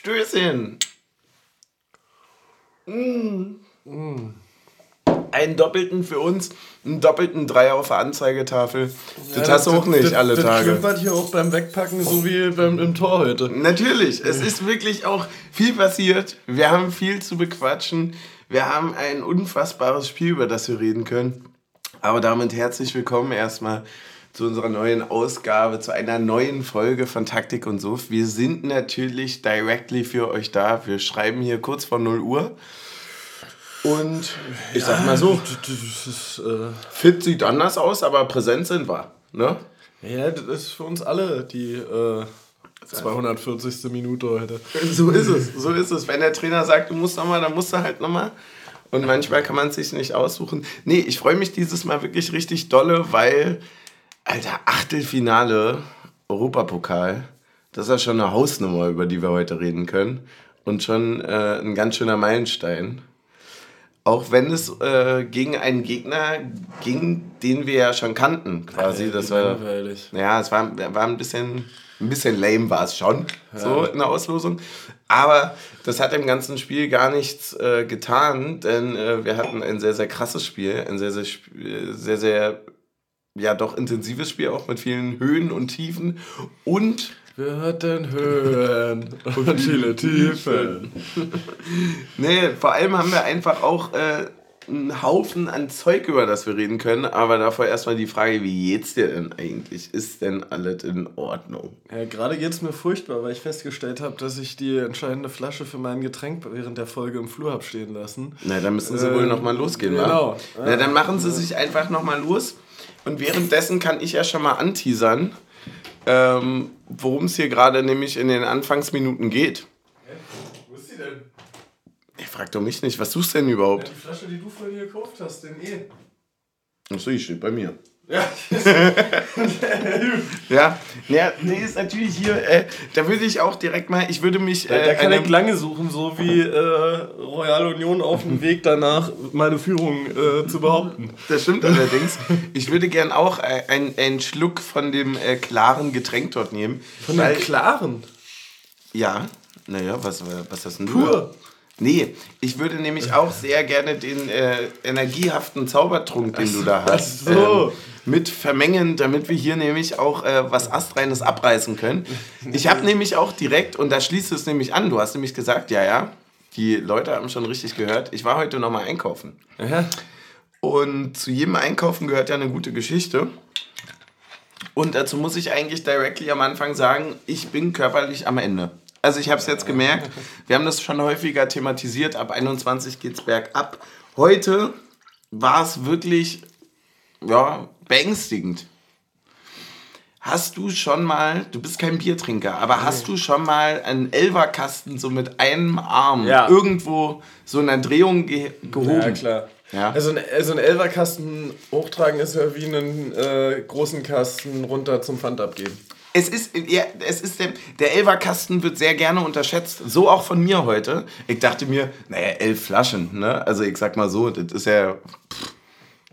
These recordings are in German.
Stößchen. Mm. Mm. Einen doppelten für uns, einen doppelten Dreier auf der Anzeigetafel. Das ja, hast du auch nicht das, alle das Tage. Das hier auch beim Wegpacken, so wie beim, im Tor heute. Natürlich, es ist wirklich auch viel passiert. Wir haben viel zu bequatschen. Wir haben ein unfassbares Spiel, über das wir reden können. Aber damit herzlich willkommen erstmal zu unserer neuen Ausgabe, zu einer neuen Folge von Taktik und so. Wir sind natürlich directly für euch da. Wir schreiben hier kurz vor 0 Uhr. Und ich sag mal so, ist, äh fit sieht anders aus, aber präsent sind wir. Ne? Ja, das ist für uns alle die äh, 240. Minute heute. So ist es, so ist es. Wenn der Trainer sagt, du musst nochmal, dann musst du halt nochmal. Und manchmal kann man es sich nicht aussuchen. Nee, ich freue mich dieses Mal wirklich richtig dolle, weil Alter, Achtelfinale Europapokal. Das ist ja schon eine Hausnummer, über die wir heute reden können. Und schon äh, ein ganz schöner Meilenstein. Auch wenn es äh, gegen einen Gegner ging, den wir ja schon kannten, quasi. Alter, das war, ja, es war, war ein bisschen, ein bisschen lame war es schon, so in der Auslosung. Aber das hat im ganzen Spiel gar nichts äh, getan, denn äh, wir hatten ein sehr, sehr krasses Spiel, ein sehr, sehr, sehr, sehr ja doch intensives Spiel, auch mit vielen Höhen und Tiefen. Und wir hatten Höhen und viele Tiefen. nee, vor allem haben wir einfach auch äh, einen Haufen an Zeug, über das wir reden können. Aber davor erstmal die Frage, wie geht's dir denn eigentlich? Ist denn alles in Ordnung? Ja, gerade geht's mir furchtbar, weil ich festgestellt habe, dass ich die entscheidende Flasche für mein Getränk während der Folge im Flur habe stehen lassen. Na, dann müssen sie ähm, wohl nochmal losgehen, genau. Wa? Na, dann machen sie sich einfach nochmal los. Und währenddessen kann ich ja schon mal anteasern, ähm, worum es hier gerade nämlich in den Anfangsminuten geht. Hä? Wo ist sie denn? Ich frag doch mich nicht, was suchst du denn überhaupt? Ja, die Flasche, die du vorhin gekauft hast, den E. Achso, die steht bei mir. Ja, ja, ja, nee, ist natürlich hier, äh, da würde ich auch direkt mal, ich würde mich. Äh, da, da kann ich lange suchen, so wie äh, Royal Union auf dem Weg danach, meine Führung äh, zu behaupten. Das stimmt allerdings. Ich würde gern auch äh, einen Schluck von dem äh, klaren Getränk dort nehmen. Von dem klaren? Ja, naja, was, was ist das denn? Pur. Nee, ich würde nämlich auch sehr gerne den äh, energiehaften Zaubertrunk, den du da hast, so. ähm, mit vermengen, damit wir hier nämlich auch äh, was Astreines abreißen können. Ich habe nämlich auch direkt, und da schließt es nämlich an, du hast nämlich gesagt, ja, ja, die Leute haben schon richtig gehört, ich war heute nochmal einkaufen. Aha. Und zu jedem Einkaufen gehört ja eine gute Geschichte. Und dazu muss ich eigentlich directly am Anfang sagen, ich bin körperlich am Ende. Also ich habe es jetzt gemerkt, wir haben das schon häufiger thematisiert, ab 21 geht es bergab. Heute war es wirklich ja, beängstigend. Hast du schon mal, du bist kein Biertrinker, aber hast du schon mal einen Elverkasten so mit einem Arm ja. irgendwo so in einer Drehung ge gehoben? Ja, klar. Ja. Also, ein, also ein Elverkasten hochtragen ist ja wie einen äh, großen Kasten runter zum Pfand abgeben. Es ist, ja, es ist der, der Elverkasten wird sehr gerne unterschätzt. So auch von mir heute. Ich dachte mir, naja, elf Flaschen, ne? Also ich sag mal so, das ist ja pff,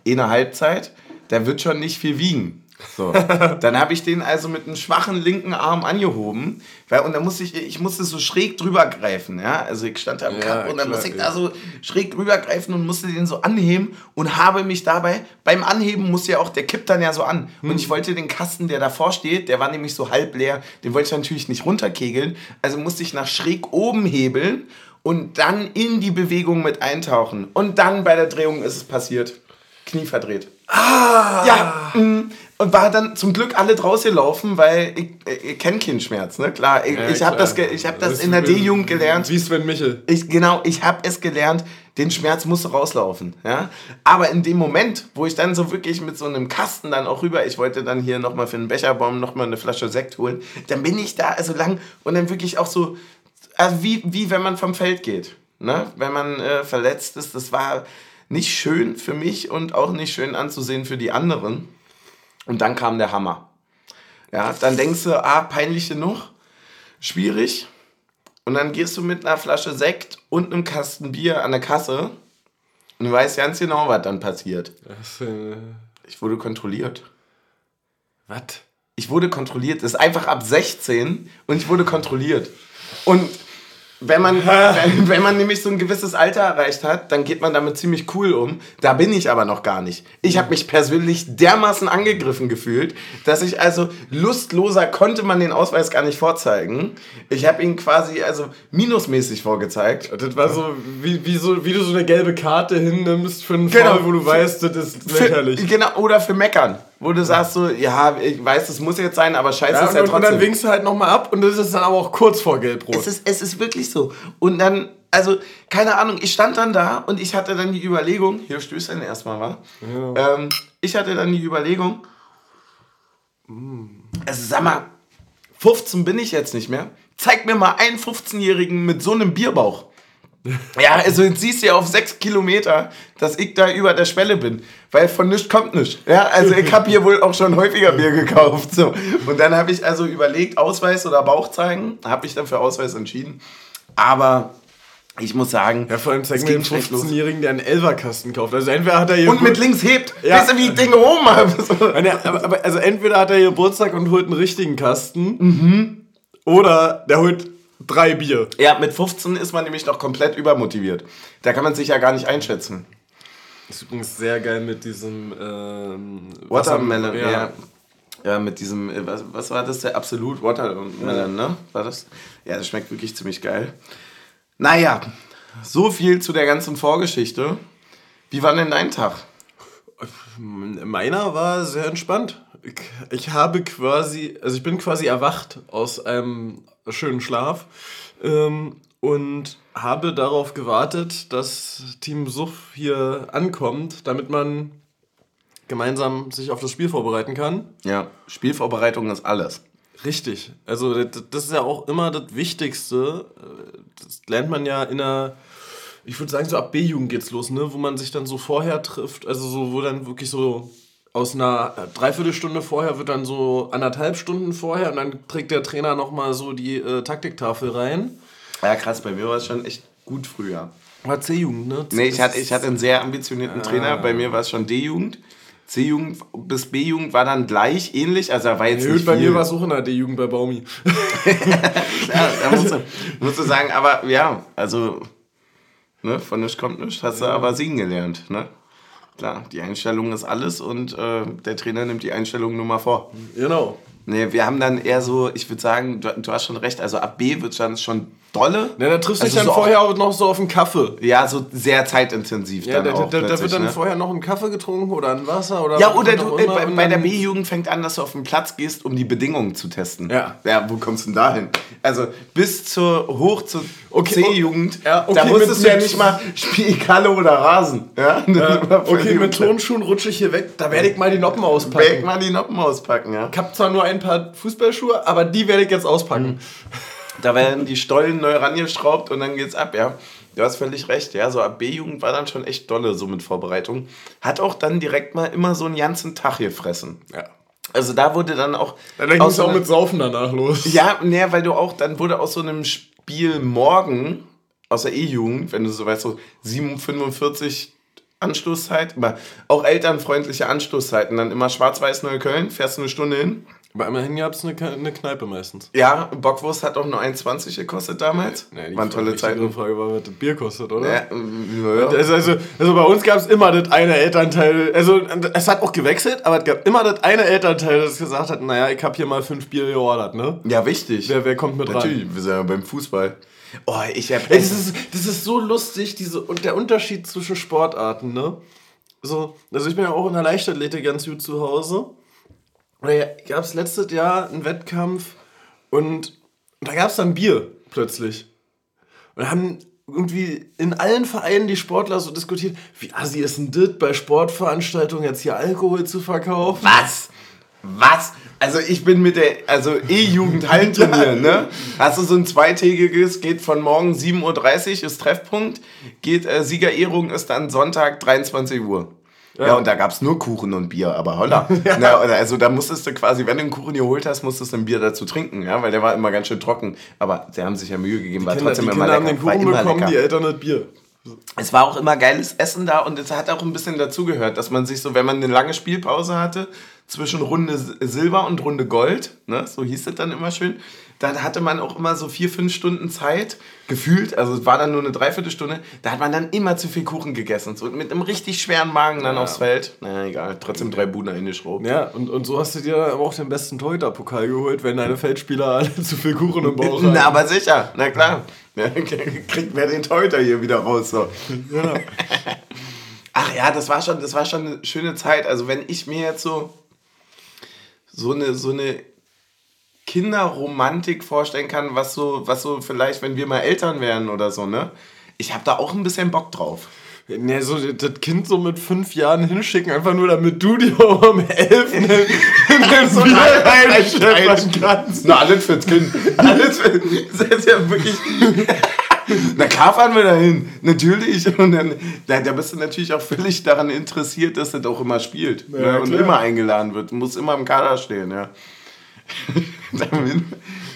eh eine Halbzeit. Der wird schon nicht viel wiegen. So. dann habe ich den also mit einem schwachen linken Arm angehoben. Weil, und dann musste ich, ich musste so schräg drüber greifen. Ja? Also ich stand da am ja, und dann musste ich da so schräg drüber greifen und musste den so anheben und habe mich dabei, beim Anheben muss ja auch, der kippt dann ja so an. Hm. Und ich wollte den Kasten, der davor steht, der war nämlich so halb leer, den wollte ich natürlich nicht runterkegeln. Also musste ich nach schräg oben hebeln und dann in die Bewegung mit eintauchen. Und dann bei der Drehung ist es passiert. Knie verdreht. Ah! Ja. Mm. und war dann zum Glück alle draußen gelaufen, weil ich, ich kenne keinen Schmerz, ne? Klar, ich, ja, ich habe das, ich hab das, das in der D-Jugend gelernt. Wie Sven Michel. Ich, genau, ich habe es gelernt, den Schmerz muss rauslaufen, ja? Aber in dem Moment, wo ich dann so wirklich mit so einem Kasten dann auch rüber, ich wollte dann hier nochmal für einen Becherbaum nochmal eine Flasche Sekt holen, dann bin ich da also lang und dann wirklich auch so, also wie, wie wenn man vom Feld geht, ne? Wenn man äh, verletzt ist, das war nicht schön für mich und auch nicht schön anzusehen für die anderen. Und dann kam der Hammer. Ja, dann denkst du, ah, peinlich genug, schwierig. Und dann gehst du mit einer Flasche Sekt und einem Kasten Bier an der Kasse und du weißt ganz genau, was dann passiert. Das, äh ich wurde kontrolliert. Was? Ich wurde kontrolliert. Das ist einfach ab 16 und ich wurde kontrolliert. Und wenn man, wenn, wenn, man nämlich so ein gewisses Alter erreicht hat, dann geht man damit ziemlich cool um. Da bin ich aber noch gar nicht. Ich habe mich persönlich dermaßen angegriffen gefühlt, dass ich also lustloser konnte man den Ausweis gar nicht vorzeigen. Ich habe ihn quasi also minusmäßig vorgezeigt. Das war so wie, wie, so, wie du so eine gelbe Karte hinnimmst für einen genau. Fall, wo du weißt, das ist lächerlich. Für, genau, oder für Meckern. Wo du sagst so, ja, ich weiß, es muss jetzt sein, aber scheiße ja, ist ja trotzdem. Und dann winkst du halt nochmal ab und das ist dann aber auch kurz vor Gelbrot. Es ist, es ist wirklich so. Und dann, also, keine Ahnung, ich stand dann da und ich hatte dann die Überlegung, hier stößt dann erstmal, wa? Ja. Ähm, ich hatte dann die Überlegung, also sag mal, 15 bin ich jetzt nicht mehr. Zeig mir mal einen 15-Jährigen mit so einem Bierbauch. Ja, also jetzt siehst du ja auf sechs Kilometer, dass ich da über der Schwelle bin. Weil von nichts kommt nichts. Ja, also ich habe hier wohl auch schon häufiger Bier gekauft. So. Und dann habe ich also überlegt, Ausweis oder Bauch zeigen. Habe ich dann für Ausweis entschieden. Aber ich muss sagen, ja, vor allem zeigen wir einen 15-Jährigen, der einen Elverkasten kauft. Also entweder hat er hier und mit links hebt. Ja. Weißt du, wie ich Dinge oben habe? also entweder hat er hier Geburtstag und holt einen richtigen Kasten, mhm. oder der holt drei Bier. Ja, mit 15 ist man nämlich noch komplett übermotiviert. Da kann man sich ja gar nicht einschätzen. Das ist übrigens sehr geil mit diesem ähm, Watermelon, ja. ja. ja. mit diesem, äh, was, was war das? Der Absolut Watermelon, ja. ne? War das? Ja, das schmeckt wirklich ziemlich geil. Naja, so viel zu der ganzen Vorgeschichte. Wie war denn dein Tag? Meiner war sehr entspannt. Ich, ich habe quasi, also ich bin quasi erwacht aus einem schönen Schlaf ähm, und habe darauf gewartet, dass Team Suff hier ankommt, damit man gemeinsam sich auf das Spiel vorbereiten kann. Ja, Spielvorbereitung ist alles. Richtig. Also das ist ja auch immer das Wichtigste. Das lernt man ja in einer, ich würde sagen, so ab B-Jugend geht's los, ne? Wo man sich dann so vorher trifft, also so, wo dann wirklich so aus einer Dreiviertelstunde vorher wird dann so anderthalb Stunden vorher und dann trägt der Trainer nochmal so die äh, Taktiktafel rein. Ja, krass, bei mir war es schon echt gut früher. War C-Jugend, ne? Nee, ich hatte, ich hatte einen sehr ambitionierten ah. Trainer. Bei mir war es schon D-Jugend. C-Jugend bis B-Jugend war dann gleich ähnlich, also er war jetzt ja, nicht Bei viel. mir war es auch in der D-Jugend bei Baumi. Klar, da musst du, musst du sagen, aber ja, also ne, von nichts kommt nichts, hast du aber siegen gelernt, ne? Klar, die Einstellung ist alles und äh, der Trainer nimmt die Einstellung nur mal vor. Genau. Nee, wir haben dann eher so, ich würde sagen, du, du, hast schon recht, also ab B wird es dann schon dolle. Ne, da triffst du also dich dann so vorher auch noch so auf einen Kaffee. Ja, so sehr zeitintensiv ja, dann da, auch. Da, da wird dann ne? vorher noch ein Kaffee getrunken oder ein Wasser oder Ja, oder du, äh, bei, bei, der B-Jugend fängt an, dass du auf den Platz gehst, um die Bedingungen zu testen. Ja. Ja, wo kommst du denn da hin? Also bis zur hoch zur okay, C-Jugend, ja, okay, da musstest du ja nicht mal spielen Kalle oder Rasen. Ja? ja okay, mit Tonschuhen rutsche ich hier weg, da werde ich mal die Noppen auspacken. Werde ich mal die Noppen auspacken, ja. Ich habe zwar nur ein paar Fußballschuhe, aber die werde ich jetzt auspacken. Mhm. Da werden die Stollen neu rangeschraubt und dann geht's ab, ja. Du hast völlig recht, ja. So ab B-Jugend war dann schon echt dolle, so mit Vorbereitung. Hat auch dann direkt mal immer so einen ganzen Tag gefressen. Ja. Also da wurde dann auch. Dann ging es auch mit Saufen danach los. Ja, nee, weil du auch, dann wurde aus so einem Spiel morgen aus der E-Jugend, wenn du so weißt, so 7,45 Anstoßzeit, aber auch elternfreundliche Anstoßzeiten, dann immer Schwarz-Weiß Neukölln, fährst du eine Stunde hin, aber immerhin gab es eine, eine Kneipe meistens. Ja, Bockwurst hat auch nur 1,20 gekostet damals. Nee, die War eine tolle Zeit. Die Frage war, was das Bier kostet, oder? Ja, ja. Also, also, also bei uns gab es immer das eine Elternteil. Also es hat auch gewechselt, aber es gab immer das eine Elternteil, das gesagt hat, naja, ich habe hier mal fünf Bier geordert, ne? Ja, wichtig. Wer, wer kommt mit Natürlich, rein? wir sind ja beim Fußball. Oh, ich hab das, ist, das ist so lustig, diese, und der Unterschied zwischen Sportarten, ne? So, also ich bin ja auch in der Leichtathletik ganz gut zu Hause. Gab es letztes Jahr einen Wettkampf und, da gab es dann Bier plötzlich. Und da haben irgendwie in allen Vereinen die Sportler so diskutiert, wie assi ist denn das bei Sportveranstaltungen jetzt hier Alkohol zu verkaufen? Was? Was? Also ich bin mit der, also E-Jugend-Hallenturnier, ne? Hast du so ein zweitägiges, geht von morgen 7.30 Uhr, ist Treffpunkt, geht, äh, Siegerehrung ist dann Sonntag 23 Uhr. Ja, und da gab es nur Kuchen und Bier, aber holla. ja. Na, also da musstest du quasi, wenn du einen Kuchen geholt hast, musstest du ein Bier dazu trinken, ja, weil der war immer ganz schön trocken. Aber sie haben sich ja Mühe gegeben, die war Kinder, trotzdem die immer Kinder lecker. haben den Kuchen bekommen, lecker. die Eltern das Bier. Es war auch immer geiles Essen da und es hat auch ein bisschen dazugehört, dass man sich so, wenn man eine lange Spielpause hatte, zwischen Runde Silber und Runde Gold, ne, so hieß es dann immer schön, da hatte man auch immer so vier, fünf Stunden Zeit, gefühlt, also es war dann nur eine Dreiviertelstunde, da hat man dann immer zu viel Kuchen gegessen, so mit einem richtig schweren Magen dann ja. aufs Feld. Na egal, trotzdem drei Buden eingeschraubt. Ja, und, und so hast du dir aber auch den besten Torhüter-Pokal geholt, wenn deine Feldspieler alle zu viel Kuchen im Bauch haben. Na, aber sicher, na klar. Ja, kriegt wer den Torhüter hier wieder raus, so. Ja. Ach ja, das war schon, das war schon eine schöne Zeit. Also wenn ich mir jetzt so so eine, so eine Kinderromantik vorstellen kann, was so, was so vielleicht, wenn wir mal Eltern wären oder so, ne? Ich habe da auch ein bisschen Bock drauf. Ne, so das Kind so mit fünf Jahren hinschicken, einfach nur damit du dir um elf in den so reinscheppern kannst. Na, alles fürs Kind. Alles für, das ist ja wirklich... Na klar fahren wir dahin, natürlich. Und dann, da, da bist du natürlich auch völlig daran interessiert, dass das auch immer spielt ja, ne? und immer eingeladen wird. Muss immer im Kader stehen, ja. damit,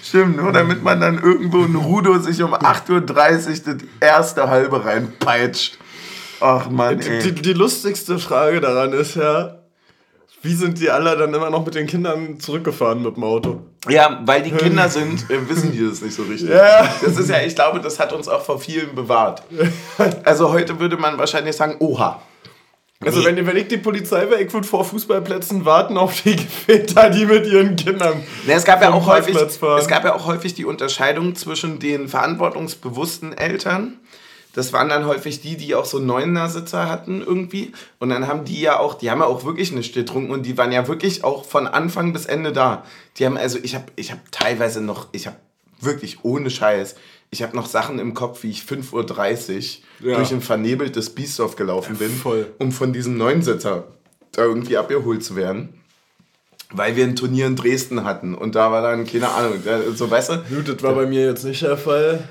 stimmt, nur damit man dann irgendwo in Rudo sich um 8.30 Uhr das erste halbe reinpeitscht. Ach man. Die, die lustigste Frage daran ist ja, wie sind die alle dann immer noch mit den Kindern zurückgefahren mit dem Auto? Ja, weil die Kinder sind, äh, wissen die das nicht so richtig. Ja. Das ist ja, ich glaube, das hat uns auch vor vielen bewahrt. Also heute würde man wahrscheinlich sagen, oha. Also nee. wenn, wenn ich die Polizei wäre, ich würde vor Fußballplätzen warten auf die Väter, die mit ihren Kindern. Nee, es, gab ja auch häufig, es gab ja auch häufig die Unterscheidung zwischen den verantwortungsbewussten Eltern. Das waren dann häufig die, die auch so Neuner-Sitzer hatten irgendwie. Und dann haben die ja auch, die haben ja auch wirklich nichts getrunken und die waren ja wirklich auch von Anfang bis Ende da. Die haben, also ich habe ich hab teilweise noch, ich habe wirklich ohne Scheiß, ich habe noch Sachen im Kopf, wie ich 5.30 Uhr ja. durch ein vernebeltes Biesdorf gelaufen bin, ja, um von diesem Neunsitzer da irgendwie abgeholt zu werden. Weil wir ein Turnier in Dresden hatten und da war dann, keine Ahnung, so weißt du. Gut, das war bei mir jetzt nicht der Fall.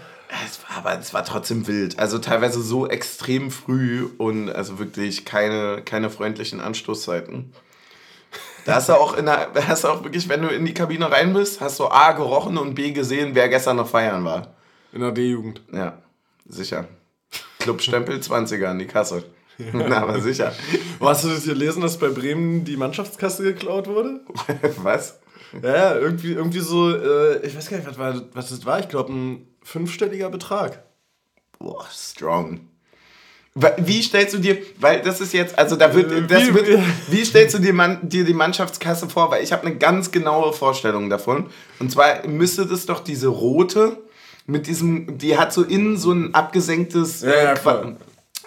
Es war, aber es war trotzdem wild. Also teilweise so extrem früh und also wirklich keine, keine freundlichen Anstoßzeiten. Da hast du auch in der, hast du auch wirklich, wenn du in die Kabine rein bist, hast du A gerochen und B gesehen, wer gestern noch feiern war. In der D-Jugend. Ja, sicher. Clubstempel 20er an die Kasse. Na, aber sicher. Wo hast du das gelesen, dass bei Bremen die Mannschaftskasse geklaut wurde? was? Ja, ja, irgendwie, irgendwie so, äh, ich weiß gar nicht, was, war, was das war. Ich glaube, ein fünfstelliger Betrag. Boah, strong. Wie stellst du dir, weil das ist jetzt, also da wird, das wird, wie stellst du dir, man, dir die Mannschaftskasse vor? Weil ich habe eine ganz genaue Vorstellung davon. Und zwar müsste das doch diese rote, mit diesem, die hat so innen so ein abgesenktes ja, ja,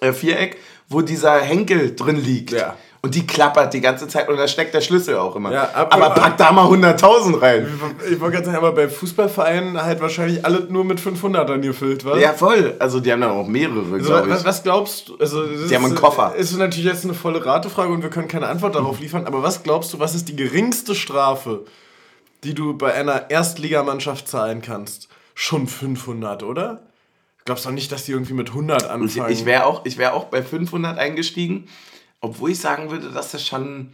äh, Viereck, wo dieser Henkel drin liegt. Ja. Und die klappert die ganze Zeit und da steckt der Schlüssel auch immer. Ja, ab, aber pack da mal 100.000 rein. Ich wollte gerade sagen, aber bei Fußballvereinen halt wahrscheinlich alle nur mit 500ern gefüllt, was? Ja, voll. Also die haben dann auch mehrere, also, was, was, glaubst du? Also, die ist, haben einen Koffer. Ist natürlich jetzt eine volle Ratefrage und wir können keine Antwort darauf liefern, aber was glaubst du, was ist die geringste Strafe, die du bei einer Erstligamannschaft zahlen kannst? schon 500, oder? Glaubst du nicht, dass die irgendwie mit 100 anfangen? Ich, ich wäre auch, wär auch bei 500 eingestiegen, obwohl ich sagen würde, dass das schon,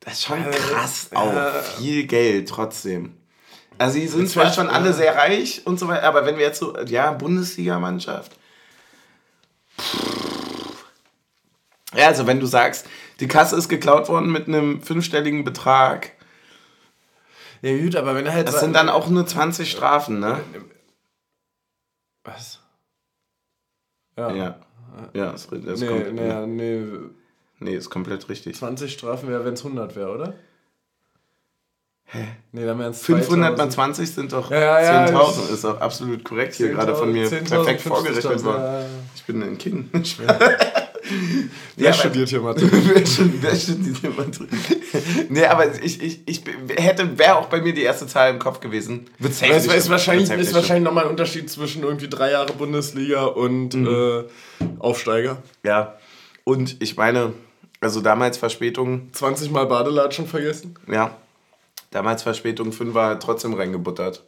das ist schon krass äh, auch. Äh, viel Geld trotzdem. Also, sie sind zwar schon alle sehr reich und so weiter, aber wenn wir jetzt so, ja, Bundesligamannschaft. Ja, also wenn du sagst, die Kasse ist geklaut worden mit einem fünfstelligen Betrag, ja, gut, aber wenn er halt. Das sind dann auch nur 20 Strafen, ne? Was? Ja. Ja, ja das, das nee, kommt, nee, nee. Nee, ist komplett richtig. 20 Strafen wäre, wenn es 100 wäre, oder? Hä? Nee, dann wären es 500 mal 20 sind doch ja, ja, 10.000. Ist auch absolut korrekt hier gerade von mir perfekt vorgerechnet worden. Ich bin ein Kind. Wer studiert hier Mathe? wer, studiert hier Mathe? nee, aber ich, ich, ich hätte, wäre auch bei mir die erste Zahl im Kopf gewesen. Wird safe ist, ist wahrscheinlich, ist wahrscheinlich nochmal ein Unterschied zwischen irgendwie drei Jahre Bundesliga und mhm. äh, Aufsteiger. Ja. Und ich meine, also damals Verspätung. 20 Mal Badelatschen vergessen? Ja. Damals Verspätung 5 war trotzdem reingebuttert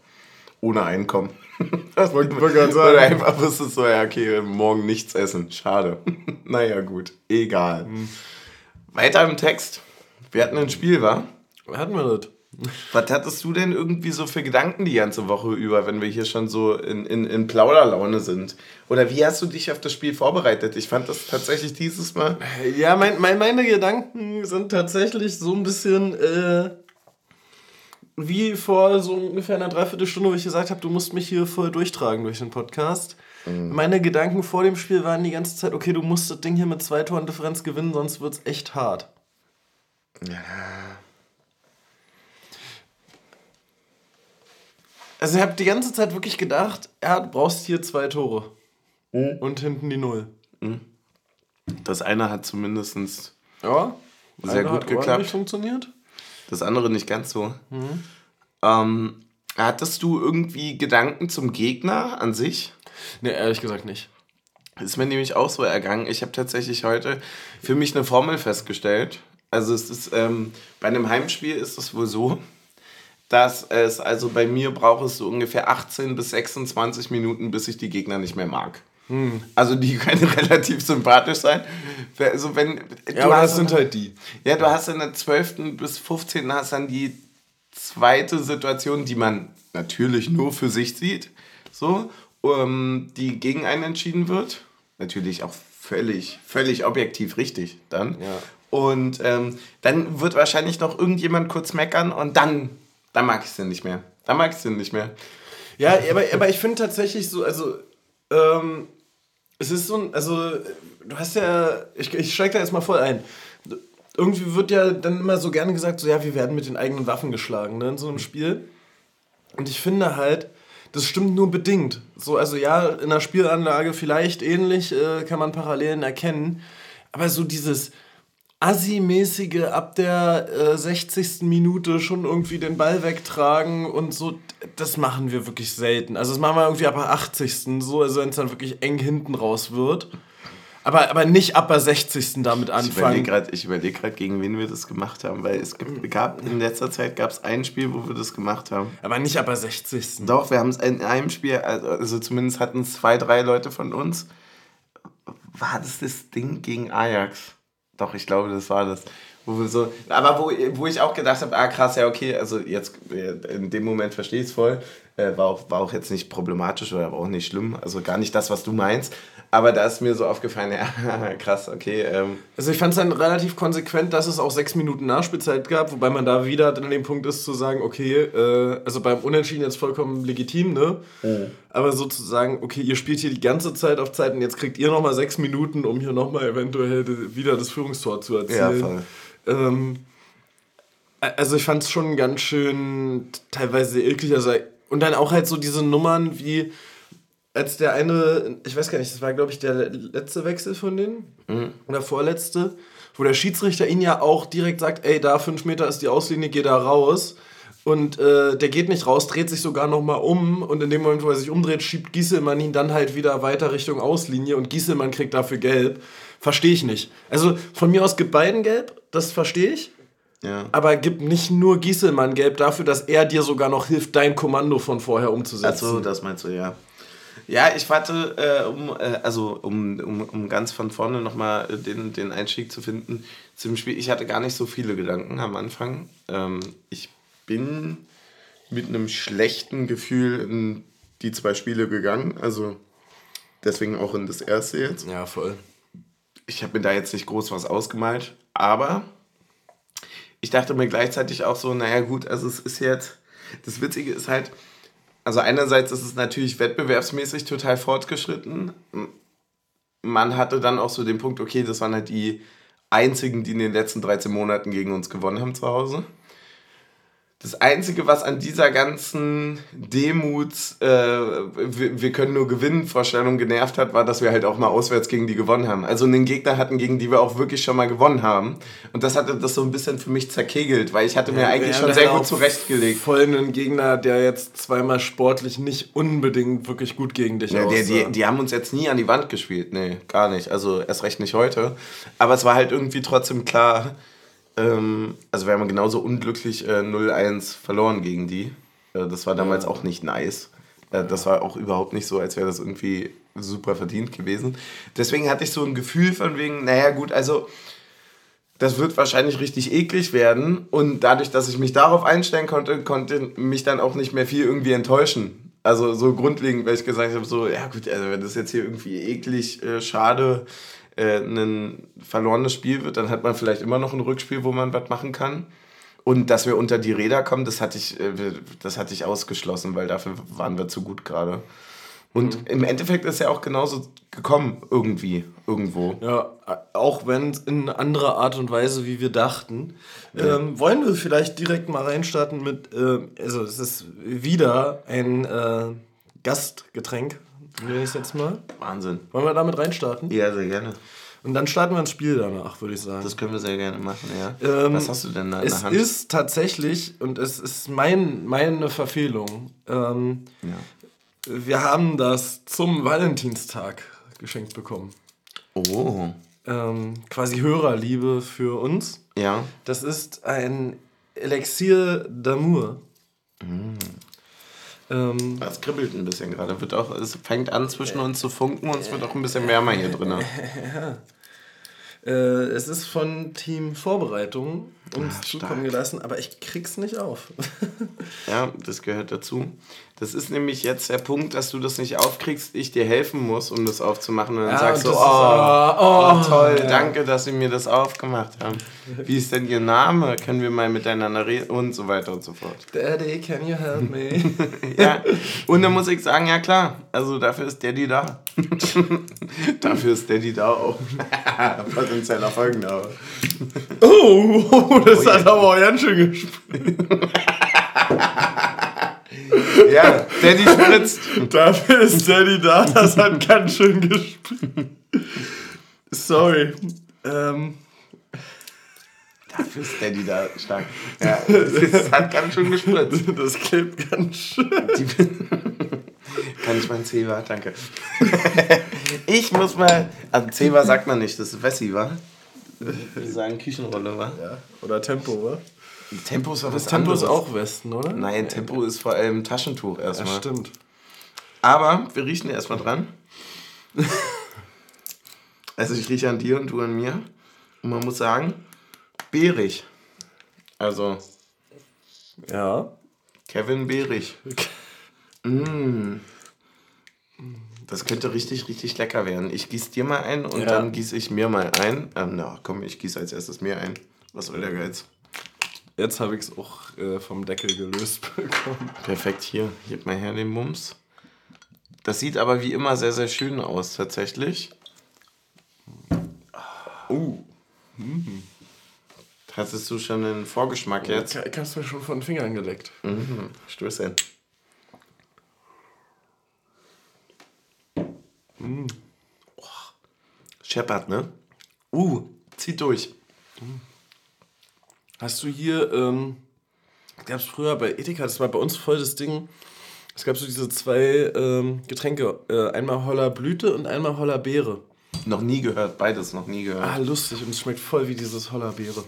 ohne Einkommen. Das wollte ich gerade sagen. Oder einfach bist du so, ja, okay, morgen nichts essen. Schade. naja, gut. Egal. Mhm. Weiter im Text. Wir hatten ein Spiel, wa? Hatten wir das? Was hattest du denn irgendwie so für Gedanken die ganze Woche über, wenn wir hier schon so in, in, in Plauderlaune sind? Oder wie hast du dich auf das Spiel vorbereitet? Ich fand das tatsächlich dieses Mal. Ja, mein, mein, meine Gedanken sind tatsächlich so ein bisschen äh, wie vor so ungefähr einer Dreiviertelstunde, wo ich gesagt habe, du musst mich hier voll durchtragen durch den Podcast. Mhm. Meine Gedanken vor dem Spiel waren die ganze Zeit, okay, du musst das Ding hier mit zwei Toren Differenz gewinnen, sonst wird es echt hart. Ja. Also ich habe die ganze Zeit wirklich gedacht, ja, du brauchst hier zwei Tore. Mhm. Und hinten die Null. Mhm. Das eine hat zumindest ja, sehr gut geklappt. funktioniert. Das andere nicht ganz so. Mhm. Ähm, hattest du irgendwie Gedanken zum Gegner an sich? Nee, ehrlich gesagt nicht. Ist mir nämlich auch so ergangen. Ich habe tatsächlich heute für mich eine Formel festgestellt. Also es ist ähm, bei einem Heimspiel ist es wohl so, dass es, also bei mir braucht es so ungefähr 18 bis 26 Minuten, bis ich die Gegner nicht mehr mag. Hm. Also die können relativ sympathisch sein. Also wenn, ja, aber das sind halt die. Ja, du hast in der 12. bis 15. hast dann die zweite Situation, die man natürlich nur für sich sieht, so, um, ähm, die gegen einen entschieden wird. Natürlich auch völlig, völlig objektiv richtig dann. Ja. Und ähm, dann wird wahrscheinlich noch irgendjemand kurz meckern und dann da mag ich den nicht mehr. Da mag ich den nicht mehr. Ja, aber, aber ich finde tatsächlich so, also, ähm, es ist so ein, also, du hast ja, ich, ich steige da jetzt mal voll ein. Irgendwie wird ja dann immer so gerne gesagt, so, ja, wir werden mit den eigenen Waffen geschlagen, ne, in so einem Spiel. Und ich finde halt, das stimmt nur bedingt. So, also ja, in der Spielanlage vielleicht ähnlich, äh, kann man Parallelen erkennen. Aber so dieses, Assi-mäßige ab der äh, 60. Minute schon irgendwie den Ball wegtragen und so, das machen wir wirklich selten. Also das machen wir irgendwie ab der 80. so, also wenn es dann wirklich eng hinten raus wird. Aber, aber nicht ab der 60. damit anfangen. Ich überlege gerade, gegen wen wir das gemacht haben, weil es gab in letzter Zeit gab es ein Spiel, wo wir das gemacht haben. Aber nicht ab der 60. Doch, wir haben es in einem Spiel, also zumindest hatten es zwei, drei Leute von uns. War das das Ding gegen Ajax? Doch, ich glaube, das war das. Wo so, aber wo, wo ich auch gedacht habe, ah krass, ja okay, also jetzt in dem Moment verstehe ich es voll. Äh, war, auch, war auch jetzt nicht problematisch oder auch nicht schlimm. Also gar nicht das, was du meinst. Aber da ist mir so aufgefallen, ja, krass, okay. Ähm. Also ich fand es dann relativ konsequent, dass es auch sechs Minuten Nachspielzeit gab, wobei man da wieder an dem Punkt ist zu sagen, okay, äh, also beim Unentschieden jetzt vollkommen legitim, ne? Mhm. Aber sozusagen, okay, ihr spielt hier die ganze Zeit auf Zeit und jetzt kriegt ihr nochmal sechs Minuten, um hier nochmal eventuell wieder das Führungstor zu erzielen. Ja, voll. Ähm, also ich fand es schon ganz schön teilweise eklig. Also, und dann auch halt so diese Nummern wie als der eine, ich weiß gar nicht, das war glaube ich der letzte Wechsel von denen mhm. oder vorletzte, wo der Schiedsrichter ihn ja auch direkt sagt, ey, da fünf Meter ist die Auslinie, geh da raus. Und äh, der geht nicht raus, dreht sich sogar nochmal um und in dem Moment, wo er sich umdreht, schiebt Gieselmann ihn dann halt wieder weiter Richtung Auslinie und Gieselmann kriegt dafür gelb. Verstehe ich nicht. Also von mir aus gibt beiden gelb, das verstehe ich. Ja. Aber gib nicht nur Gieselmann gelb dafür, dass er dir sogar noch hilft, dein Kommando von vorher umzusetzen. Achso, das meinst du, ja. Ja, ich warte, äh, um, äh, also um, um, um ganz von vorne nochmal äh, den, den Einstieg zu finden zum Spiel. Ich hatte gar nicht so viele Gedanken am Anfang. Ähm, ich bin mit einem schlechten Gefühl in die zwei Spiele gegangen. Also deswegen auch in das erste jetzt. Ja, voll. Ich habe mir da jetzt nicht groß was ausgemalt, aber ich dachte mir gleichzeitig auch so, naja gut, also es ist jetzt, das Witzige ist halt, also einerseits ist es natürlich wettbewerbsmäßig total fortgeschritten. Man hatte dann auch so den Punkt, okay, das waren halt die einzigen, die in den letzten 13 Monaten gegen uns gewonnen haben zu Hause. Das Einzige, was an dieser ganzen Demut, äh, wir, wir, können nur gewinnen, Vorstellung genervt hat, war, dass wir halt auch mal auswärts gegen die gewonnen haben. Also einen Gegner hatten, gegen die wir auch wirklich schon mal gewonnen haben. Und das hatte das so ein bisschen für mich zerkegelt, weil ich hatte mir ja, eigentlich schon sehr gut zurechtgelegt. Voll einen Gegner, der jetzt zweimal sportlich nicht unbedingt wirklich gut gegen dich ja, die, die, die haben uns jetzt nie an die Wand gespielt. Nee, gar nicht. Also erst recht nicht heute. Aber es war halt irgendwie trotzdem klar, ähm, also wir haben genauso unglücklich äh, 0-1 verloren gegen die. Äh, das war damals ja. auch nicht nice. Äh, das war auch überhaupt nicht so, als wäre das irgendwie super verdient gewesen. Deswegen hatte ich so ein Gefühl von wegen, naja gut, also das wird wahrscheinlich richtig eklig werden. Und dadurch, dass ich mich darauf einstellen konnte, konnte mich dann auch nicht mehr viel irgendwie enttäuschen. Also so grundlegend, weil ich gesagt habe, so, ja gut, also wenn das jetzt hier irgendwie eklig, äh, schade, äh, ein verlorenes Spiel wird, dann hat man vielleicht immer noch ein Rückspiel, wo man was machen kann. Und dass wir unter die Räder kommen, das hatte ich, äh, das hatte ich ausgeschlossen, weil dafür waren wir zu gut gerade. Und mhm. im Endeffekt ist ja auch genauso gekommen, irgendwie, irgendwo. Ja, auch wenn in anderer Art und Weise, wie wir dachten. Ja. Ähm, wollen wir vielleicht direkt mal reinstarten mit, äh, also es ist wieder ein äh, Gastgetränk, nenne ich jetzt mal. Wahnsinn. Wollen wir damit reinstarten? Ja, sehr gerne. Und dann starten wir ins Spiel danach, würde ich sagen. Das können wir sehr gerne machen, ja. Ähm, Was hast du denn da in der Hand? Es ist tatsächlich, und es ist mein, meine Verfehlung, ähm, ja. wir haben das zum Valentinstag geschenkt bekommen. Oh. Ähm, quasi Hörerliebe für uns. Ja. Das ist ein Elixier d'Amour. Mm. Ähm, das kribbelt ein bisschen gerade. Wird auch, es fängt an zwischen uns zu funken und es wird auch ein bisschen wärmer hier drin. ja. Äh, es ist von Team Vorbereitung uns Ach, zukommen gelassen, aber ich krieg's nicht auf. ja, das gehört dazu. Das ist nämlich jetzt der Punkt, dass du das nicht aufkriegst, ich dir helfen muss, um das aufzumachen. Und dann ja, sagst du, oh, oh, oh, toll, ja. danke, dass sie mir das aufgemacht haben. Wie ist denn ihr Name? Können wir mal miteinander reden? Und so weiter und so fort. Daddy, can you help me? ja, und dann muss ich sagen, ja klar, also dafür ist Daddy da. dafür ist Daddy da auch. Potenzieller Folgenhaber. oh, das oh, hat aber ganz schön gespielt. Ja, Daddy spritzt. Dafür ist Daddy da, das hat ganz schön gespielt. Sorry. Ähm. Dafür ist Daddy da stark. Ja, das hat ganz schön gespritzt. Das klebt ganz schön. Kann ich mein Zewa? Danke. Ich muss mal. Also Zewa sagt man nicht, das ist Wessi, wa? Wir sagen Küchenrolle, wa? Ja. Oder Tempo, wa? Tempo ist auch was Tempo anderes. ist auch Westen, oder? Nein, Tempo ist vor allem Taschentuch erstmal. Ja, stimmt. Aber wir riechen erstmal dran. also ich rieche an dir und du an mir. Und man muss sagen, beerig. Also. Ja. Kevin Beerig. mm. Das könnte richtig, richtig lecker werden. Ich gieße dir mal ein und ja. dann gieße ich mir mal ein. Ähm, na, komm, ich gieße als erstes mir ein. Was soll der Geiz? Jetzt habe ich es auch äh, vom Deckel gelöst bekommen. Perfekt, hier. Gib mal her den Mums. Das sieht aber wie immer sehr, sehr schön aus, tatsächlich. Oh. Mhm. Hattest du schon einen Vorgeschmack jetzt? Ich hast mir schon von den Fingern geleckt. Mhm. Stößchen. Mhm. Oh. Scheppert, ne? Uh, zieht durch. Mhm. Hast du hier, ähm, gab es früher bei Ethika, das war bei uns voll das Ding, es gab so diese zwei ähm, Getränke, äh, einmal Holler Blüte und einmal Holler Beere. Noch nie gehört, beides noch nie gehört. Ah, lustig und es schmeckt voll wie dieses Holler Beere.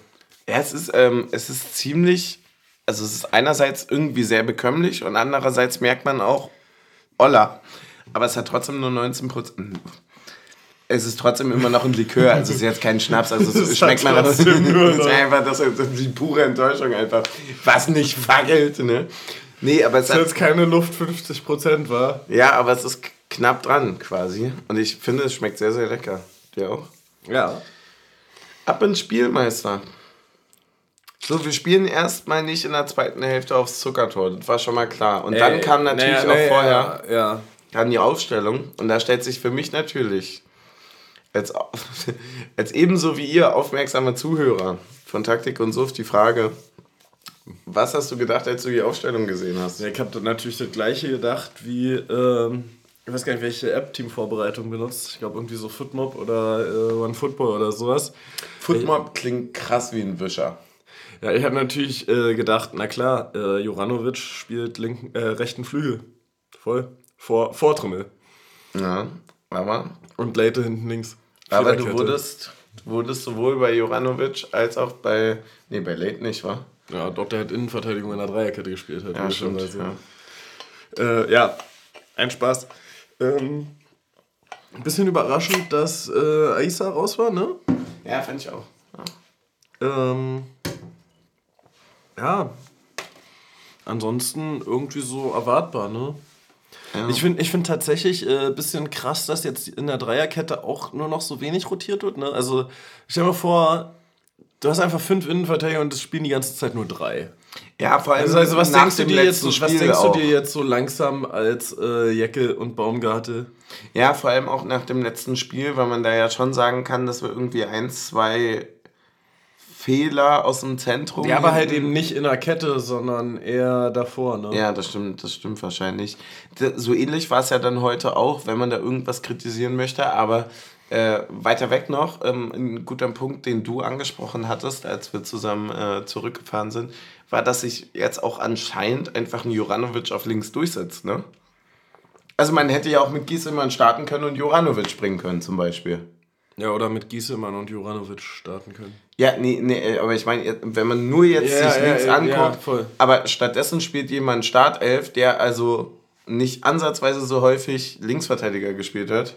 Ja, es ist, ähm, es ist ziemlich, also es ist einerseits irgendwie sehr bekömmlich und andererseits merkt man auch, Holla. Aber es hat trotzdem nur 19 Prozent es ist trotzdem immer noch ein Likör, also es ist jetzt kein Schnaps, also es schmeckt man das, das ist einfach das ist die pure Enttäuschung einfach, was nicht fackelt, ne? Nee, aber es ist jetzt keine Luft 50% war. Ja, aber es ist knapp dran quasi und ich finde, es schmeckt sehr, sehr lecker. Dir auch? Ja. Ab ins Spielmeister. So, wir spielen erstmal nicht in der zweiten Hälfte aufs Zuckertor, das war schon mal klar. Und dann kam natürlich nee, auch vorher ja, ja. dann die Aufstellung und da stellt sich für mich natürlich als, als ebenso wie ihr aufmerksame Zuhörer von Taktik und Suft die Frage, was hast du gedacht, als du die Aufstellung gesehen hast? Ja, ich habe natürlich das gleiche gedacht wie, ähm, ich weiß gar nicht, welche App Teamvorbereitung benutzt. Ich glaube irgendwie so Footmob oder äh, OneFootball oder sowas. Footmob ich, klingt krass wie ein Wischer. Ja, ich habe natürlich äh, gedacht, na klar, äh, Joranovic spielt linken, äh, rechten Flügel. Voll. Vor, vor Trommel. Ja, aber. Und Leite hinten links. Aber du wurdest, wurdest sowohl bei Joranovic als auch bei. Nee, bei Late nicht, wa? Ja, doch, der hat Innenverteidigung in der Dreierkette gespielt. Hat ja, stimmt. Also. Ja. Äh, ja, ein Spaß. Ähm, ein bisschen überraschend, dass äh, Aisa raus war, ne? Ja, fand ich auch. Ja. Ähm, ja. Ansonsten irgendwie so erwartbar, ne? Ja. Ich finde ich find tatsächlich ein äh, bisschen krass, dass jetzt in der Dreierkette auch nur noch so wenig rotiert wird. Ne? Also stell dir mal vor, du hast einfach fünf Innenverteidiger und es spielen die ganze Zeit nur drei. Ja, vor allem. Also, also was, denkst du, dir jetzt, was denkst du dir jetzt so langsam als äh, Jecke und Baumgarte? Ja, vor allem auch nach dem letzten Spiel, weil man da ja schon sagen kann, dass wir irgendwie ein, zwei Fehler aus dem Zentrum. Ja, aber halt eben nicht in der Kette, sondern eher davor, ne? Ja, das stimmt, das stimmt wahrscheinlich. So ähnlich war es ja dann heute auch, wenn man da irgendwas kritisieren möchte, aber äh, weiter weg noch, ähm, ein guter Punkt, den du angesprochen hattest, als wir zusammen äh, zurückgefahren sind, war, dass sich jetzt auch anscheinend einfach ein Juranovic auf links durchsetzt, ne? Also man hätte ja auch mit Gieselmann starten können und Juranovic springen können zum Beispiel. Ja, oder mit Gieselmann und Juranovic starten können. Ja, nee, nee, aber ich meine, wenn man nur jetzt ja, sich ja, links ja, anguckt, aber stattdessen spielt jemand Startelf, der also nicht ansatzweise so häufig Linksverteidiger gespielt hat,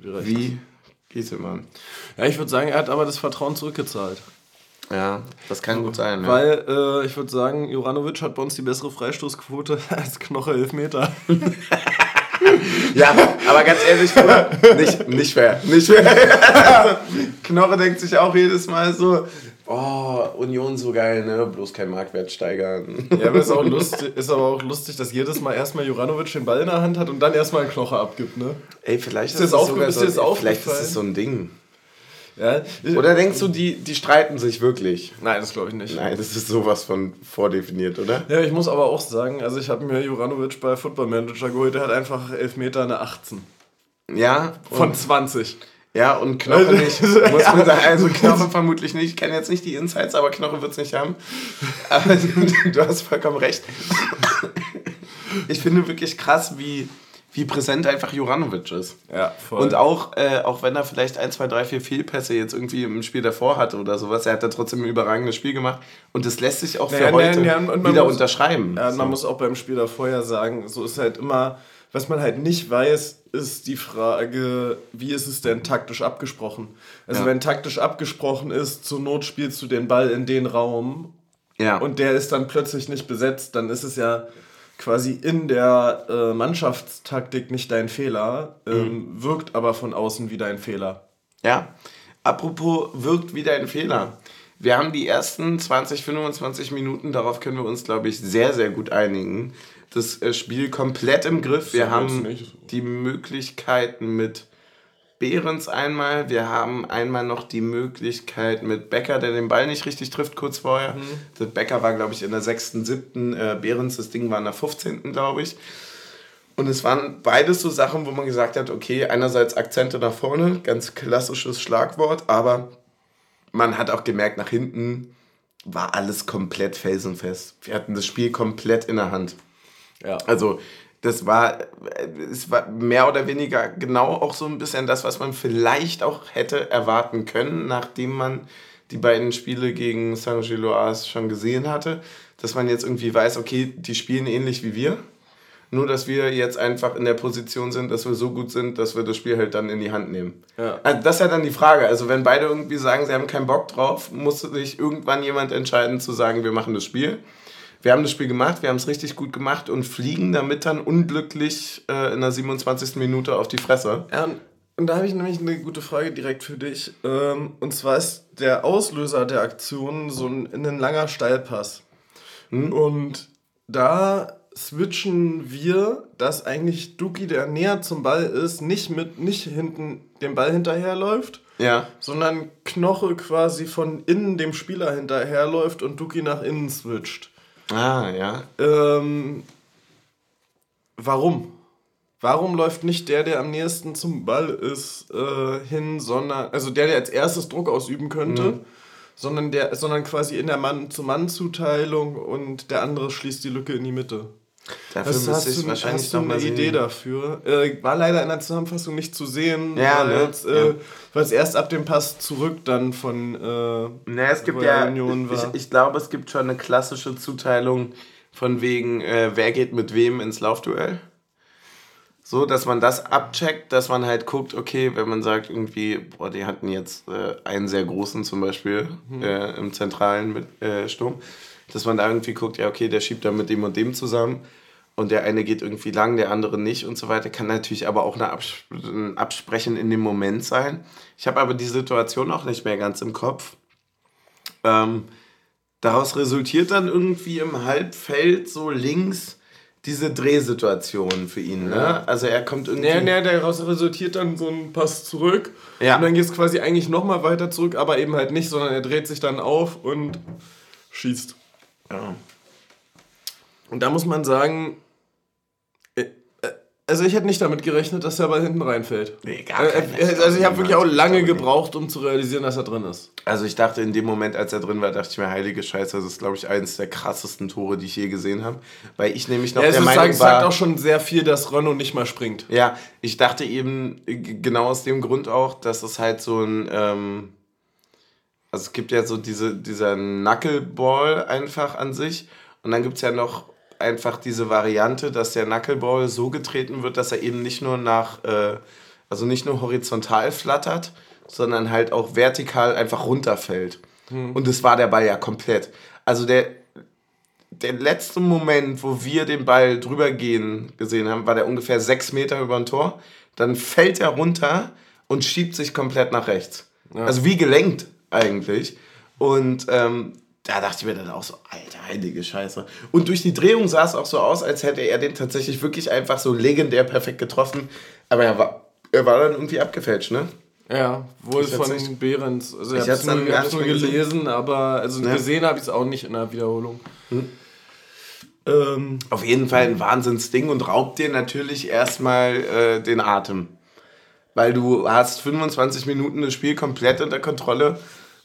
wie Gieselmann. Ja, ich würde sagen, er hat aber das Vertrauen zurückgezahlt. Ja, das kann gut sein. Weil äh, ich würde sagen, Juranovic hat bei uns die bessere Freistoßquote als Knoche Elfmeter. ja, aber ganz ehrlich, nicht, nicht fair. Nicht fair. Also, Knorre denkt sich auch jedes Mal so, oh, Union so geil, ne? Bloß kein Marktwert steigern. Ja, aber ist, auch lustig, ist aber auch lustig, dass jedes Mal erstmal Juranovic den Ball in der Hand hat und dann erstmal einen Knoche abgibt, ne? Ey, vielleicht ist, ist, das, sogar so, vielleicht ist es so ein Ding. Ja. Oder denkst du, die, die streiten sich wirklich? Nein, das glaube ich nicht. Nein, das ist sowas von vordefiniert, oder? Ja, ich muss aber auch sagen, also ich habe mir Juranovic bei Football Manager geholt, der hat einfach Elfmeter eine 18. Ja. Von 20. Ja, und Knoche nicht. Muss man sagen. Also Knoche vermutlich nicht. Ich kenne jetzt nicht die Insights, aber Knoche wird es nicht haben. Aber du hast vollkommen recht. Ich finde wirklich krass, wie wie präsent einfach Juranovic ist. Ja, voll. Und auch, äh, auch wenn er vielleicht ein, zwei, drei, vier Fehlpässe jetzt irgendwie im Spiel davor hatte oder sowas, er hat da trotzdem ein überragendes Spiel gemacht und das lässt sich auch für ja, heute ja, wieder muss, unterschreiben. Ja, so. man muss auch beim Spiel davor ja sagen, so ist halt immer, was man halt nicht weiß, ist die Frage, wie ist es denn taktisch abgesprochen? Also ja. wenn taktisch abgesprochen ist, zur Not spielst du den Ball in den Raum ja. und der ist dann plötzlich nicht besetzt, dann ist es ja quasi in der äh, Mannschaftstaktik nicht dein Fehler, ähm, mhm. wirkt aber von außen wie dein Fehler. Ja, apropos wirkt wie dein Fehler. Wir haben die ersten 20, 25 Minuten, darauf können wir uns, glaube ich, sehr, sehr gut einigen. Das äh, Spiel komplett im Griff. Wir haben die Möglichkeiten mit Behrens einmal. Wir haben einmal noch die Möglichkeit mit Becker, der den Ball nicht richtig trifft, kurz vorher. Mhm. Der Becker war, glaube ich, in der sechsten, siebten. Äh, Behrens, das Ding war in der 15., glaube ich. Und es waren beides so Sachen, wo man gesagt hat, okay, einerseits Akzente nach vorne, ganz klassisches Schlagwort, aber man hat auch gemerkt, nach hinten war alles komplett felsenfest. Wir hatten das Spiel komplett in der Hand. Ja. Also das war, es war mehr oder weniger genau auch so ein bisschen das, was man vielleicht auch hätte erwarten können, nachdem man die beiden Spiele gegen Saint-Gilloise schon gesehen hatte, dass man jetzt irgendwie weiß, okay, die spielen ähnlich wie wir, nur dass wir jetzt einfach in der Position sind, dass wir so gut sind, dass wir das Spiel halt dann in die Hand nehmen. Ja. Also das ist ja dann die Frage. Also wenn beide irgendwie sagen, sie haben keinen Bock drauf, muss sich irgendwann jemand entscheiden zu sagen, wir machen das Spiel wir haben das Spiel gemacht, wir haben es richtig gut gemacht und fliegen damit dann unglücklich äh, in der 27. Minute auf die Fresse. Ja, und da habe ich nämlich eine gute Frage direkt für dich. Ähm, und zwar ist der Auslöser der Aktion so ein, ein langer Steilpass. Hm? Und da switchen wir, dass eigentlich Duki, der näher zum Ball ist, nicht mit nicht hinten dem Ball hinterherläuft, ja. sondern Knoche quasi von innen dem Spieler hinterherläuft und Duki nach innen switcht. Ah, ja. Ähm, warum? Warum läuft nicht der, der am nächsten zum Ball ist, äh, hin, sondern, also der, der als erstes Druck ausüben könnte, mhm. sondern, der, sondern quasi in der Mann-zu-Mann-Zuteilung und der andere schließt die Lücke in die Mitte? Dafür hast, hast du, wahrscheinlich hast du eine Idee sehen. dafür? Äh, war leider in der Zusammenfassung nicht zu sehen, ja, weil, ne? es, äh, ja. weil es erst ab dem Pass zurück dann von äh, ne, es gibt ja, Union war. Ich, ich glaube, es gibt schon eine klassische Zuteilung von wegen, äh, wer geht mit wem ins Laufduell. So, dass man das abcheckt, dass man halt guckt, okay, wenn man sagt irgendwie, boah, die hatten jetzt äh, einen sehr großen zum Beispiel mhm. äh, im zentralen mit, äh, Sturm, dass man da irgendwie guckt, ja, okay, der schiebt da mit dem und dem zusammen und der eine geht irgendwie lang, der andere nicht und so weiter. Kann natürlich aber auch eine Abs ein Absprechen in dem Moment sein. Ich habe aber die Situation auch nicht mehr ganz im Kopf. Ähm, daraus resultiert dann irgendwie im Halbfeld so links diese Drehsituation für ihn. Ne? Ja. Also er kommt irgendwie. Nee, nee, daraus resultiert dann so ein Pass zurück. Ja. Und dann geht es quasi eigentlich nochmal weiter zurück, aber eben halt nicht, sondern er dreht sich dann auf und schießt. Ja. Und da muss man sagen, also ich hätte nicht damit gerechnet, dass er bei hinten reinfällt. Nee, gar äh, keine. Äh, also ich habe wirklich auch lange gebraucht, um zu realisieren, dass er drin ist. Also ich dachte in dem Moment, als er drin war, dachte ich mir, heilige Scheiße, das ist glaube ich eines der krassesten Tore, die ich je gesehen habe. Weil ich nämlich noch ja, der Meinung sagt, war... sagt auch schon sehr viel, dass Renault nicht mal springt. Ja, ich dachte eben genau aus dem Grund auch, dass es halt so ein... Ähm, also es gibt ja so diese, dieser Knuckleball einfach an sich. Und dann gibt es ja noch einfach diese Variante, dass der Knuckleball so getreten wird, dass er eben nicht nur nach, äh, also nicht nur horizontal flattert, sondern halt auch vertikal einfach runterfällt. Hm. Und das war der Ball ja komplett. Also der, der letzte Moment, wo wir den Ball drüber gehen gesehen haben, war der ungefähr sechs Meter über ein Tor. Dann fällt er runter und schiebt sich komplett nach rechts. Ja. Also wie gelenkt eigentlich. Und ähm, da dachte ich mir dann auch so, alter, heilige Scheiße. Und durch die Drehung sah es auch so aus, als hätte er den tatsächlich wirklich einfach so legendär perfekt getroffen. Aber er war, er war dann irgendwie abgefälscht, ne? Ja, wohl ich von nicht, Behrens. Also ich habe es nur, nur gelesen, gesehen. aber also ja. gesehen habe ich es auch nicht in der Wiederholung. Hm. Ähm, Auf jeden Fall ein Wahnsinnsding und raubt dir natürlich erstmal äh, den Atem. Weil du hast 25 Minuten das Spiel komplett unter Kontrolle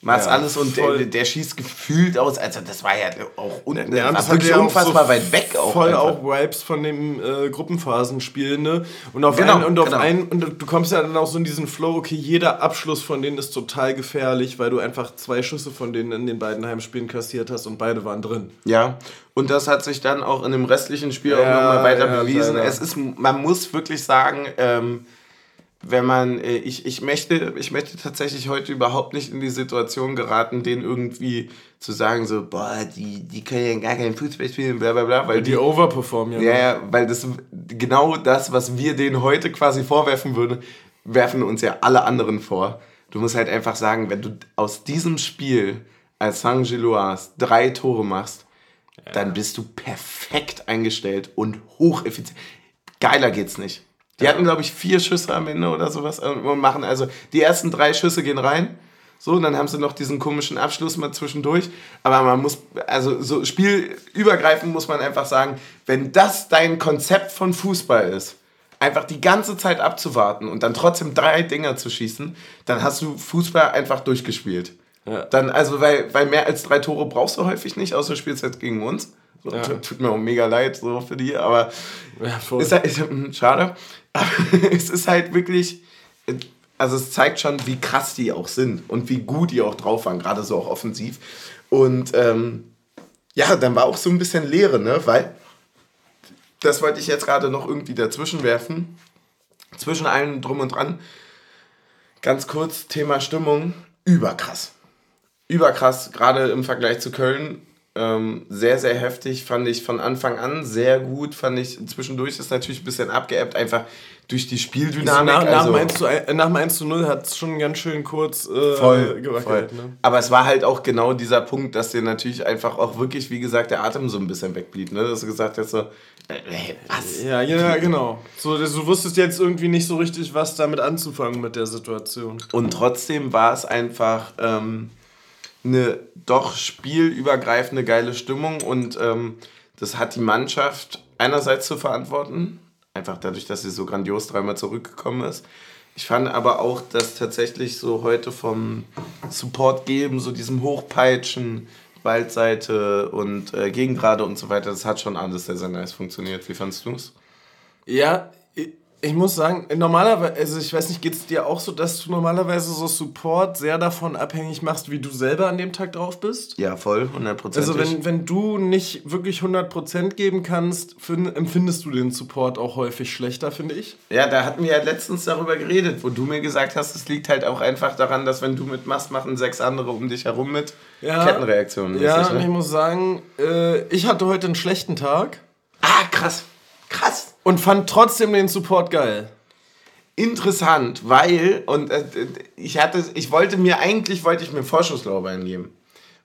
machst ja, alles und der, der, schießt gefühlt aus. Also das war ja auch un ja, das wirklich unfassbar so weit weg auch. Voll einfach. auch Vibes von dem äh, Gruppenphasenspiel, ne? Und auf genau, einen, und auf genau. einen und du kommst ja dann auch so in diesen Flow, okay, jeder Abschluss von denen ist total gefährlich, weil du einfach zwei Schüsse von denen in den beiden Heimspielen kassiert hast und beide waren drin. Ja, und das hat sich dann auch in dem restlichen Spiel ja, auch nochmal weiter ja, bewiesen. Es ist, man muss wirklich sagen, ähm, wenn man, äh, ich, ich, möchte, ich möchte tatsächlich heute überhaupt nicht in die Situation geraten, denen irgendwie zu sagen, so, boah, die, die können ja gar keinen Fußball spielen, bla bla bla. Weil die, die overperformen ja. Ja, ja, weil das genau das, was wir denen heute quasi vorwerfen würden, werfen uns ja alle anderen vor. Du musst halt einfach sagen, wenn du aus diesem Spiel als Saint-Gilloise drei Tore machst, ja. dann bist du perfekt eingestellt und hocheffizient. Geiler geht's nicht. Die hatten, glaube ich, vier Schüsse am Ende oder sowas und machen also die ersten drei Schüsse gehen rein. So, und dann haben sie noch diesen komischen Abschluss mal zwischendurch. Aber man muss, also so spielübergreifend muss man einfach sagen, wenn das dein Konzept von Fußball ist, einfach die ganze Zeit abzuwarten und dann trotzdem drei Dinger zu schießen, dann hast du Fußball einfach durchgespielt. Ja. Dann, also, weil, weil mehr als drei Tore brauchst du häufig nicht, außer du spielst jetzt gegen uns. So, ja. Tut mir auch mega leid so für die, aber ja, ist halt, ist, hm, schade. Aber es ist halt wirklich, also es zeigt schon, wie krass die auch sind und wie gut die auch drauf waren, gerade so auch offensiv. Und ähm, ja, dann war auch so ein bisschen Leere, ne? Weil, das wollte ich jetzt gerade noch irgendwie dazwischen werfen. Zwischen allem drum und dran. Ganz kurz, Thema Stimmung. Überkrass. Überkrass, gerade im Vergleich zu Köln ähm, sehr, sehr heftig, fand ich von Anfang an sehr gut, fand ich zwischendurch ist natürlich ein bisschen abgeebbt, einfach durch die Spieldynamik. Also nach, also, nach, dem 1 zu, nach dem 1 zu 0 hat es schon ganz schön kurz äh, voll, gewackelt. Voll. Ne? Aber es war halt auch genau dieser Punkt, dass dir natürlich einfach auch wirklich, wie gesagt, der Atem so ein bisschen wegblieb. Ne? Dass du gesagt hast, so, äh, was? Ja, ja, genau. So, du wusstest jetzt irgendwie nicht so richtig, was damit anzufangen mit der Situation. Und trotzdem war es einfach. Ähm, eine doch spielübergreifende geile Stimmung und ähm, das hat die Mannschaft einerseits zu verantworten, einfach dadurch, dass sie so grandios dreimal zurückgekommen ist. Ich fand aber auch, dass tatsächlich so heute vom Support geben, so diesem Hochpeitschen, Waldseite und äh, Gegengrade und so weiter, das hat schon alles sehr, sehr nice funktioniert. Wie fandest du es? Ja, ich muss sagen, normalerweise, also ich weiß nicht, geht es dir auch so, dass du normalerweise so Support sehr davon abhängig machst, wie du selber an dem Tag drauf bist? Ja, voll, 100%. Also wenn, wenn du nicht wirklich 100% geben kannst, find, empfindest du den Support auch häufig schlechter, finde ich. Ja, da hatten wir ja letztens darüber geredet, wo du mir gesagt hast, es liegt halt auch einfach daran, dass wenn du mitmachst, machen sechs andere um dich herum mit. Ja, Kettenreaktionen. Ja, ne? ich muss sagen, äh, ich hatte heute einen schlechten Tag. Ah, krass. Krass. Und fand trotzdem den Support geil. Interessant, weil, und äh, ich hatte, ich wollte mir, eigentlich wollte ich mir Vorschusslorbeeren geben.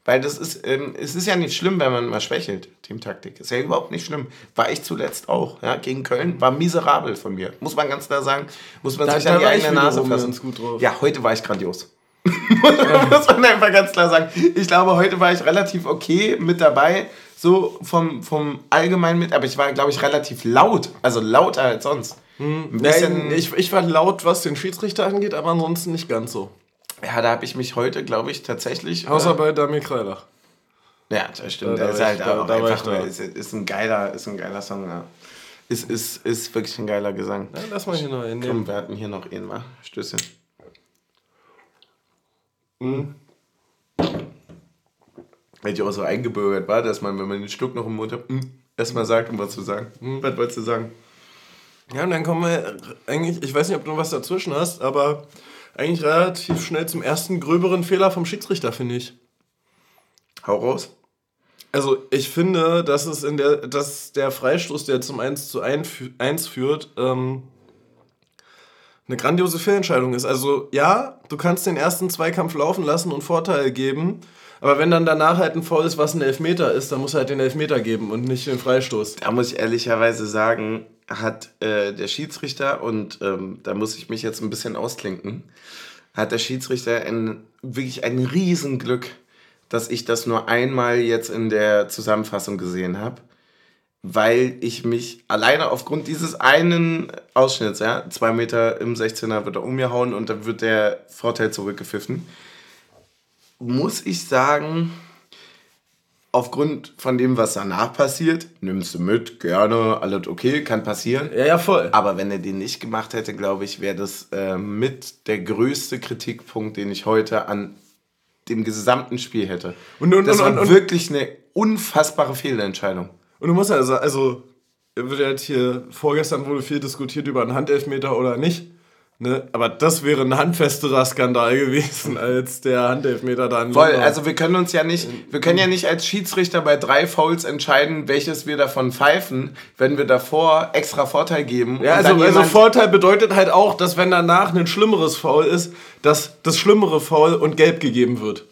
Weil das ist, ähm, es ist ja nicht schlimm, wenn man mal schwächelt, Teamtaktik. Ist ja überhaupt nicht schlimm. War ich zuletzt auch, ja, gegen Köln. War miserabel von mir. Muss man ganz klar sagen. Muss man da, sich an die eigene Nase fassen. Ja, heute war ich grandios. muss man einfach ganz klar sagen. Ich glaube, heute war ich relativ okay mit dabei so vom, vom Allgemeinen mit, aber ich war, glaube ich, relativ laut. Also lauter als sonst. Hm. Nein, ich, ich war laut, was den Schiedsrichter angeht, aber ansonsten nicht ganz so. Ja, da habe ich mich heute, glaube ich, tatsächlich. Außer äh, bei Damir Kreilach. Ja, das stimmt. Da, da ist halt da, auch da einfach, ist, ist, ein geiler, ist ein geiler Song. Ja. Ist, ist, ist wirklich ein geiler Gesang. Ja, lass mal hier noch einen Komm, wir hatten hier noch einen mal. Stöße. Mhm weil ich auch so eingebürgert war, dass man, wenn man den Schluck noch im Mund hat, mm, erstmal sagt, um was zu sagen. Mm. Was wolltest du sagen? Ja, und dann kommen wir eigentlich, ich weiß nicht, ob du noch was dazwischen hast, aber eigentlich relativ schnell zum ersten gröberen Fehler vom Schiedsrichter, finde ich. Hau raus. Also ich finde, dass es in der, dass der Freistoß, der zum 1 zu 1 führt, ähm, eine grandiose Fehlentscheidung ist. Also ja, du kannst den ersten Zweikampf laufen lassen und Vorteil geben, aber wenn dann danach halt ein Foul ist, was ein Elfmeter ist, dann muss er halt den Elfmeter geben und nicht den Freistoß. Da muss ich ehrlicherweise sagen, hat äh, der Schiedsrichter, und ähm, da muss ich mich jetzt ein bisschen ausklinken, hat der Schiedsrichter ein, wirklich ein Riesenglück, dass ich das nur einmal jetzt in der Zusammenfassung gesehen habe. Weil ich mich alleine aufgrund dieses einen Ausschnitts, ja, zwei Meter im 16er wird er um mir hauen und dann wird der Vorteil zurückgepfiffen muss ich sagen, aufgrund von dem, was danach passiert, nimmst du mit, gerne, alles okay, kann passieren. Ja, ja, voll. Aber wenn er den nicht gemacht hätte, glaube ich, wäre das äh, mit der größte Kritikpunkt, den ich heute an dem gesamten Spiel hätte. Und, und, das war und, wirklich eine unfassbare Fehlentscheidung. Und du musst also, also wird jetzt hier, vorgestern wurde viel diskutiert über einen Handelfmeter oder nicht. Ne? Aber das wäre ein handfesterer Skandal gewesen als der Handelfmeter dann. Voll, also wir können uns ja nicht, wir können ja nicht als Schiedsrichter bei drei Fouls entscheiden, welches wir davon pfeifen, wenn wir davor extra Vorteil geben. Ja, also, also Vorteil bedeutet halt auch, dass wenn danach ein schlimmeres Foul ist, dass das schlimmere Foul und gelb gegeben wird.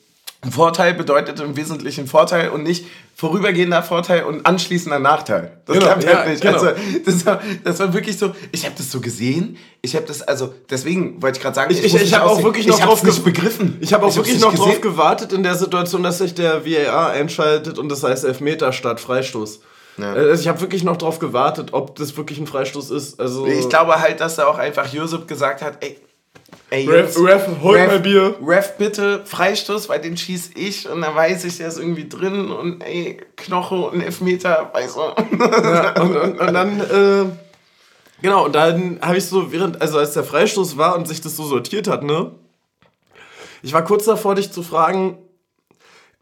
Vorteil bedeutet im Wesentlichen Vorteil und nicht vorübergehender Vorteil und anschließender Nachteil. Das genau, klappt halt nicht. Genau. Also, das, war, das war wirklich so, ich habe das so gesehen, ich habe das, also deswegen wollte ich gerade sagen, ich, ich, ich, ich habe auch wirklich noch drauf nicht begriffen. Ich habe auch wirklich noch drauf gewartet in der Situation, dass sich der VAR einschaltet und das heißt Elfmeter statt Freistoß. Ja. Also ich habe wirklich noch drauf gewartet, ob das wirklich ein Freistoß ist. Also ich glaube halt, dass da auch einfach Josep gesagt hat, ey, Ey, Ref, Ref, hol Ref, mal Bier. Ref, bitte, Freistoß, weil den schieß ich und dann weiß ich, der ist irgendwie drin und ey, Knoche und Elfmeter, weißt du. Ja, und, und, und dann, äh, genau, und dann habe ich so, während, also als der Freistoß war und sich das so sortiert hat, ne, ich war kurz davor, dich zu fragen,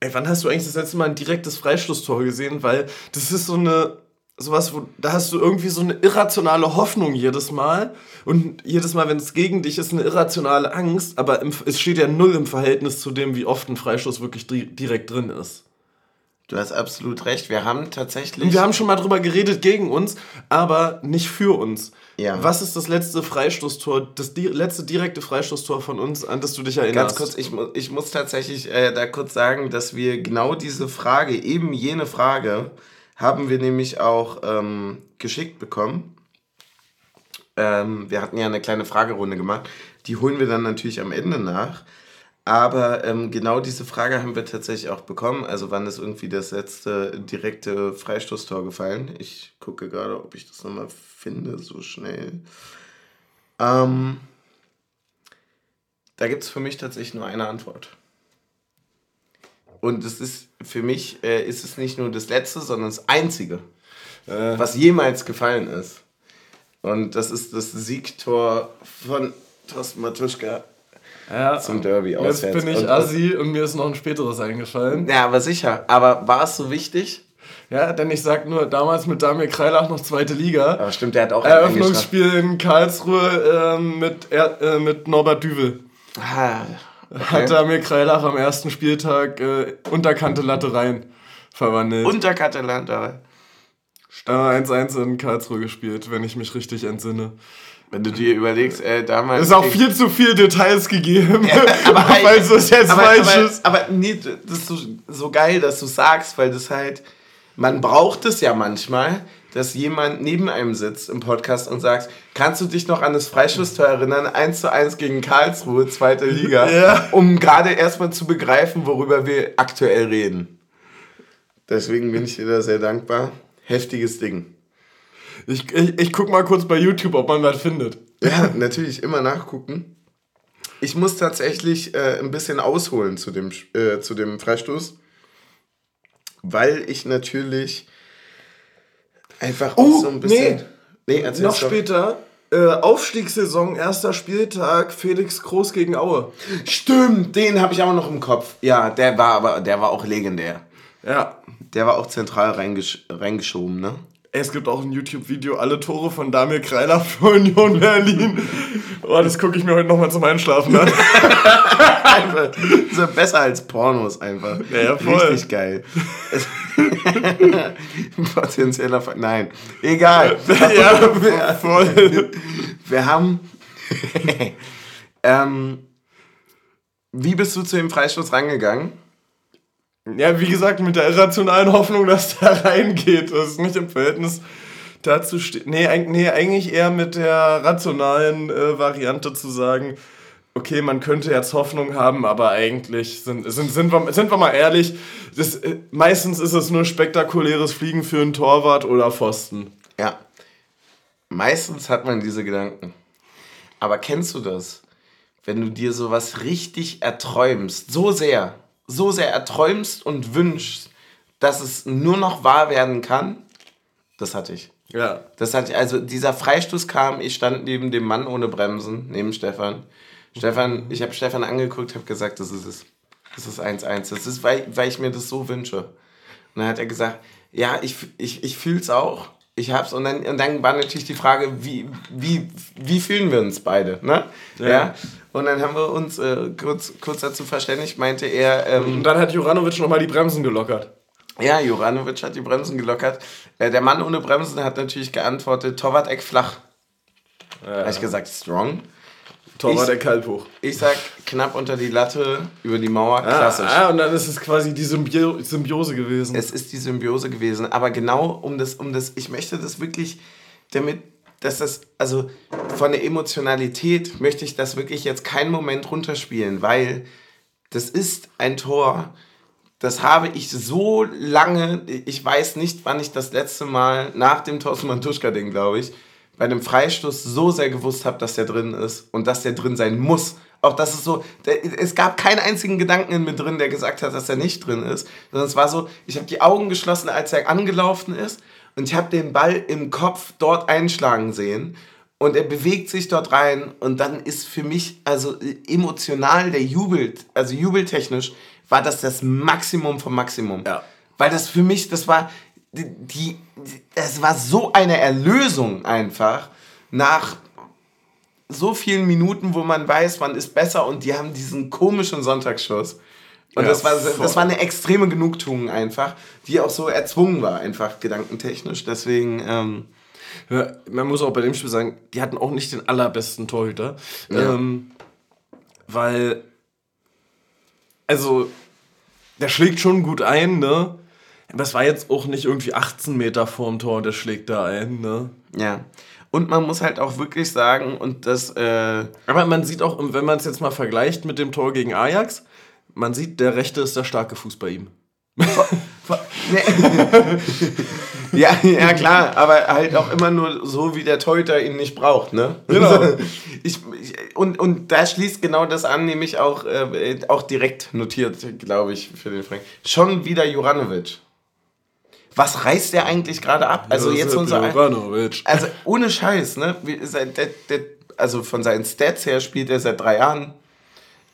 ey, wann hast du eigentlich das letzte Mal ein direktes Freistoßtor gesehen? Weil das ist so eine, sowas, wo da hast du irgendwie so eine irrationale Hoffnung jedes Mal und jedes Mal, wenn es gegen dich ist, eine irrationale Angst, aber im, es steht ja null im Verhältnis zu dem, wie oft ein Freistoß wirklich direkt drin ist. Du hast absolut recht. Wir haben tatsächlich. Wir haben schon mal drüber geredet gegen uns, aber nicht für uns. Ja. Was ist das letzte Freistoßtor, das di letzte direkte Freistoßtor von uns, an das du dich erinnerst? Ganz kurz, ich, mu ich muss tatsächlich äh, da kurz sagen, dass wir genau diese Frage, eben jene Frage, haben wir nämlich auch ähm, geschickt bekommen. Ähm, wir hatten ja eine kleine Fragerunde gemacht. Die holen wir dann natürlich am Ende nach. Aber ähm, genau diese Frage haben wir tatsächlich auch bekommen. Also wann ist irgendwie das letzte direkte Freistoßtor gefallen? Ich gucke gerade, ob ich das nochmal finde, so schnell. Ähm, da gibt es für mich tatsächlich nur eine Antwort. Und es ist für mich äh, ist es nicht nur das letzte, sondern das einzige, äh. was jemals gefallen ist. Und das ist das Siegtor von Thorsten Matuschka ja, zum Derby auswärts. Jetzt bin ich und, Assi und mir ist noch ein späteres eingefallen. Ja, aber sicher. Aber war es so wichtig? Ja, denn ich sag nur, damals mit Damir Kreilach noch zweite Liga. Aber stimmt, der hat auch Eröffnungsspiel in Karlsruhe äh, mit, äh, mit Norbert Düvel. Ah, okay. Hat Damir Kreilach am ersten Spieltag äh, unterkante Latte rein verwandelt. Unterkante Latte. 1-1 in Karlsruhe gespielt, wenn ich mich richtig entsinne. Wenn du dir überlegst, äh, damals. Es ist auch viel zu viel Details gegeben, ja, aber weil es das jetzt aber, falsch aber, ist. Aber nee, das ist so, so geil, dass du sagst, weil das halt. Man braucht es ja manchmal, dass jemand neben einem sitzt im Podcast und sagt, kannst du dich noch an das Freistoßtor erinnern? 1 zu 1 gegen Karlsruhe, zweite Liga. ja. Um gerade erstmal zu begreifen, worüber wir aktuell reden. Deswegen bin ich dir da sehr dankbar. Heftiges Ding. Ich, ich, ich guck mal kurz bei YouTube, ob man was findet. Ja, natürlich, immer nachgucken. Ich muss tatsächlich äh, ein bisschen ausholen zu dem, äh, zu dem Freistoß, weil ich natürlich einfach oh, so ein bisschen. Nee, nee noch später. Äh, Aufstiegssaison, erster Spieltag, Felix Groß gegen Aue. Stimmt, den habe ich auch noch im Kopf. Ja, der war aber, der war auch legendär. Ja. Der war auch zentral reingesch reingeschoben, ne? Es gibt auch ein YouTube-Video, alle Tore von Damir Kreiler für Union Berlin. Oh, das gucke ich mir heute nochmal zum Einschlafen an. einfach, so besser als Pornos einfach. Ja, ja voll. Richtig geil. Potenzieller Ver Nein, egal. Ja, voll. Wir haben... ähm, wie bist du zu dem Freistoß rangegangen? Ja, wie gesagt, mit der irrationalen Hoffnung, dass der reingeht. Das ist nicht im Verhältnis dazu steht. Nee, nee, eigentlich eher mit der rationalen äh, Variante zu sagen, okay, man könnte jetzt Hoffnung haben, aber eigentlich sind, sind, sind, wir, sind wir mal ehrlich, das, äh, meistens ist es nur spektakuläres Fliegen für einen Torwart oder Pfosten. Ja. Meistens hat man diese Gedanken. Aber kennst du das? Wenn du dir sowas richtig erträumst, so sehr, so sehr erträumst und wünschst, dass es nur noch wahr werden kann, das hatte ich. Ja. Das hatte ich, also dieser Freistoß kam, ich stand neben dem Mann ohne Bremsen, neben Stefan. Stefan, ich habe Stefan angeguckt, habe gesagt, das ist es. Das ist 1-1. Das ist, weil, weil ich mir das so wünsche. Und dann hat er gesagt, ja, ich, ich, ich fühle es auch. Ich hab's. Und dann, und dann war natürlich die Frage, wie, wie, wie fühlen wir uns beide? Ne? Ja. ja? Und dann haben wir uns äh, kurz, kurz dazu verständigt, meinte er. Ähm, und dann hat Juranovic nochmal die Bremsen gelockert. Ja, Juranovic hat die Bremsen gelockert. Äh, der Mann ohne Bremsen hat natürlich geantwortet: Torwart Eck flach. Ja. Habe ich gesagt, strong. Torwart der Kalb hoch. Ich sag knapp unter die Latte, über die Mauer, ah, klassisch. Ah, und dann ist es quasi die Symbio Symbiose gewesen. Es ist die Symbiose gewesen, aber genau um das, um das, ich möchte das wirklich, damit dass das, also von der Emotionalität möchte ich das wirklich jetzt keinen Moment runterspielen, weil das ist ein Tor, das habe ich so lange, ich weiß nicht, wann ich das letzte Mal nach dem Thorsten Mantuschka-Ding, glaube ich, bei einem Freistoß so sehr gewusst habe, dass der drin ist und dass der drin sein muss. Auch das ist so, es gab keinen einzigen Gedanken in mir drin, der gesagt hat, dass er nicht drin ist, sondern es war so, ich habe die Augen geschlossen, als er angelaufen ist und ich habe den Ball im Kopf dort einschlagen sehen und er bewegt sich dort rein und dann ist für mich, also emotional, der jubelt, also jubeltechnisch, war das das Maximum vom Maximum. Ja. Weil das für mich, das war, die, die, das war so eine Erlösung einfach nach so vielen Minuten, wo man weiß, man ist besser und die haben diesen komischen Sonntagsschuss. Und ja, das, war, das war eine extreme Genugtuung einfach, die auch so erzwungen war, einfach gedankentechnisch. Deswegen. Ähm, ja, man muss auch bei dem Spiel sagen, die hatten auch nicht den allerbesten Torhüter. Ja. Ähm, weil. Also, der schlägt schon gut ein, ne? Aber es war jetzt auch nicht irgendwie 18 Meter vorm Tor und der schlägt da ein, ne? Ja. Und man muss halt auch wirklich sagen, und das. Äh Aber man sieht auch, wenn man es jetzt mal vergleicht mit dem Tor gegen Ajax, man sieht, der Rechte ist der starke Fuß bei ihm. ja, ja, klar, aber halt auch immer nur so, wie der Torhüter ihn nicht braucht, ne? Genau. Ich, und, und da schließt genau das an, nämlich auch, äh, auch direkt notiert, glaube ich, für den Frank. Schon wieder Juranovic. Was reißt der eigentlich gerade ab? Also jetzt unser. Also ohne Scheiß, ne? Also von seinen Stats her spielt er seit drei Jahren.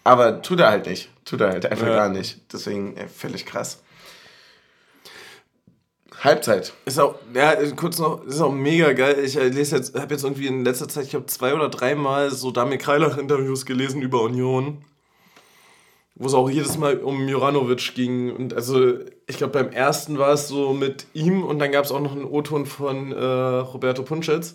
Aber tut er halt nicht. Tut er halt einfach Ja. gar nicht. Deswegen äh, völlig krass. Halbzeit. Ist auch, ja, kurz noch, ist auch mega geil. Ich äh, lese jetzt, habe jetzt irgendwie in letzter Zeit, ich habe zwei oder dreimal so Damir Kreilach-Interviews gelesen über Union. Wo es auch jedes Mal um Juranovic ging. Und also, ich glaube, beim ersten war es so mit ihm und dann gab es auch noch einen O-Ton von äh, Roberto Punschitz.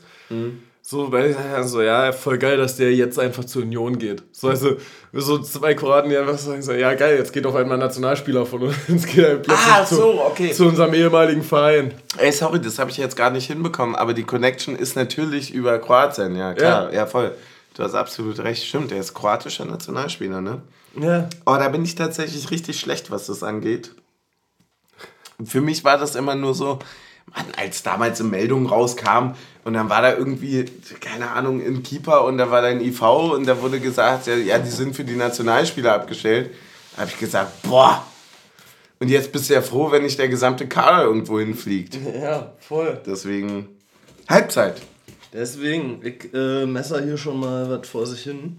So, weil ich sage so, ja, voll geil, dass der jetzt einfach zur Union geht. So, also, so zwei Kroaten, die einfach sagen so, ja, geil, jetzt geht auf einmal ein Nationalspieler von uns. Geht er plötzlich Ah, zu, so, okay. zu unserem ehemaligen Verein. Ey, sorry, das habe ich jetzt gar nicht hinbekommen, aber die Connection ist natürlich über Kroatien, ja, klar, ja, voll. Du hast absolut recht, stimmt, der ist kroatischer Nationalspieler, ne? Ja. Oh, da bin ich tatsächlich richtig schlecht, was das angeht. Für mich war das immer nur so, Mann, als damals eine Meldung rauskam und dann war da irgendwie, keine Ahnung, ein Keeper und da war da ein IV und da wurde gesagt, ja, ja die sind für die Nationalspieler abgestellt. Da habe ich gesagt, boah. Und jetzt bist du ja froh, wenn nicht der gesamte Kader irgendwo hinfliegt. Ja, voll. Deswegen Halbzeit. Deswegen, ich äh, messer hier schon mal was vor sich hin.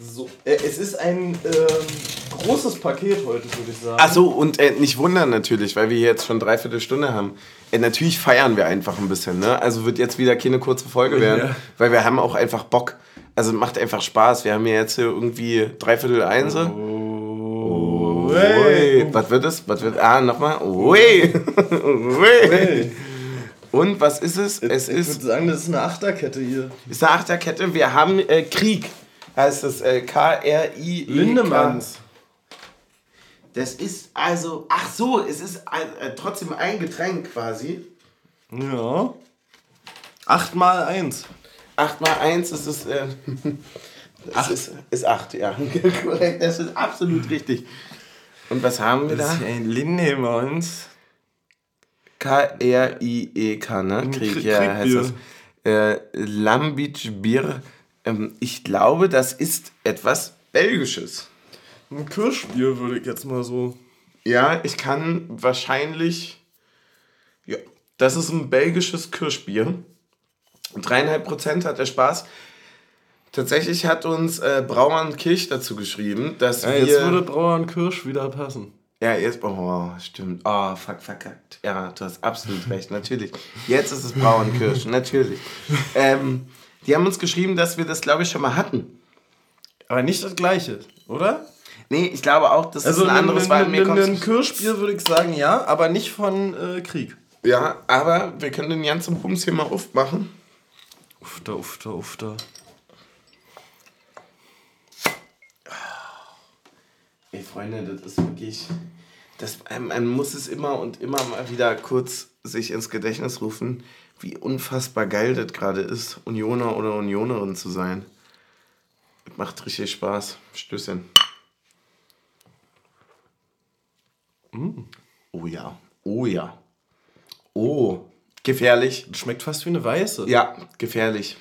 So, äh, es ist ein ähm, großes Paket heute, würde ich sagen. Ach so, und äh, nicht wundern natürlich, weil wir jetzt schon dreiviertel Stunde haben. Äh, natürlich feiern wir einfach ein bisschen, ne? Also wird jetzt wieder keine kurze Folge werden, Ja. weil wir haben auch einfach Bock. Also macht einfach Spaß. Wir haben ja jetzt hier irgendwie dreiviertel eins. Oh, Ui. Was wird es? Was wird. Ah, nochmal. Ui. Ui. Und was ist es? Es ich ist, würde sagen, das ist eine Achterkette hier. ist eine Achterkette. Wir haben äh, Krieg. Heißt es äh, K-R-I. Lindemanns. Das ist also. Ach so, es ist ein, äh, trotzdem ein Getränk quasi. Ja. 8 mal 1. 8 mal 1 ist es. Äh, das ist, ist 8, ja. Korrekt, das ist absolut richtig. Und was haben wir da? ein Lindemanns. K-R-I-E-K, ne? Krieg, Krieg- ja, heißt das. Äh, Lambic Bier. Ähm, ich glaube, das ist etwas Belgisches. Ein Kirschbier würde ich jetzt mal so. Ja, ich kann wahrscheinlich. Ja, das ist ein belgisches Kirschbier. Dreieinhalb Prozent hat der Spaß. Tatsächlich hat uns äh, Braumann Kirch dazu geschrieben, dass Ja, wir. jetzt würde Brauer und Kirsch wieder passen. Ja, jetzt. Oh, stimmt. Oh, fuck, verkackt. Ja, du hast absolut recht, natürlich. Jetzt ist es Brauernkirsch, natürlich. Ähm, die haben uns geschrieben, dass wir das, glaube ich, schon mal hatten. Aber nicht das gleiche, oder? Nee, ich glaube auch, das Also ist ein anderes, weil mir ein, kommt's- ein Kirschbier würde ich sagen, ja, aber nicht von äh, Krieg. Ja, aber wir können den ganzen Bums hier mal aufmachen. Ufter, ufter, ufter. Ey, Freunde, das ist wirklich. Das, man- muss es immer und immer mal wieder kurz sich ins Gedächtnis rufen, wie unfassbar geil das gerade ist, Unioner oder Unionerin zu sein. Macht richtig Spaß. Stößchen. Oh ja. Oh ja. Oh. Gefährlich. Schmeckt fast wie eine weiße. Ja, gefährlich.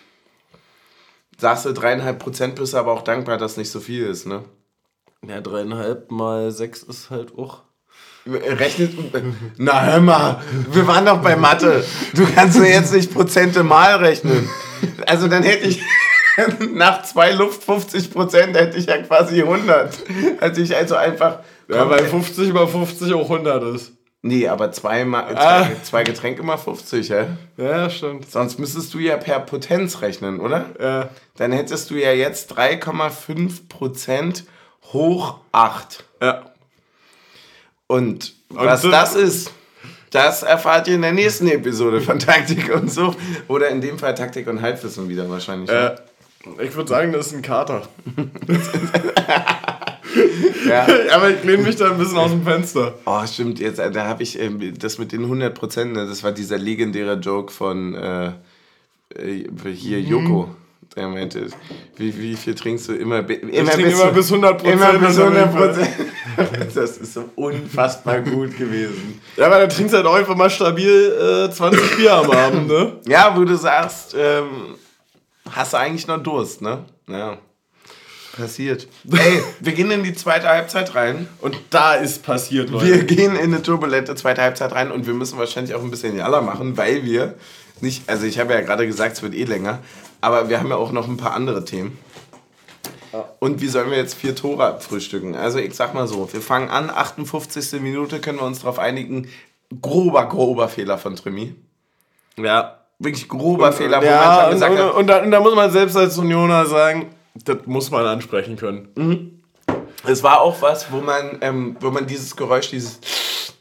Sagst du dreieinhalb Prozent, bist du aber auch dankbar, dass nicht so viel ist, ne? Ja, dreieinhalb mal sechs ist halt auch. Rechnet. Na hör mal, wir waren doch bei Mathe. Du kannst doch jetzt nicht Prozente mal rechnen. Also dann hätte ich nach zwei Luft 50 Prozent hätte ich ja quasi 100. Also ich also einfach. Ja, weil 50 mal 50 auch 100 ist. Nee, aber zwei, mal, Ah. zwei, zwei Getränke mal 50, hä? Ja, stimmt. Sonst müsstest du ja per Potenz rechnen, oder? Ja. Dann hättest du ja jetzt 3,5 Prozent hoch 8. Ja. Und was das- das ist, das erfahrt ihr in der nächsten Episode von Taktik und so. Oder in dem Fall Taktik und Halbwissen wieder wahrscheinlich. Äh, ich würde sagen, das ist ein Kater. Ja. Aber ich lehne mich da ein bisschen aus dem Fenster. Oh, stimmt, jetzt, äh, da habe ich ähm, das mit den 100 Prozent, ne, das war dieser legendäre Joke von äh, äh, hier Mhm. Der meinte, wie, wie viel trinkst du? Immer, immer, trinke immer bis 100 Prozent. immer bis 100 Prozent. Das ist so unfassbar gut gewesen. Ja, aber dann trinkst du halt auch einfach mal stabil äh, 20 Bier am Abend, ne? Ja, wo du sagst, ähm, hast du eigentlich noch Durst, ne? Ja. Passiert. Ey, wir gehen in die zweite Halbzeit rein. Und da ist passiert, Leute. Wir gehen in eine turbulente zweite Halbzeit rein und wir müssen wahrscheinlich auch ein bisschen Jalla machen, weil wir nicht, also ich habe ja gerade gesagt, es wird eh länger, aber wir haben ja auch noch ein paar andere Themen. Und wie sollen wir jetzt vier Tore abfrühstücken? Also ich sag mal so, wir fangen an, 58. Minute, können wir uns darauf einigen, grober, grober Fehler von Trimi. Ja. Wirklich grober und, Fehler, wo ja, man schon gesagt und, hat. Und, und, da, und da muss man selbst als Unioner sagen, das muss man ansprechen können. Mhm. Es war auch was, wo man, ähm, wo man dieses Geräusch, dieses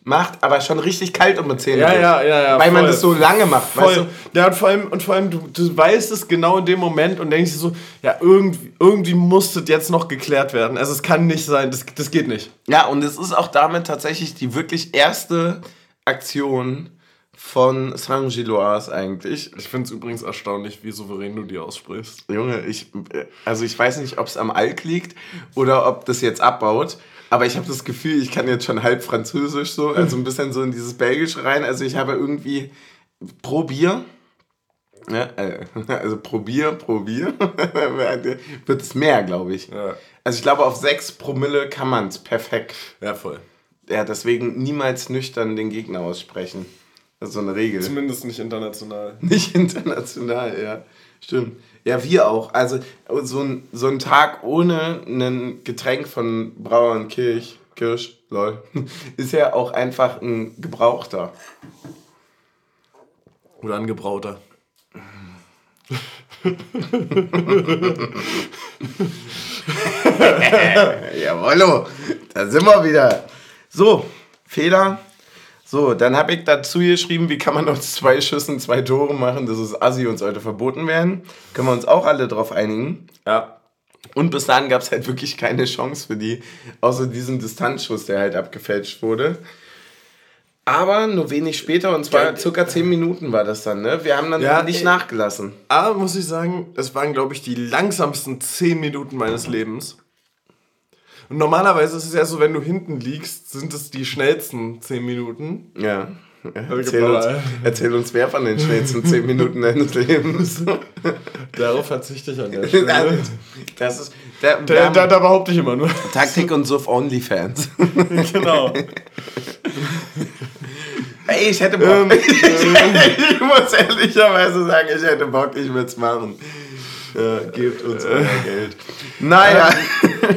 macht, aber schon richtig kalt um die Zähne. Ja, ja, ja, ja. Weil voll. man das so lange macht, voll. weißt du? Ja, und vor allem, und vor allem du, du weißt es genau in dem Moment und denkst dir so, ja, irgendwie, irgendwie muss das jetzt noch geklärt werden. Also es kann nicht sein, das, das geht nicht. Ja, und es ist auch damit tatsächlich die wirklich erste Aktion von Saint-Gilloise eigentlich. Ich finde es übrigens erstaunlich, wie souverän du die aussprichst. Junge, ich, also ich weiß nicht, ob es am Alk liegt oder ob das jetzt abbaut. Aber ich habe das Gefühl, ich kann jetzt schon halb Französisch so, also ein bisschen so in dieses Belgische rein. Also ich habe irgendwie pro Bier, ja, äh, also pro Bier, pro Bier, wird es mehr, glaube ich. Ja. Also ich glaube, auf 6 Promille kann man es perfekt. Ja, voll. Ja, deswegen niemals nüchtern den Gegner aussprechen. Das ist so eine Regel. Zumindest nicht international. Nicht international, ja. Stimmt. Ja, wir auch. Also so ein, so ein Tag ohne ein Getränk von Brauer und Kirch, Kirsch, lol, ist ja auch einfach ein gebrauchter. Oder ein gebrauter. Jawollo, da sind wir wieder. So, Feder so, dann habe ich dazu geschrieben, wie kann man aus zwei Schüssen zwei Tore machen, das ist assi und sollte verboten werden. Können wir uns auch alle drauf einigen. Ja. Und bis dahin gab es halt wirklich keine Chance für die, außer diesen Distanzschuss, der halt abgefälscht wurde. Aber nur wenig später, und zwar circa zehn Minuten war das dann, ne? Wir haben dann ja, nicht nachgelassen. Aber muss ich sagen, das waren, glaube ich, die langsamsten zehn Minuten meines Lebens. Und normalerweise ist es ja so, wenn du hinten liegst, sind es die schnellsten 10 Minuten. Ja. Erzähl uns, erzähl uns wer von den schnellsten 10 Minuten deines Lebens. Darauf verzichte ich an der Stelle. Das ist, da, da, da, da behaupte ich immer nur. Taktik und Suff Onlyfans. genau. Ey, ich hätte Bock. Ähm, ich muss ehrlicherweise sagen, ich hätte Bock, ich würde es machen. Ja, gebt uns euer Geld. Naja.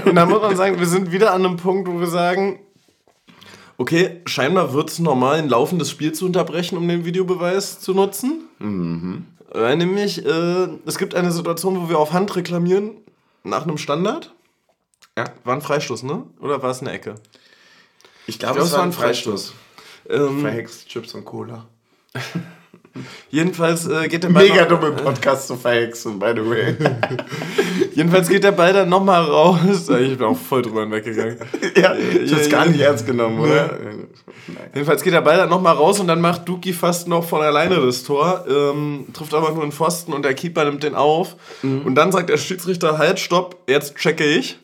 Und dann muss man sagen, wir sind wieder an einem Punkt, wo wir sagen, okay, scheinbar wird es normal, ein laufendes Spiel zu unterbrechen, um den Videobeweis zu nutzen. Mhm. Weil nämlich, äh, es gibt eine Situation, wo wir auf Hand reklamieren nach einem Standard. Ja. War ein Freistoß, ne? Oder war es eine Ecke? Ich glaube, glaub, es war ein Freistoß. Freistoß. Ähm, Verhext Chips und Cola. Jedenfalls äh, geht der Ball. Mega dumme Podcast zu verhexen, by the way. Jedenfalls geht der Ball dann nochmal raus. Ich bin auch voll drüber hinweggegangen. ja, ich hab's gar nicht ernst genommen, oder? Jedenfalls geht der Ball dann nochmal raus und dann macht Duki fast noch von alleine das Tor. Ähm, trifft aber nur einen Pfosten und der Keeper nimmt den auf. Mhm. Und dann sagt der Schiedsrichter: Halt, stopp, jetzt checke ich.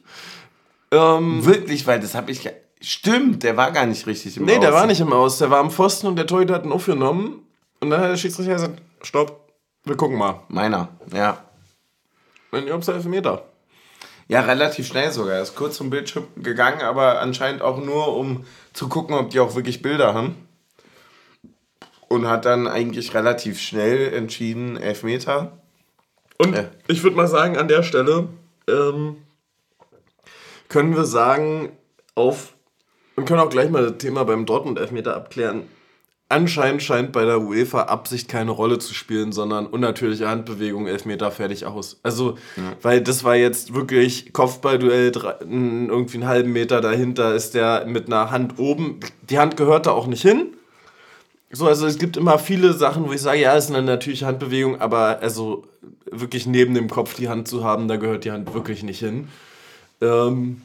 Ähm, Wirklich, weil das habe ich. Stimmt, der war gar nicht richtig im nee, Aus. Nee, der war nicht im Aus. Der war am Pfosten und der Torhüter hat ihn aufgenommen. Und dann hat der Schiedsrichter gesagt, stopp, wir gucken mal. Meiner, ja. Dann ihr habt Elfmeter. Ja, relativ schnell sogar. Er ist kurz zum Bildschirm gegangen, aber anscheinend auch nur, um zu gucken, ob die auch wirklich Bilder haben. Und hat dann eigentlich relativ schnell entschieden, Elfmeter. Und äh. ich würde mal sagen, an der Stelle ähm, können wir sagen, auf und können auch gleich mal das Thema beim Dortmund-Elfmeter abklären anscheinend scheint bei der UEFA Absicht keine Rolle zu spielen, sondern unnatürliche Handbewegung, Elfmeter, fertig aus. Also, ja. weil das war jetzt wirklich Kopfballduell, irgendwie einen halben Meter dahinter ist der mit einer Hand oben. Die Hand gehört da auch nicht hin. So, also es gibt immer viele Sachen, wo ich sage, ja, es ist eine natürliche Handbewegung, aber also wirklich neben dem Kopf die Hand zu haben, da gehört die Hand wirklich nicht hin. Ähm,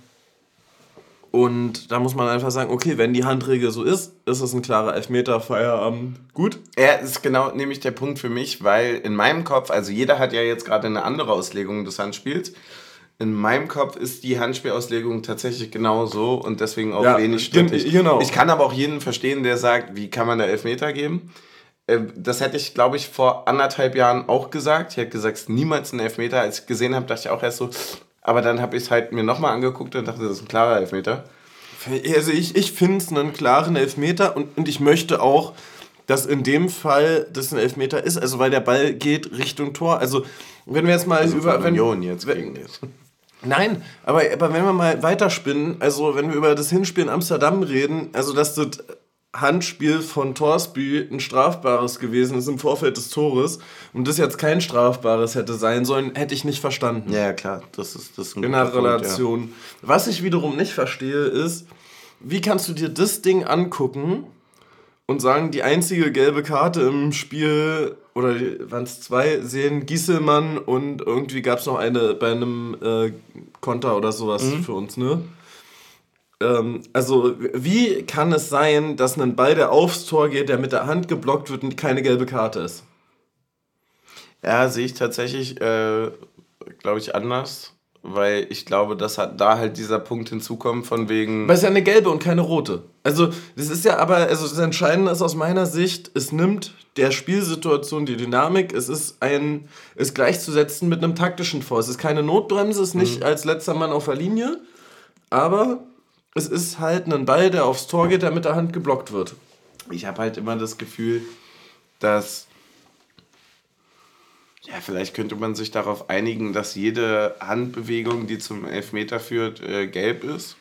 und da muss man einfach sagen, okay, wenn die Handregel so ist, ist es ein klarer Elfmeter, Feierabend, gut. Er ist genau nämlich der Punkt für mich, weil in meinem Kopf, also jeder hat ja jetzt gerade eine andere Auslegung des Handspiels. In meinem Kopf ist die Handspielauslegung tatsächlich genau so und deswegen auch ja, wenig strittig. Genau. Ich kann aber auch jeden verstehen, der sagt, wie kann man da Elfmeter geben? Äh, das hätte ich, glaube ich, vor anderthalb Jahren auch gesagt. Ich hätte gesagt, niemals ein Elfmeter. Als ich gesehen habe, dachte ich auch erst so, Aber dann habe ich es halt mir nochmal angeguckt und dachte, das ist ein klarer Elfmeter. Also ich, ich finde es einen klaren Elfmeter und, und ich möchte auch, dass in dem Fall das ein Elfmeter ist, also weil der Ball geht Richtung Tor. Also wenn wir jetzt mal also über... Wenn, Union jetzt gegen jetzt. Nein, aber, aber wenn wir mal weiterspinnen, also wenn wir über das Hinspiel in Amsterdam reden, also dass das Handspiel von Torsby ein strafbares gewesen ist im Vorfeld des Tores und das jetzt kein strafbares hätte sein sollen, hätte ich nicht verstanden. Ja, klar, das ist das ist In der Relation. Punkt, ja. Was ich wiederum nicht verstehe, ist, wie kannst du dir das Ding angucken und sagen, die einzige gelbe Karte im Spiel, oder waren es zwei, sehen Gieselmann und irgendwie gab es noch eine bei einem äh, Konter oder sowas mhm. für uns, ne? Ähm, also, wie kann es sein, dass ein Ball, der aufs Tor geht, der mit der Hand geblockt wird und keine gelbe Karte ist? Ja, sehe ich tatsächlich, äh, glaube ich, anders. Weil ich glaube, dass hat da halt dieser Punkt hinzukommt, von wegen. Weil es ja eine gelbe und keine rote. Also, das ist ja aber, also das Entscheidende ist aus meiner Sicht, es nimmt der Spielsituation die Dynamik, es ist ein, ist gleichzusetzen mit einem taktischen Vor. Es ist keine Notbremse, es ist nicht mhm. als letzter Mann auf der Linie, aber es ist halt ein Ball, der aufs Tor geht, der mit der Hand geblockt wird. Ich habe halt immer das Gefühl, dass. Ja, vielleicht könnte man sich darauf einigen, dass jede Handbewegung, die zum Elfmeter führt, äh, gelb ist.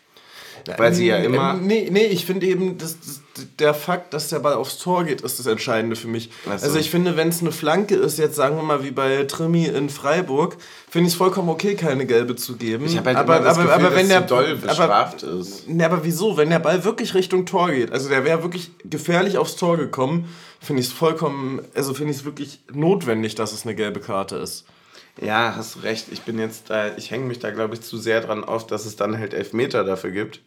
Weil sie ja immer. Nee, nee ich finde eben, dass, dass, der Fakt, dass der Ball aufs Tor geht, ist das Entscheidende für mich. So. Also ich finde, wenn es eine Flanke ist, jetzt sagen wir mal wie bei Trimi in Freiburg, finde ich es vollkommen okay, keine gelbe zu geben. Ich habe halt aber, das aber, Gefühl, aber wenn der doll bestraft aber, ist. Nee, aber wieso? Wenn der Ball wirklich Richtung Tor geht, also der wäre wirklich gefährlich aufs Tor gekommen, finde ich es vollkommen, also finde ich es wirklich notwendig, dass es eine gelbe Karte ist. Ja, hast du recht. Ich bin jetzt da, ich hänge mich da, glaube ich, zu sehr dran auf, dass es dann halt Elfmeter dafür gibt.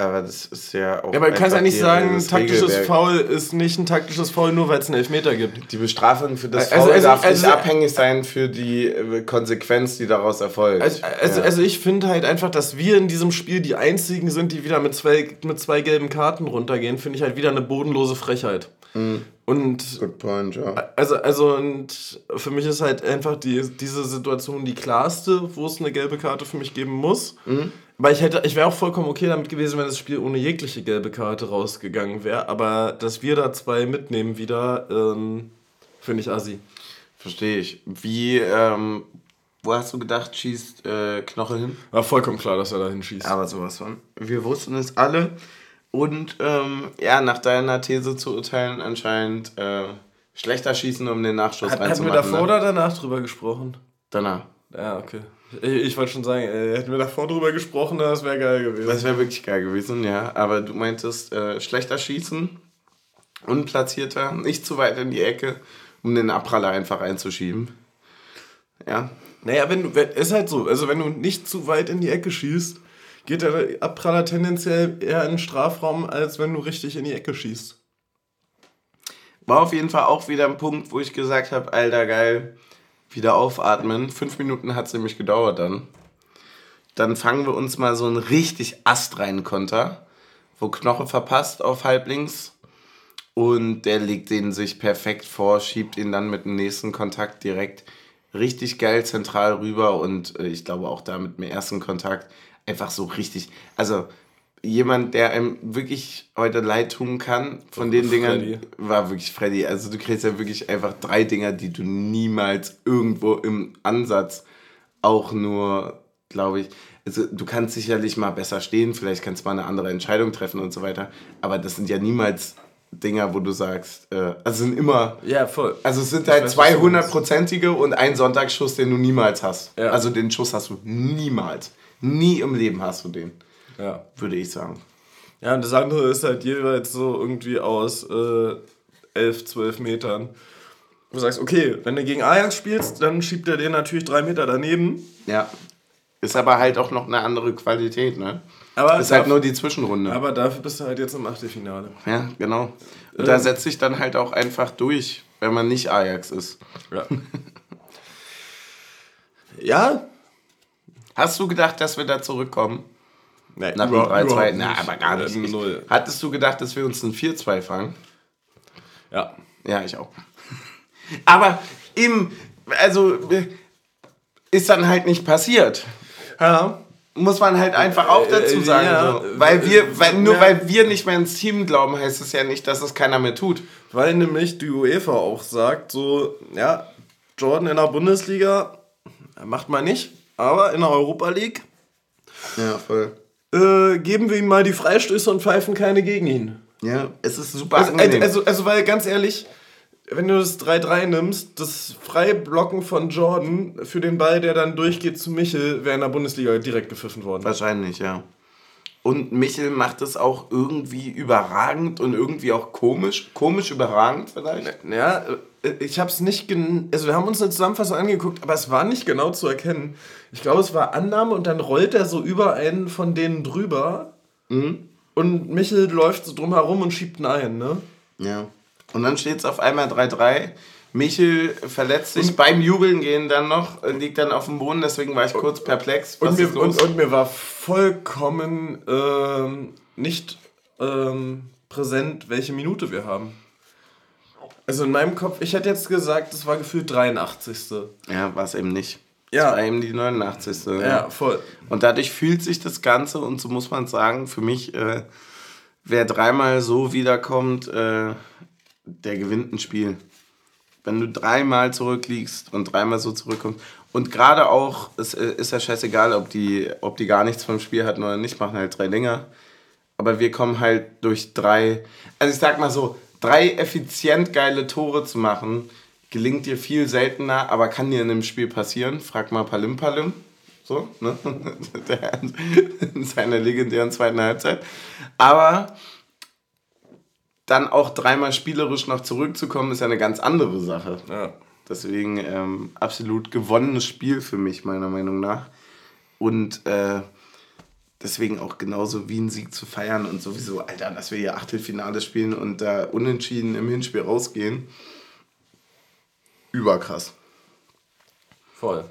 Aber das ist ja auch. Ja, aber du kannst ja nicht sagen, ein taktisches Foul ist nicht ein taktisches Foul, nur weil es einen Elfmeter gibt. Die Bestrafung für das also, Foul also, darf also, nicht abhängig sein für die äh, Konsequenz, die daraus erfolgt. Also, also, ja. also ich finde halt einfach, dass wir in diesem Spiel die einzigen sind, die wieder mit zwei, mit zwei gelben Karten runtergehen, finde ich halt wieder eine bodenlose Frechheit. Mhm. Und Good point, ja. Also, also und für mich ist halt einfach die, diese Situation die klarste, wo es eine gelbe Karte für mich geben muss. Mhm. Weil ich hätte, ich wäre auch vollkommen okay damit gewesen, wenn das Spiel ohne jegliche gelbe Karte rausgegangen wäre. Aber dass wir da zwei mitnehmen wieder, ähm, finde ich assi. Verstehe ich. Wie, ähm, wo hast du gedacht, schießt äh, Knoche hin? War vollkommen klar, dass er da hinschießt. Aber sowas von. Wir wussten es alle. Und ähm, ja, nach deiner These zu urteilen, anscheinend äh, schlechter schießen, um den Nachschuss Hat, reinzumachen. Hatten wir davor ne? oder danach drüber gesprochen? Danach. Ja, okay. Ich, ich wollte schon sagen, äh, hätten wir davor drüber gesprochen, das wäre geil gewesen. Das wäre wirklich geil gewesen, ja. Aber du meintest, äh, schlechter schießen, unplatzierter, nicht zu weit in die Ecke, um den Abpraller einfach einzuschieben. Ja. Naja, wenn du, ist halt so, also wenn du nicht zu weit in die Ecke schießt, geht der Abpraller tendenziell eher in den Strafraum, als wenn du richtig in die Ecke schießt. War auf jeden Fall auch wieder ein Punkt, wo ich gesagt habe, alter geil, wieder aufatmen. Fünf Minuten hat es nämlich gedauert dann. Dann fangen wir uns mal so einen richtig astreinen Konter, wo Knoche verpasst auf halblinks. Und der legt den sich perfekt vor, schiebt ihn dann mit dem nächsten Kontakt direkt richtig geil zentral rüber. Und äh, ich glaube auch da mit dem ersten Kontakt einfach so richtig. Also jemand, der einem wirklich heute leid tun kann, von den Dingern, Freddy. war wirklich Freddy. Also du kriegst ja wirklich einfach drei Dinger, die du niemals irgendwo im Ansatz auch nur, glaube ich, also du kannst sicherlich mal besser stehen, vielleicht kannst du mal eine andere Entscheidung treffen und so weiter, aber das sind ja niemals Dinger, wo du sagst, äh, also sind immer. Ja, voll. Also es sind ich halt zwei hundertprozentige und ein Sonntagsschuss, den du niemals hast. Ja. Also den Schuss hast du niemals. Nie im Leben hast du den. Ja. Würde ich sagen. Ja, und das andere ist halt jeweils so irgendwie aus äh, 11, 12 Metern. Du sagst, okay, wenn du gegen Ajax spielst, dann schiebt er den natürlich drei Meter daneben. Ja. Ist aber halt auch noch eine andere Qualität, ne? Aber ist halt nur die Zwischenrunde. Aber dafür bist du halt jetzt im Achtelfinale. Ja, genau. Und ähm. da setzt sich dann halt auch einfach durch, wenn man nicht Ajax ist. Ja. ja. Hast du gedacht, dass wir da zurückkommen? Nee, Nach dem 3-2? Na, aber gar nicht. Null. Hattest du gedacht, dass wir uns ein 4-2 fangen? Ja. Ja, ich auch. aber im, also ist dann halt nicht passiert. Ja. Muss man halt einfach auch dazu Äh, sagen. ja, so. Weil wir, weil, nur ja. weil wir nicht mehr ins Team glauben, heißt es ja nicht, dass es keiner mehr tut. Weil nämlich die UEFA auch sagt, so, ja, Jordan in der Bundesliga macht man nicht, aber in der Europa League Ja, voll. äh, geben wir ihm mal die Freistöße und pfeifen keine gegen ihn. Ja, es ist super Also, angenehm. also, also, weil ganz ehrlich, wenn du das 3-3 nimmst, das Freiblocken von Jordan für den Ball, der dann durchgeht zu Michel, wäre in der Bundesliga direkt gepfiffen worden. Wahrscheinlich, ja. Und Michel macht es auch irgendwie überragend und irgendwie auch komisch. Komisch überragend vielleicht. Ja, äh, ich habe es nicht, gen also wir haben uns eine Zusammenfassung angeguckt, aber es war nicht genau zu erkennen. Ich glaube, es war Annahme und dann rollt er so über einen von denen drüber und Michel läuft so drum herum und schiebt ihn ein, ne? Ja. Und dann steht es auf einmal 3-3. Michel verletzt sich beim Jubeln gehen dann noch, liegt dann auf dem Boden, deswegen war ich kurz perplex. Und mir, und, und mir war vollkommen ähm, nicht ähm, präsent, welche Minute wir haben. Also in meinem Kopf, ich hätte jetzt gesagt, es war gefühlt 83. ja, war es eben nicht. Ja. Es war eben die 89. Ja, voll. Und dadurch fühlt sich das Ganze, und so muss man sagen, für mich, äh, wer dreimal so wiederkommt, äh, der gewinnt ein Spiel. Wenn du dreimal zurückliegst und dreimal so zurückkommst. Und gerade auch, es äh, ist ja scheißegal, ob die, ob die gar nichts vom Spiel hatten oder nicht, machen halt drei Dinger. Aber wir kommen halt durch drei, also ich sag mal so, drei effizient geile Tore zu machen, gelingt dir viel seltener, aber kann dir in einem Spiel passieren. Frag mal Palim Palim. So, ne? In seiner legendären zweiten Halbzeit. Aber dann auch dreimal spielerisch noch zurückzukommen, ist ja eine ganz andere Sache. Ja. Deswegen ähm, absolut gewonnenes Spiel für mich, meiner Meinung nach. Und äh, deswegen auch genauso wie ein Sieg zu feiern und sowieso, Alter, dass wir hier Achtelfinale spielen und da unentschieden im Hinspiel rausgehen. Überkrass. Voll.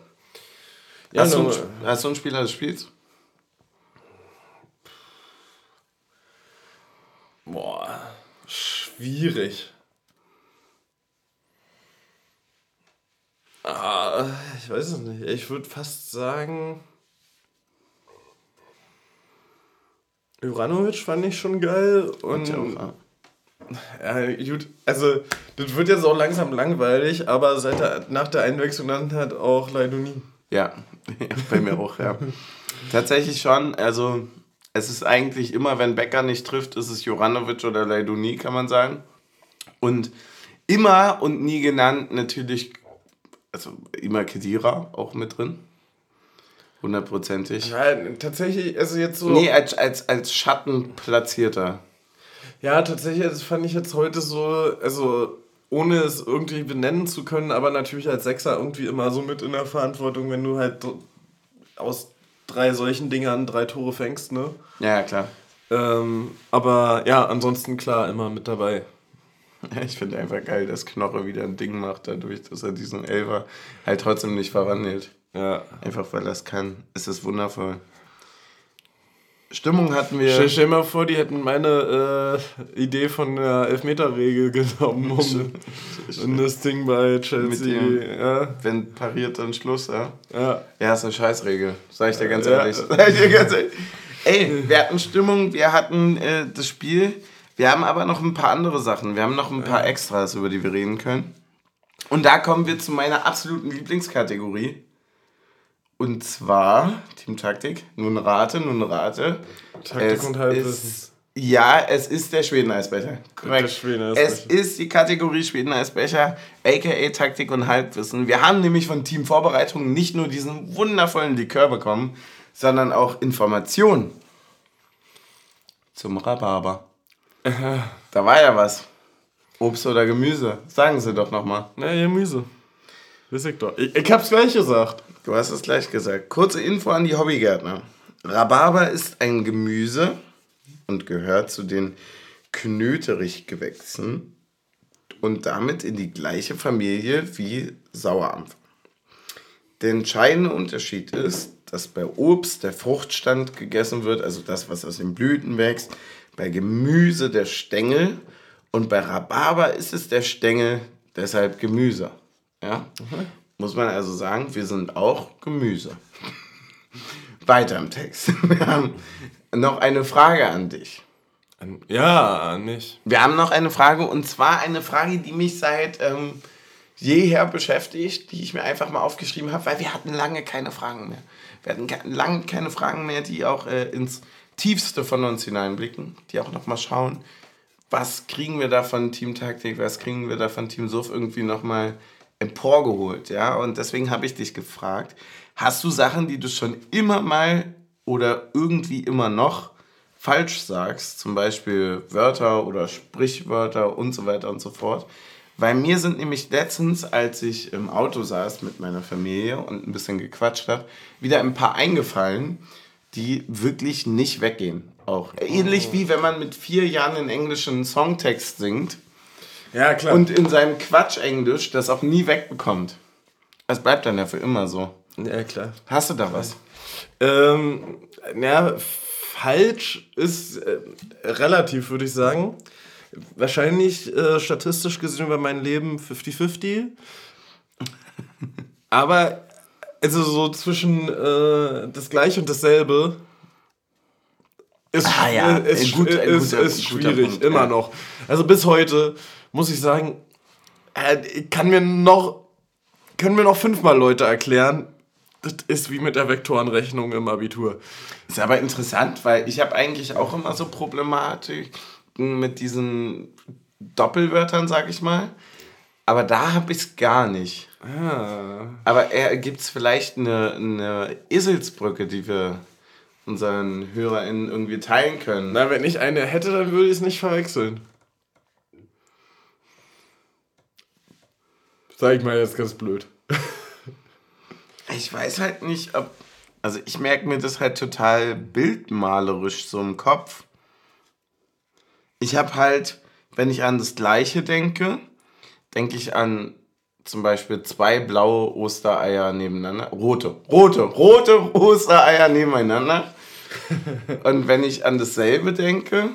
hast, du einen, hast du einen Spieler des Spiels? Boah, schwierig. Ah, ich weiß es nicht. Ich würde fast sagen. Juranovic fand ich schon geil. Und Ja, ja, gut, also das wird jetzt auch langsam langweilig, aber seit der, nach der Einwechslung dann hat auch Leidoni. Ja, bei mir auch, ja. Tatsächlich schon, also es ist eigentlich immer, wenn Becker nicht trifft, ist es Joranovic oder Leiduni, kann man sagen. Und immer und nie genannt natürlich, also immer Kedira auch mit drin. Hundertprozentig. Ja, tatsächlich, also jetzt so. Nee, als, als, als Schattenplatzierter. Ja, tatsächlich, das fand ich jetzt heute so, also ohne es irgendwie benennen zu können, aber natürlich als Sechser irgendwie immer so mit in der Verantwortung, wenn du halt aus drei solchen Dingern drei Tore fängst, ne? Ja, klar. Ähm, aber ja, ansonsten klar, immer mit dabei. Ich finde einfach geil, dass Knoche wieder ein Ding macht, dadurch, dass er diesen Elfer halt trotzdem nicht verwandelt. Ja. Einfach weil er es kann. Es ist wundervoll. Stimmung hatten wir. Stell, dir mal vor, die hätten meine äh, Idee von der Elfmeterregel genommen um, um das Ding bei Chelsea. dem- ja, Wenn pariert, dann Schluss, ja? ja. Ja, ist eine Scheißregel. Sag ich dir ganz Ja. ehrlich. Sag ich dir ganz ehrlich. Ey, wir hatten Stimmung, wir hatten äh, das Spiel. Wir haben aber noch ein paar andere Sachen. Wir haben noch ein paar Extras, über die wir reden können. Und da kommen wir zu meiner absoluten Lieblingskategorie. Und zwar Teamtaktik. Nun rate, nun rate. Taktik Es und Halbwissen. ist- Ja, es ist der Schweden-Eisbecher. Korrekt. Es ist die Kategorie Schweden-Eisbecher, aka Taktik und Halbwissen. Wir haben nämlich von Team Vorbereitung nicht nur diesen wundervollen Likör bekommen, sondern auch Informationen zum Rhabarber. Da war ja was. Obst oder Gemüse. Sagen Sie doch nochmal. Na, Gemüse. Weiß ich doch. Ich, ich hab's gleich gesagt. Du hast es gleich gesagt. Kurze Info an die Hobbygärtner. Rhabarber ist ein Gemüse und gehört zu den Knöterichgewächsen und damit in die gleiche Familie wie Sauerampfer. Der entscheidende Unterschied ist, dass bei Obst der Fruchtstand gegessen wird, also das, was aus den Blüten wächst, bei Gemüse der Stängel und bei Rhabarber ist es der Stängel, deshalb Gemüse. Ja? Muss man also sagen, wir sind auch Gemüse. Weiter im Text. Wir haben noch eine Frage an dich. Ja, nicht. Wir haben noch eine Frage und zwar eine Frage, die mich seit ähm, jeher beschäftigt, die ich mir einfach mal aufgeschrieben habe, weil wir hatten lange keine Fragen mehr. Wir hatten lange keine Fragen mehr, die auch äh, ins Tiefste von uns hineinblicken, die auch nochmal schauen, was kriegen wir da von Team Taktik, was kriegen wir da von Team Suff irgendwie nochmal emporgeholt, ja. Und deswegen habe ich dich gefragt, hast du Sachen, die du schon immer mal oder irgendwie immer noch falsch sagst, zum Beispiel Wörter oder Sprichwörter und so weiter und so fort. Weil mir sind nämlich letztens, als ich im Auto saß mit meiner Familie und ein bisschen gequatscht habe, wieder ein paar eingefallen, die wirklich nicht weggehen. Auch ähnlich wie wenn man mit vier Jahren einen englischen Songtext singt. Ja, klar. Und in seinem Quatsch-Englisch das auch nie wegbekommt. Es bleibt dann ja für immer so. Ja, klar. Hast du da was? Ähm, ja, falsch ist äh, relativ, würde ich sagen. Wahrscheinlich äh, statistisch gesehen über mein Leben 50-50. Aber also so zwischen äh, das Gleiche und dasselbe ist, Ah, ja. ist, Ein gut- ein ist, guter- ist schwierig, Punkt, immer ja. noch. Also bis heute muss ich sagen, äh, kann mir noch, können mir noch fünfmal Leute erklären, das ist wie mit der Vektorenrechnung im Abitur. Ist aber interessant, weil ich habe eigentlich auch immer so Problematiken mit diesen Doppelwörtern, sag ich mal. Aber da habe ich es gar nicht. Ah. Aber gibt es vielleicht eine, eine Eselsbrücke, die wir unseren HörerInnen irgendwie teilen können? Na, wenn ich eine hätte, dann würde ich es nicht verwechseln. Sag ich mal jetzt ganz blöd. Ich weiß halt nicht, ob. Also ich merke mir das halt total bildmalerisch so im Kopf. Ich habe halt, wenn ich an das Gleiche denke, denke ich an zum Beispiel zwei blaue Ostereier nebeneinander. Rote, rote, rote Ostereier nebeneinander. Und wenn ich an dasselbe denke,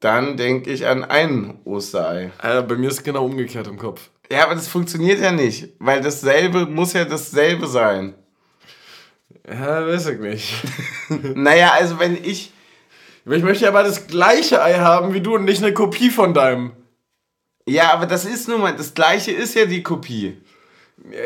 dann denke ich an ein Osterei. Alter, bei mir ist es genau umgekehrt im Kopf. Ja, aber das funktioniert ja nicht, weil dasselbe muss ja dasselbe sein. Ja, weiß ich nicht. Naja, also wenn ich. Ich möchte aber das gleiche Ei haben wie du und nicht eine Kopie von deinem. Ja, aber das ist nun mal, das gleiche ist ja die Kopie.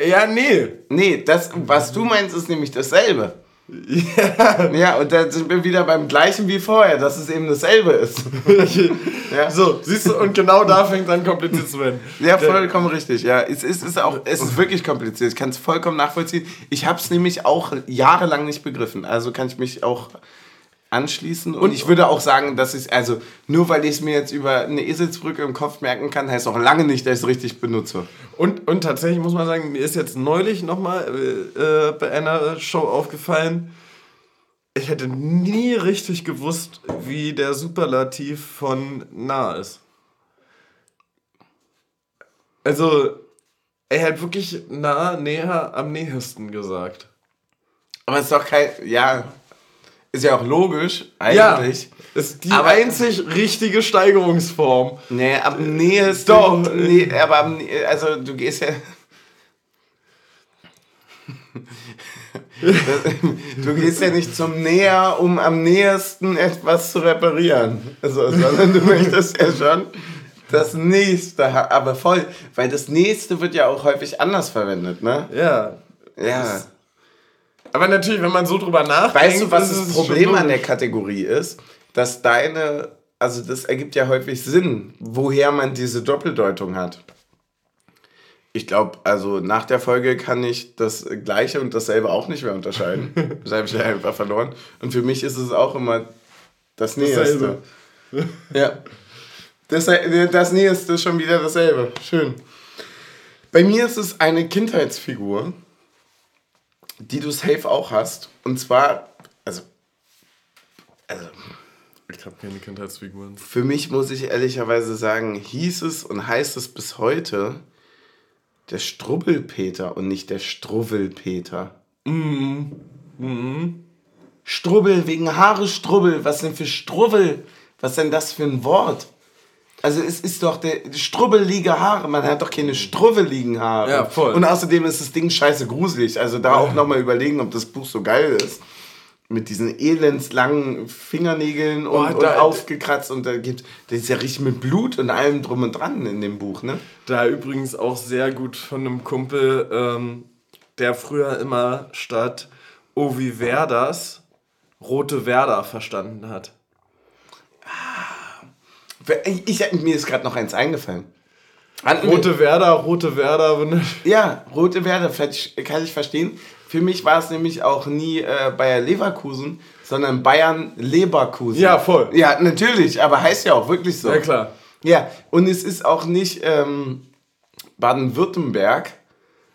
Ja, nee. Nee, das, was du meinst, ist nämlich dasselbe. Ja. Ja, und dann sind wir wieder beim gleichen wie vorher, dass es eben dasselbe ist. Ja. So, siehst du, und genau da fängt dann kompliziert zu werden. Ja, vollkommen richtig. Ja, es ist, es ist auch, es ist wirklich kompliziert. Ich kann es vollkommen nachvollziehen. Ich habe es nämlich auch jahrelang nicht begriffen. Also kann ich mich auch anschließen. Und ich würde auch sagen, dass ich also nur weil ich es mir jetzt über eine Eselsbrücke im Kopf merken kann, heißt auch lange nicht, dass ich es richtig benutze. Und, und tatsächlich muss man sagen, mir ist jetzt neulich nochmal äh, äh, bei einer Show aufgefallen, ich hätte nie richtig gewusst, wie der Superlativ von nah ist. Also, er hat wirklich nah, näher, am nähesten gesagt. Aber es ist doch kein. Ja. Ist ja auch logisch, eigentlich. ist die Aber- einzig richtige Steigerungsform. Nee, am nähesten. Doch. Nee, aber Nä- also du gehst ja. du gehst ja nicht zum Näher, um am nähersten etwas zu reparieren. Also, sondern du möchtest ja schon das nächste, aber voll, weil das nächste wird ja auch häufig anders verwendet, ne? Ja. Ja. Aber natürlich, wenn man so drüber nachdenkt. Weißt du, was das Problem an der. Kategorie ist? Dass deine, also das ergibt ja häufig Sinn, woher man diese Doppeldeutung hat. Ich glaube, also nach der Folge kann ich das Gleiche und dasselbe auch nicht mehr unterscheiden. das habe ich ja einfach verloren. Und für mich ist es auch immer das Nächste. Ja. Das, das Nächste ist schon wieder dasselbe. Schön. Bei mir ist es eine Kindheitsfigur, die du safe auch hast. Und zwar, also, also Ich habe keine Kindheitsfiguren. für mich muss ich ehrlicherweise sagen, hieß es und heißt es bis heute der Strubbelpeter und nicht der Struwwelpeter. Mhm. Strubbel wegen Haare Strubbel. Was denn für Strubbel? Was denn das für ein Wort? Also es ist doch der strubbelige Haare. Man hat doch keine strubbeligen Haare. Ja, voll. Und außerdem ist das Ding scheiße gruselig. Also da auch nochmal überlegen, ob das Buch so geil ist. Mit diesen elendslangen Fingernägeln und, Oh, und da- aufgekratzt. Und da gibt das ist ja richtig mit Blut und allem drum und dran in dem Buch, ne? Da übrigens auch sehr gut von einem Kumpel, ähm, der früher immer statt wie wär das Rote Werder verstanden hat. Ich, ich, mir ist gerade noch eins eingefallen. Hatten wir- Rote Werder, Rote Werder. Ja, Rote Werder vielleicht kann ich verstehen. Für mich war es nämlich auch nie äh, Bayer Leverkusen, sondern Bayern Leverkusen. Ja, voll. Ja, natürlich, aber heißt ja auch wirklich so. Ja, klar. Ja, und es ist auch nicht ähm, Baden-Württemberg,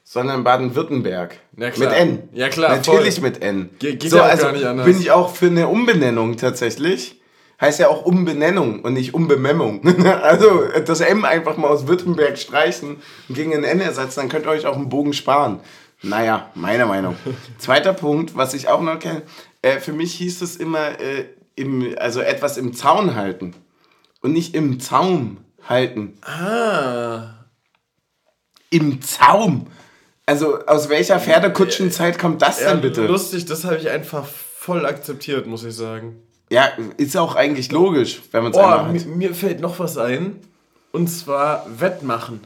sondern Baden-Württemberg. Ja, klar. Mit N. Ja, klar, Natürlich voll. mit N. Ge- geht so, ja auch also gar nicht anders. bin ich auch für eine Umbenennung tatsächlich. Heißt ja auch Umbenennung und nicht Umbememmung. also das M einfach mal aus Württemberg streichen und gegen ein N ersetzen, dann könnt ihr euch auch einen Bogen sparen. Naja, meine Meinung. Zweiter Punkt, was ich auch noch kenne, äh, für mich hieß es immer, äh, im, also etwas im Zaun halten und nicht im Zaum halten. Ah. Im Zaum. Also aus welcher Pferdekutschenzeit kommt das Ja, denn bitte? lustig, das habe ich einfach voll akzeptiert, muss ich sagen. Ja, ist auch eigentlich logisch, wenn man es Oh, einmal mir, hat. mir fällt noch was ein. Und zwar Wettmachen.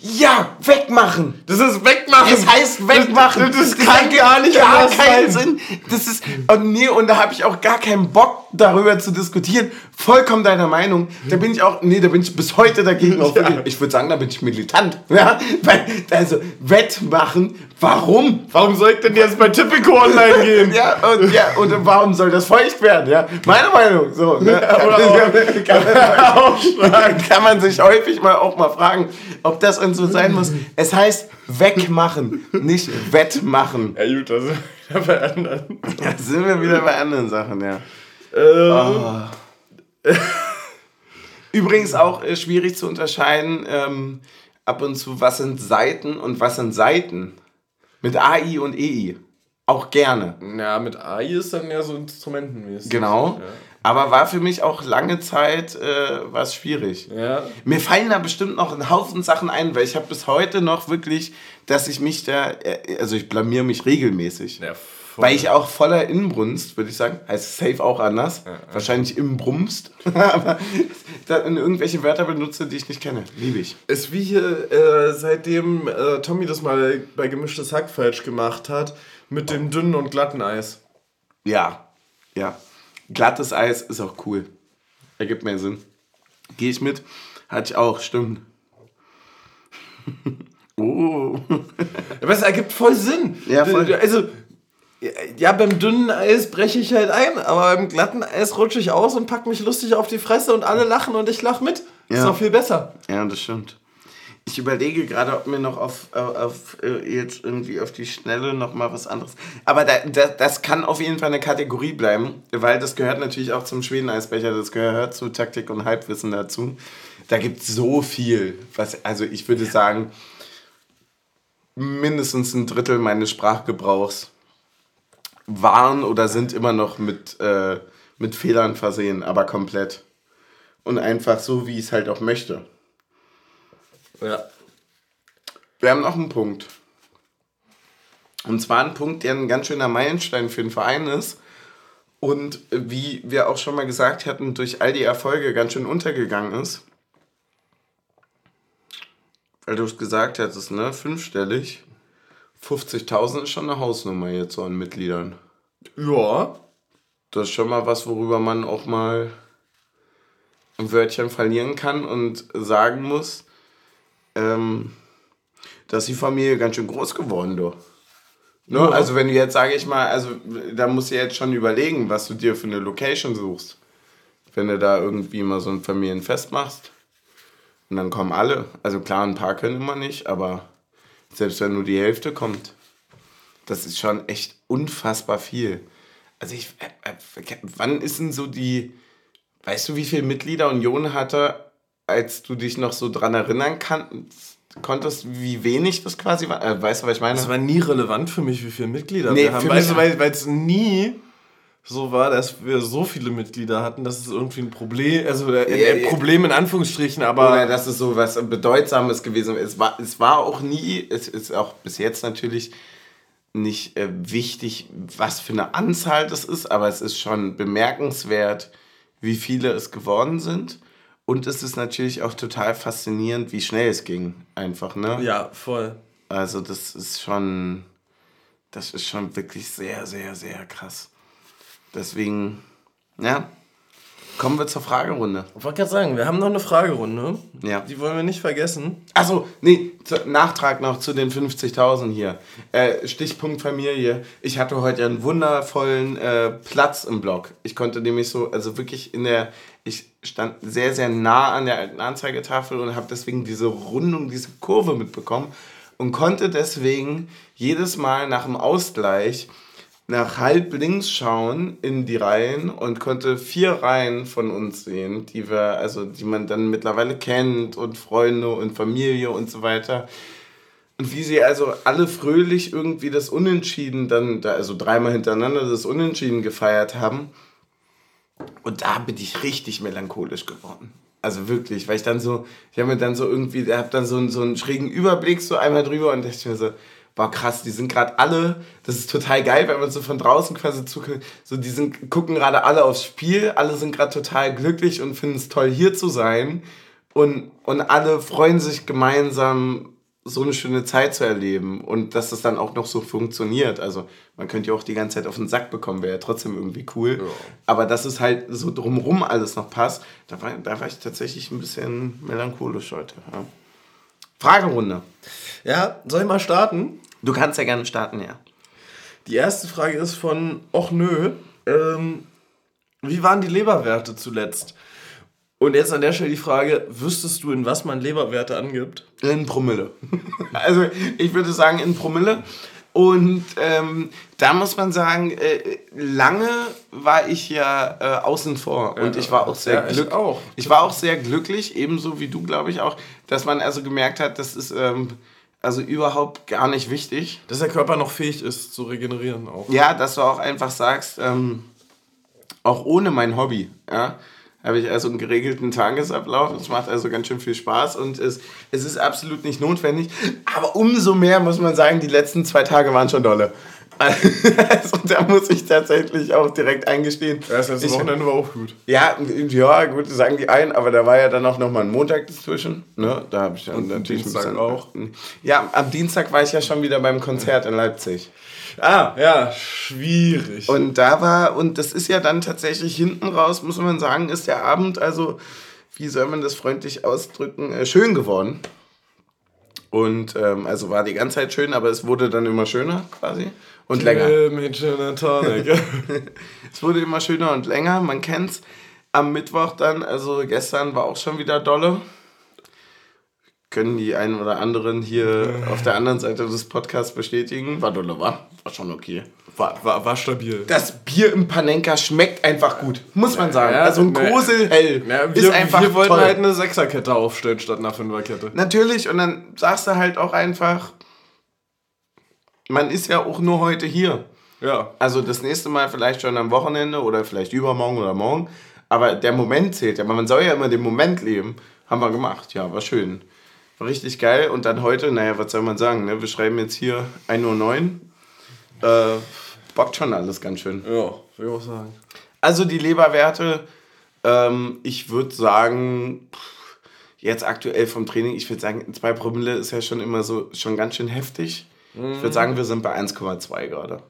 Ja, wegmachen! Das ist Wegmachen! Es heißt wegmachen. Das, das kann gar nicht gar anders keinen sein. Sinn. Das ist und nee und da habe ich auch gar keinen Bock darüber zu diskutieren. Vollkommen deiner Meinung. Da bin ich auch nee, da bin ich bis heute dagegen. Ja. Ich würde sagen, da bin ich militant. Ja, weil also Wettmachen. Warum? Warum soll ich denn jetzt bei Typico online gehen? Ja, und, ja, und warum soll das feucht werden? Ja, meine Meinung. So, ne? Oder kann, man, kann man sich häufig mal auch mal fragen, ob das und so sein muss. Es heißt wegmachen, nicht wettmachen. Ja gut, also bei anderen. Da sind wir wieder bei anderen Sachen, ja. Ähm, Übrigens auch äh, schwierig zu unterscheiden, ähm, ab und zu, was sind Seiten und was sind Seiten. Mit AI und EI. Auch gerne. Ja, mit AI ist dann ja so instrumentenmäßig. Genau. Aber war für mich auch lange Zeit äh, was schwierig. Ja. Mir fallen da bestimmt noch ein Haufen Sachen ein, weil ich habe bis heute noch wirklich, dass ich mich da, äh, also ich blamier mich regelmäßig. ja voll. Weil ich auch voller Inbrunst, würde ich sagen, heißt safe auch anders, wahrscheinlich imbrumst, aber da in irgendwelche Wörter benutze, die ich nicht kenne. Liebe ich. ist wie hier, äh, seitdem äh, Tommy das mal bei gemischtes Hack falsch gemacht hat, mit dem dünnen und glatten Eis. Ja, ja. Glattes Eis ist auch cool. Ergibt mehr Sinn. Gehe ich mit. Hatte ich auch, stimmt. oh. Aber es ergibt voll Sinn. Ja, voll. Also, ja, beim dünnen Eis breche ich halt ein, aber beim glatten Eis rutsche ich aus und pack mich lustig auf die Fresse und alle lachen und ich lach mit. Ist Ja. doch viel besser. Ja, das stimmt. Ich überlege gerade, ob mir noch auf, auf, auf äh, jetzt irgendwie auf die Schnelle noch mal was anderes. Aber da, da, das kann auf jeden Fall eine Kategorie bleiben, weil das gehört natürlich auch zum Schweden-Eisbecher, das gehört zu Taktik und Halbwissen dazu. Da gibt es so viel, was, also ich würde sagen, mindestens ein Drittel meines Sprachgebrauchs waren oder sind immer noch mit, äh, mit Fehlern versehen, aber komplett. Und einfach so, wie ich es halt auch möchte. Ja. Wir haben noch einen Punkt. Und zwar ein Punkt, der ein ganz schöner Meilenstein für den Verein ist. Und wie wir auch schon mal gesagt hatten, durch all die Erfolge ganz schön untergegangen ist. Weil du es gesagt hattest, ne? Fünfstellig. 50.000 ist schon eine Hausnummer jetzt so an Mitgliedern. Ja. Das ist schon mal was, worüber man auch mal ein Wörtchen verlieren kann und sagen muss, ähm, dass die Familie ganz schön groß geworden, du. Ne? Ja. Also wenn du jetzt, sage ich mal, also da musst du jetzt schon überlegen, was du dir für eine Location suchst. Wenn du da irgendwie mal so ein Familienfest machst. Und dann kommen alle. Also klar, ein paar können immer nicht, aber selbst wenn nur die Hälfte kommt, das ist schon echt unfassbar viel. Also ich, äh, äh, wann ist denn so die, weißt du, wie viele Mitglieder Union hatte, als du dich noch so dran erinnern kannst, konntest, wie wenig das quasi war? Äh, weißt du, was ich meine? Das war nie relevant für mich, wie viele Mitglieder Nee, wir haben. Weißt du, weil es nie so war, dass wir so viele Mitglieder hatten, dass es irgendwie ein Problem, also ein äh, Problem in Anführungsstrichen, aber. Oder dass es so was Bedeutsames gewesen ist. Es war, es war auch nie, es ist auch bis jetzt natürlich nicht äh, wichtig, was für eine Anzahl das ist, aber es ist schon bemerkenswert, wie viele es geworden sind. Und es ist natürlich auch total faszinierend, wie schnell es ging, einfach, ne? Ja, voll. Also das ist schon, das ist schon wirklich sehr, sehr, sehr krass. Deswegen, ja, Kommen wir zur Fragerunde. Ich wollte gerade sagen, wir haben noch eine Fragerunde. Ja. Die wollen wir nicht vergessen. Achso, nee, Nachtrag noch zu den 50.000 hier. Äh, Stichpunkt Familie. Ich hatte heute einen wundervollen äh, Platz im Blog. Ich konnte nämlich so, also wirklich in der, ich stand sehr, sehr nah an der alten Anzeigetafel und habe deswegen diese Rundung, diese Kurve mitbekommen und konnte deswegen jedes Mal nach dem Ausgleich nach halb links schauen in die Reihen und konnte vier Reihen von uns sehen, die wir, also die man dann mittlerweile kennt und Freunde und Familie und so weiter. Und wie sie also alle fröhlich irgendwie das Unentschieden dann, also dreimal hintereinander das Unentschieden gefeiert haben. Und da bin ich richtig melancholisch geworden. Also wirklich, weil ich dann so, ich habe mir dann so irgendwie, ich habe dann so, so einen schrägen Überblick so einmal drüber und dachte mir so, boah krass, die sind gerade alle, das ist total geil, wenn man so von draußen quasi zuguckt, so die sind, gucken gerade alle aufs Spiel, alle sind gerade total glücklich und finden es toll hier zu sein und, und alle freuen sich gemeinsam so eine schöne Zeit zu erleben und dass das dann auch noch so funktioniert. Also man könnte ja auch die ganze Zeit auf den Sack bekommen, wäre ja trotzdem irgendwie cool. Ja. Aber dass es halt so drumrum alles noch passt, da war, da war ich tatsächlich ein bisschen melancholisch heute. Ja. Fragerunde. Ja, soll ich mal starten? Du kannst ja gerne starten, ja. Die erste Frage ist von Och nö. Ähm, wie waren die Leberwerte zuletzt? Und jetzt an der Stelle die Frage, wüsstest du, in was man Leberwerte angibt? In Promille. also ich würde sagen in Promille. Und ähm, da muss man sagen, äh, lange war ich ja äh, außen vor und ja, ich war auch sehr ja, glücklich. Ich, ich war auch sehr glücklich, ebenso wie du, glaube ich auch, dass man also gemerkt hat, das ist ähm, also überhaupt gar nicht wichtig. Dass der Körper noch fähig ist zu regenerieren auch. Ja, dass du auch einfach sagst, ähm, auch ohne mein Hobby, ja, habe ich also einen geregelten Tagesablauf. Es macht also ganz schön viel Spaß und es, es ist absolut nicht notwendig. Aber umso mehr muss man sagen, die letzten zwei Tage waren schon dolle. Also da muss ich tatsächlich auch direkt eingestehen. das letzte Wochenende war auch gut. Ja, ja, gut, sagen die einen, aber da war ja dann auch nochmal ein Montag dazwischen. Ne? Da habe ich dann Und natürlich Dienstag ein bisschen, auch. Ja, am Dienstag war ich ja schon wieder beim Konzert in Leipzig. Ah, ja, schwierig. Und da war, und das ist ja dann tatsächlich hinten raus, muss man sagen, ist der Abend, also, wie soll man das freundlich ausdrücken, äh, schön geworden. Und ähm, also war die ganze Zeit schön, aber es wurde dann immer schöner quasi und länger. Mit Tonic. es wurde immer schöner und länger, man kennt's. Am Mittwoch dann, also gestern war auch schon wieder dolle. Können die einen oder anderen hier auf der anderen Seite des Podcasts bestätigen. War dolle, war? War schon okay. War, war, war stabil. Das Bier im Panenka schmeckt einfach gut, muss man sagen. Ja, also ein Kosel hell ja, wir, ist einfach Wir wollten toll. halt eine Sechserkette aufstellen statt einer Fünferkette. Natürlich, und dann sagst du halt auch einfach, man ist ja auch nur heute hier. Ja. Also das nächste Mal vielleicht schon am Wochenende oder vielleicht übermorgen oder morgen. Aber der Moment zählt ja. Man soll ja immer den Moment leben. Haben wir gemacht. Ja, war schön. War richtig geil. Und dann heute, naja, was soll man sagen? Ne? Wir schreiben jetzt hier 1.09 Uhr. Äh, bockt schon alles ganz schön. Ja, würde ich auch sagen. Also die Leberwerte, ähm, ich würde sagen, jetzt aktuell vom Training, ich würde sagen, 2 Promille ist ja schon immer so, schon ganz schön heftig. Ich würde sagen, wir sind bei 1,2 gerade.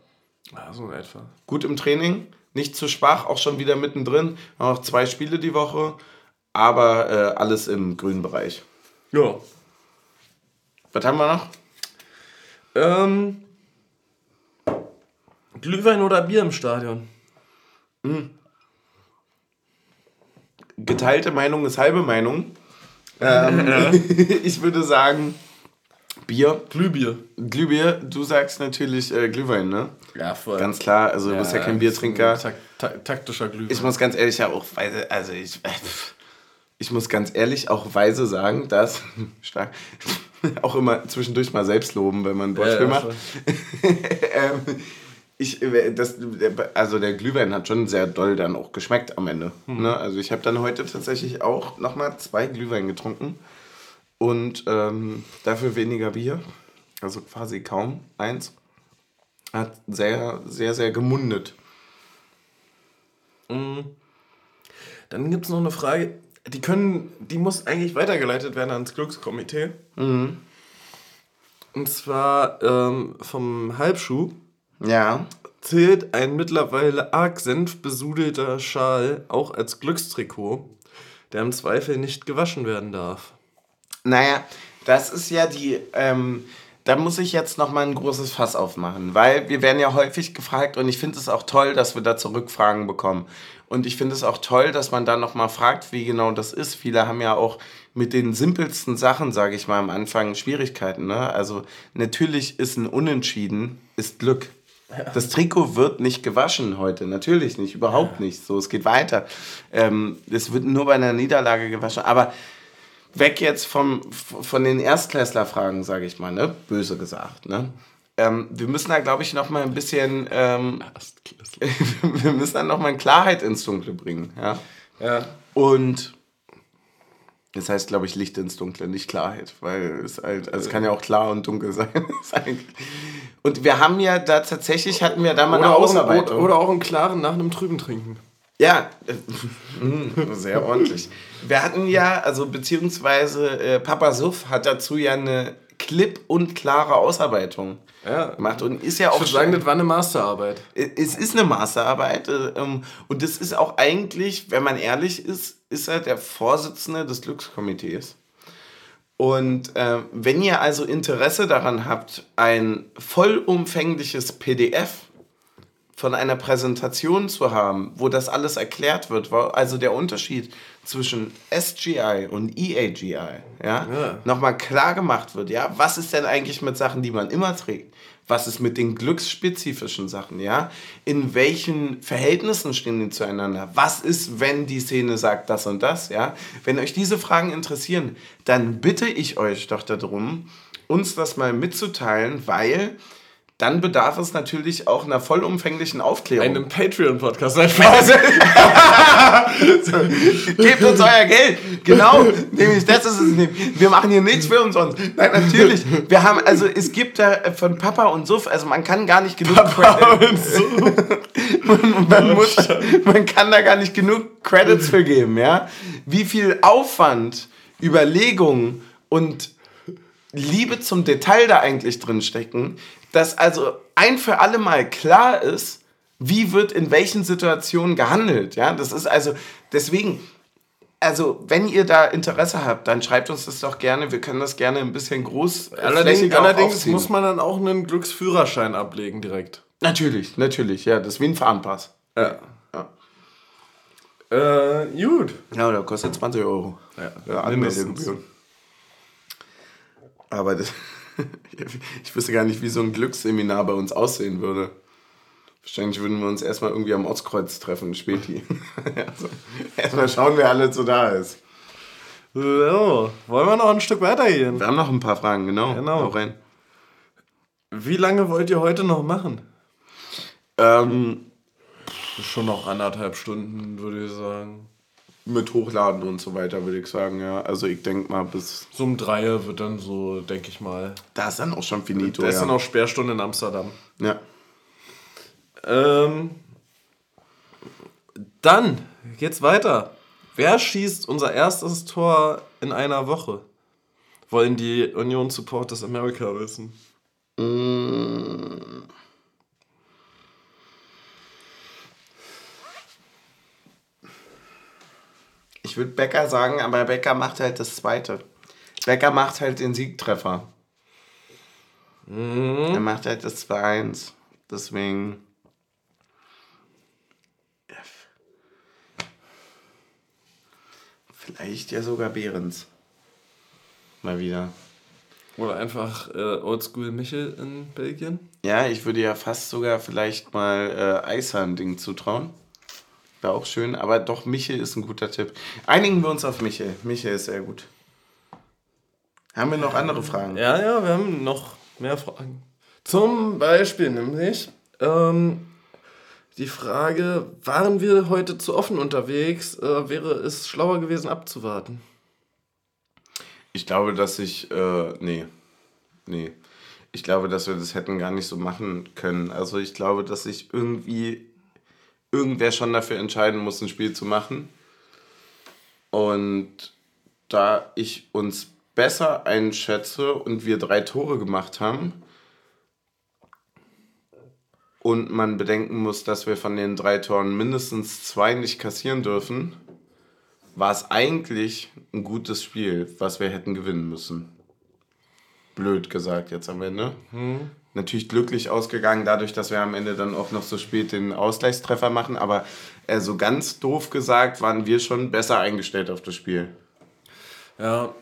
Ja, so in etwa. Gut im Training, nicht zu schwach, auch schon wieder mittendrin. Noch zwei Spiele die Woche, aber äh, alles im grünen Bereich. Ja. Was haben wir noch? Ähm, Glühwein oder Bier im Stadion? Mhm. Geteilte Meinung ist halbe Meinung. Ähm, ich würde sagen, Bier. Glühbier. Glühbier, du sagst natürlich äh, Glühwein, ne? Ja, voll. Ganz klar, also du bist ja kein Biertrinker. Tak tak taktischer Glühwein. Ich muss ganz ehrlich ja auch weise, also ich, äh, ich muss ganz ehrlich auch weise sagen, dass, stark, auch immer zwischendurch mal selbst loben, wenn man Wortspiel ja, ja, macht. ähm, ich, äh, das, also der Glühwein hat schon sehr doll dann auch geschmeckt am Ende. Mhm. Ne? Also ich habe dann heute tatsächlich auch nochmal zwei Glühwein getrunken und ähm, dafür weniger Bier, also quasi kaum eins. Hat sehr, sehr, sehr gemundet. Mhm. Dann gibt es noch eine Frage, die können, die muss eigentlich weitergeleitet werden ans Glückskomitee. Mhm. Und zwar ähm, vom Halbschuh. Ja. Zählt ein mittlerweile arg senfbesudelter Schal auch als Glückstrikot, der im Zweifel nicht gewaschen werden darf? Naja, das ist ja die. Ähm, da muss ich jetzt nochmal ein großes Fass aufmachen, weil wir werden ja häufig gefragt und ich finde es auch toll, dass wir da Zurückfragen bekommen. Und ich finde es auch toll, dass man da nochmal fragt, wie genau das ist. Viele haben ja auch mit den simpelsten Sachen, sage ich mal, am Anfang Schwierigkeiten. Ne? Also natürlich ist ein Unentschieden, ist Glück. Das Trikot wird nicht gewaschen heute, natürlich nicht, überhaupt nicht. So, es geht weiter. Ähm, es wird nur bei einer Niederlage gewaschen. Aber weg jetzt vom, von den Erstklässler-Fragen, sage ich mal, ne? böse gesagt. Ne? Ähm, wir müssen da, glaube ich, noch mal ein bisschen, ähm, wir müssen dann noch mal Klarheit ins Dunkle bringen. Ja. ja. Und das heißt, glaube ich, Licht ins Dunkle, nicht Klarheit, weil es halt, also es kann ja auch klar und dunkel sein. und wir haben ja da tatsächlich, hatten wir da mal oder eine Ausarbeitung. Auch, oder auch einen klaren nach einem Trüben trinken. Ja, äh, sehr ordentlich. Wir hatten ja, also beziehungsweise äh, Papa Suff hat dazu ja eine klipp und klare Ausarbeitung ja. gemacht und ist ja auch. Ich sagen, das war eine Masterarbeit. Es ist eine Masterarbeit äh, ähm, und das ist auch eigentlich, wenn man ehrlich ist, ist er der Vorsitzende des Glückskomitees. Und äh, wenn ihr also Interesse daran habt, ein vollumfängliches PDF von einer Präsentation zu haben, wo das alles erklärt wird, also der Unterschied zwischen SGI und EAGI, ja, ja. nochmal klar gemacht wird, ja, was ist denn eigentlich mit Sachen, die man immer trägt? Was ist mit den glücksspezifischen Sachen, ja? In welchen Verhältnissen stehen die zueinander? Was ist, wenn die Szene sagt das und das, ja? Wenn euch diese Fragen interessieren, dann bitte ich euch doch darum, uns das mal mitzuteilen, weil dann bedarf es natürlich auch einer vollumfänglichen Aufklärung. Einem Patreon-Podcast. gebt uns euer Geld. Genau, nämlich das ist es. Wir machen hier nichts für uns. Nein, natürlich. Wir haben, also es gibt da von Papa und Suff, also man kann gar nicht genug Papa und Suff. man, man, muss, man kann da gar nicht genug Credits für geben, ja. Wie viel Aufwand, Überlegung und Liebe zum Detail da eigentlich drin stecken, dass also ein für alle Mal klar ist, wie wird in welchen Situationen gehandelt. Ja, das ist also deswegen. Also, wenn ihr da Interesse habt, dann schreibt uns das doch gerne. Wir können das gerne ein bisschen groß. Allerdings, allerdings muss man dann auch einen Glücksführerschein ablegen direkt. Natürlich, natürlich, ja. Das ist wie ein Fahrenpass. Ja. ja. Äh, gut. Ja, der kostet 20 Euro. Ja, ja Anmeldegebühren. Aber das. ich wüsste gar nicht, wie so ein Glücksseminar bei uns aussehen würde. Wahrscheinlich würden wir uns erstmal irgendwie am Ortskreuz treffen, Späti. also, erstmal schauen, wer alles so da ist. So, wollen wir noch ein Stück weitergehen? Wir haben noch ein paar Fragen, genau. Genau. Rein. Wie lange wollt ihr heute noch machen? Ähm, Schon noch anderthalb Stunden, würde ich sagen mit Hochladen und so weiter, würde ich sagen, ja. Also ich denke mal bis. So um drei wird dann so, denke ich mal. Da ist dann auch schon finito. Da ist ja. dann auch Sperrstunde in Amsterdam. Ja. Ähm, dann geht's weiter. Wer schießt unser erstes Tor in einer Woche? Wollen die Union Supporters America wissen. Mmh. Ich würde Becker sagen, aber Becker macht halt das zweite. Becker macht halt den Siegtreffer. Mhm. Er macht halt das 2-1. Deswegen. Vielleicht ja sogar Behrens. Mal wieder. Oder einfach äh, Oldschool Michel in Belgien. Ja, ich würde ja fast sogar vielleicht mal äh, Eishahn-Ding zutrauen. Wäre auch schön, aber doch, Michel ist ein guter Tipp. Einigen wir uns auf Michel. Michel ist sehr gut. Haben wir noch andere Fragen? Ja, ja, wir haben noch mehr Fragen. Zum Beispiel nämlich, Ähm, die Frage, waren wir heute zu offen unterwegs? Äh, wäre es schlauer gewesen, abzuwarten? Ich glaube, dass ich, äh, nee, nee. Ich glaube, dass wir das hätten gar nicht so machen können. Also ich glaube, dass sich irgendwie irgendwer schon dafür entscheiden muss, ein Spiel zu machen. Und da ich uns besser einschätze und wir drei Tore gemacht haben und man bedenken muss, dass wir von den drei Toren mindestens zwei nicht kassieren dürfen, war es eigentlich ein gutes Spiel, was wir hätten gewinnen müssen. Blöd gesagt jetzt am Ende. Hm. Natürlich glücklich ausgegangen, dadurch, dass wir am Ende dann auch noch so spät den Ausgleichstreffer machen. Aber äh, so ganz doof gesagt, waren wir schon besser eingestellt auf das Spiel. Ja.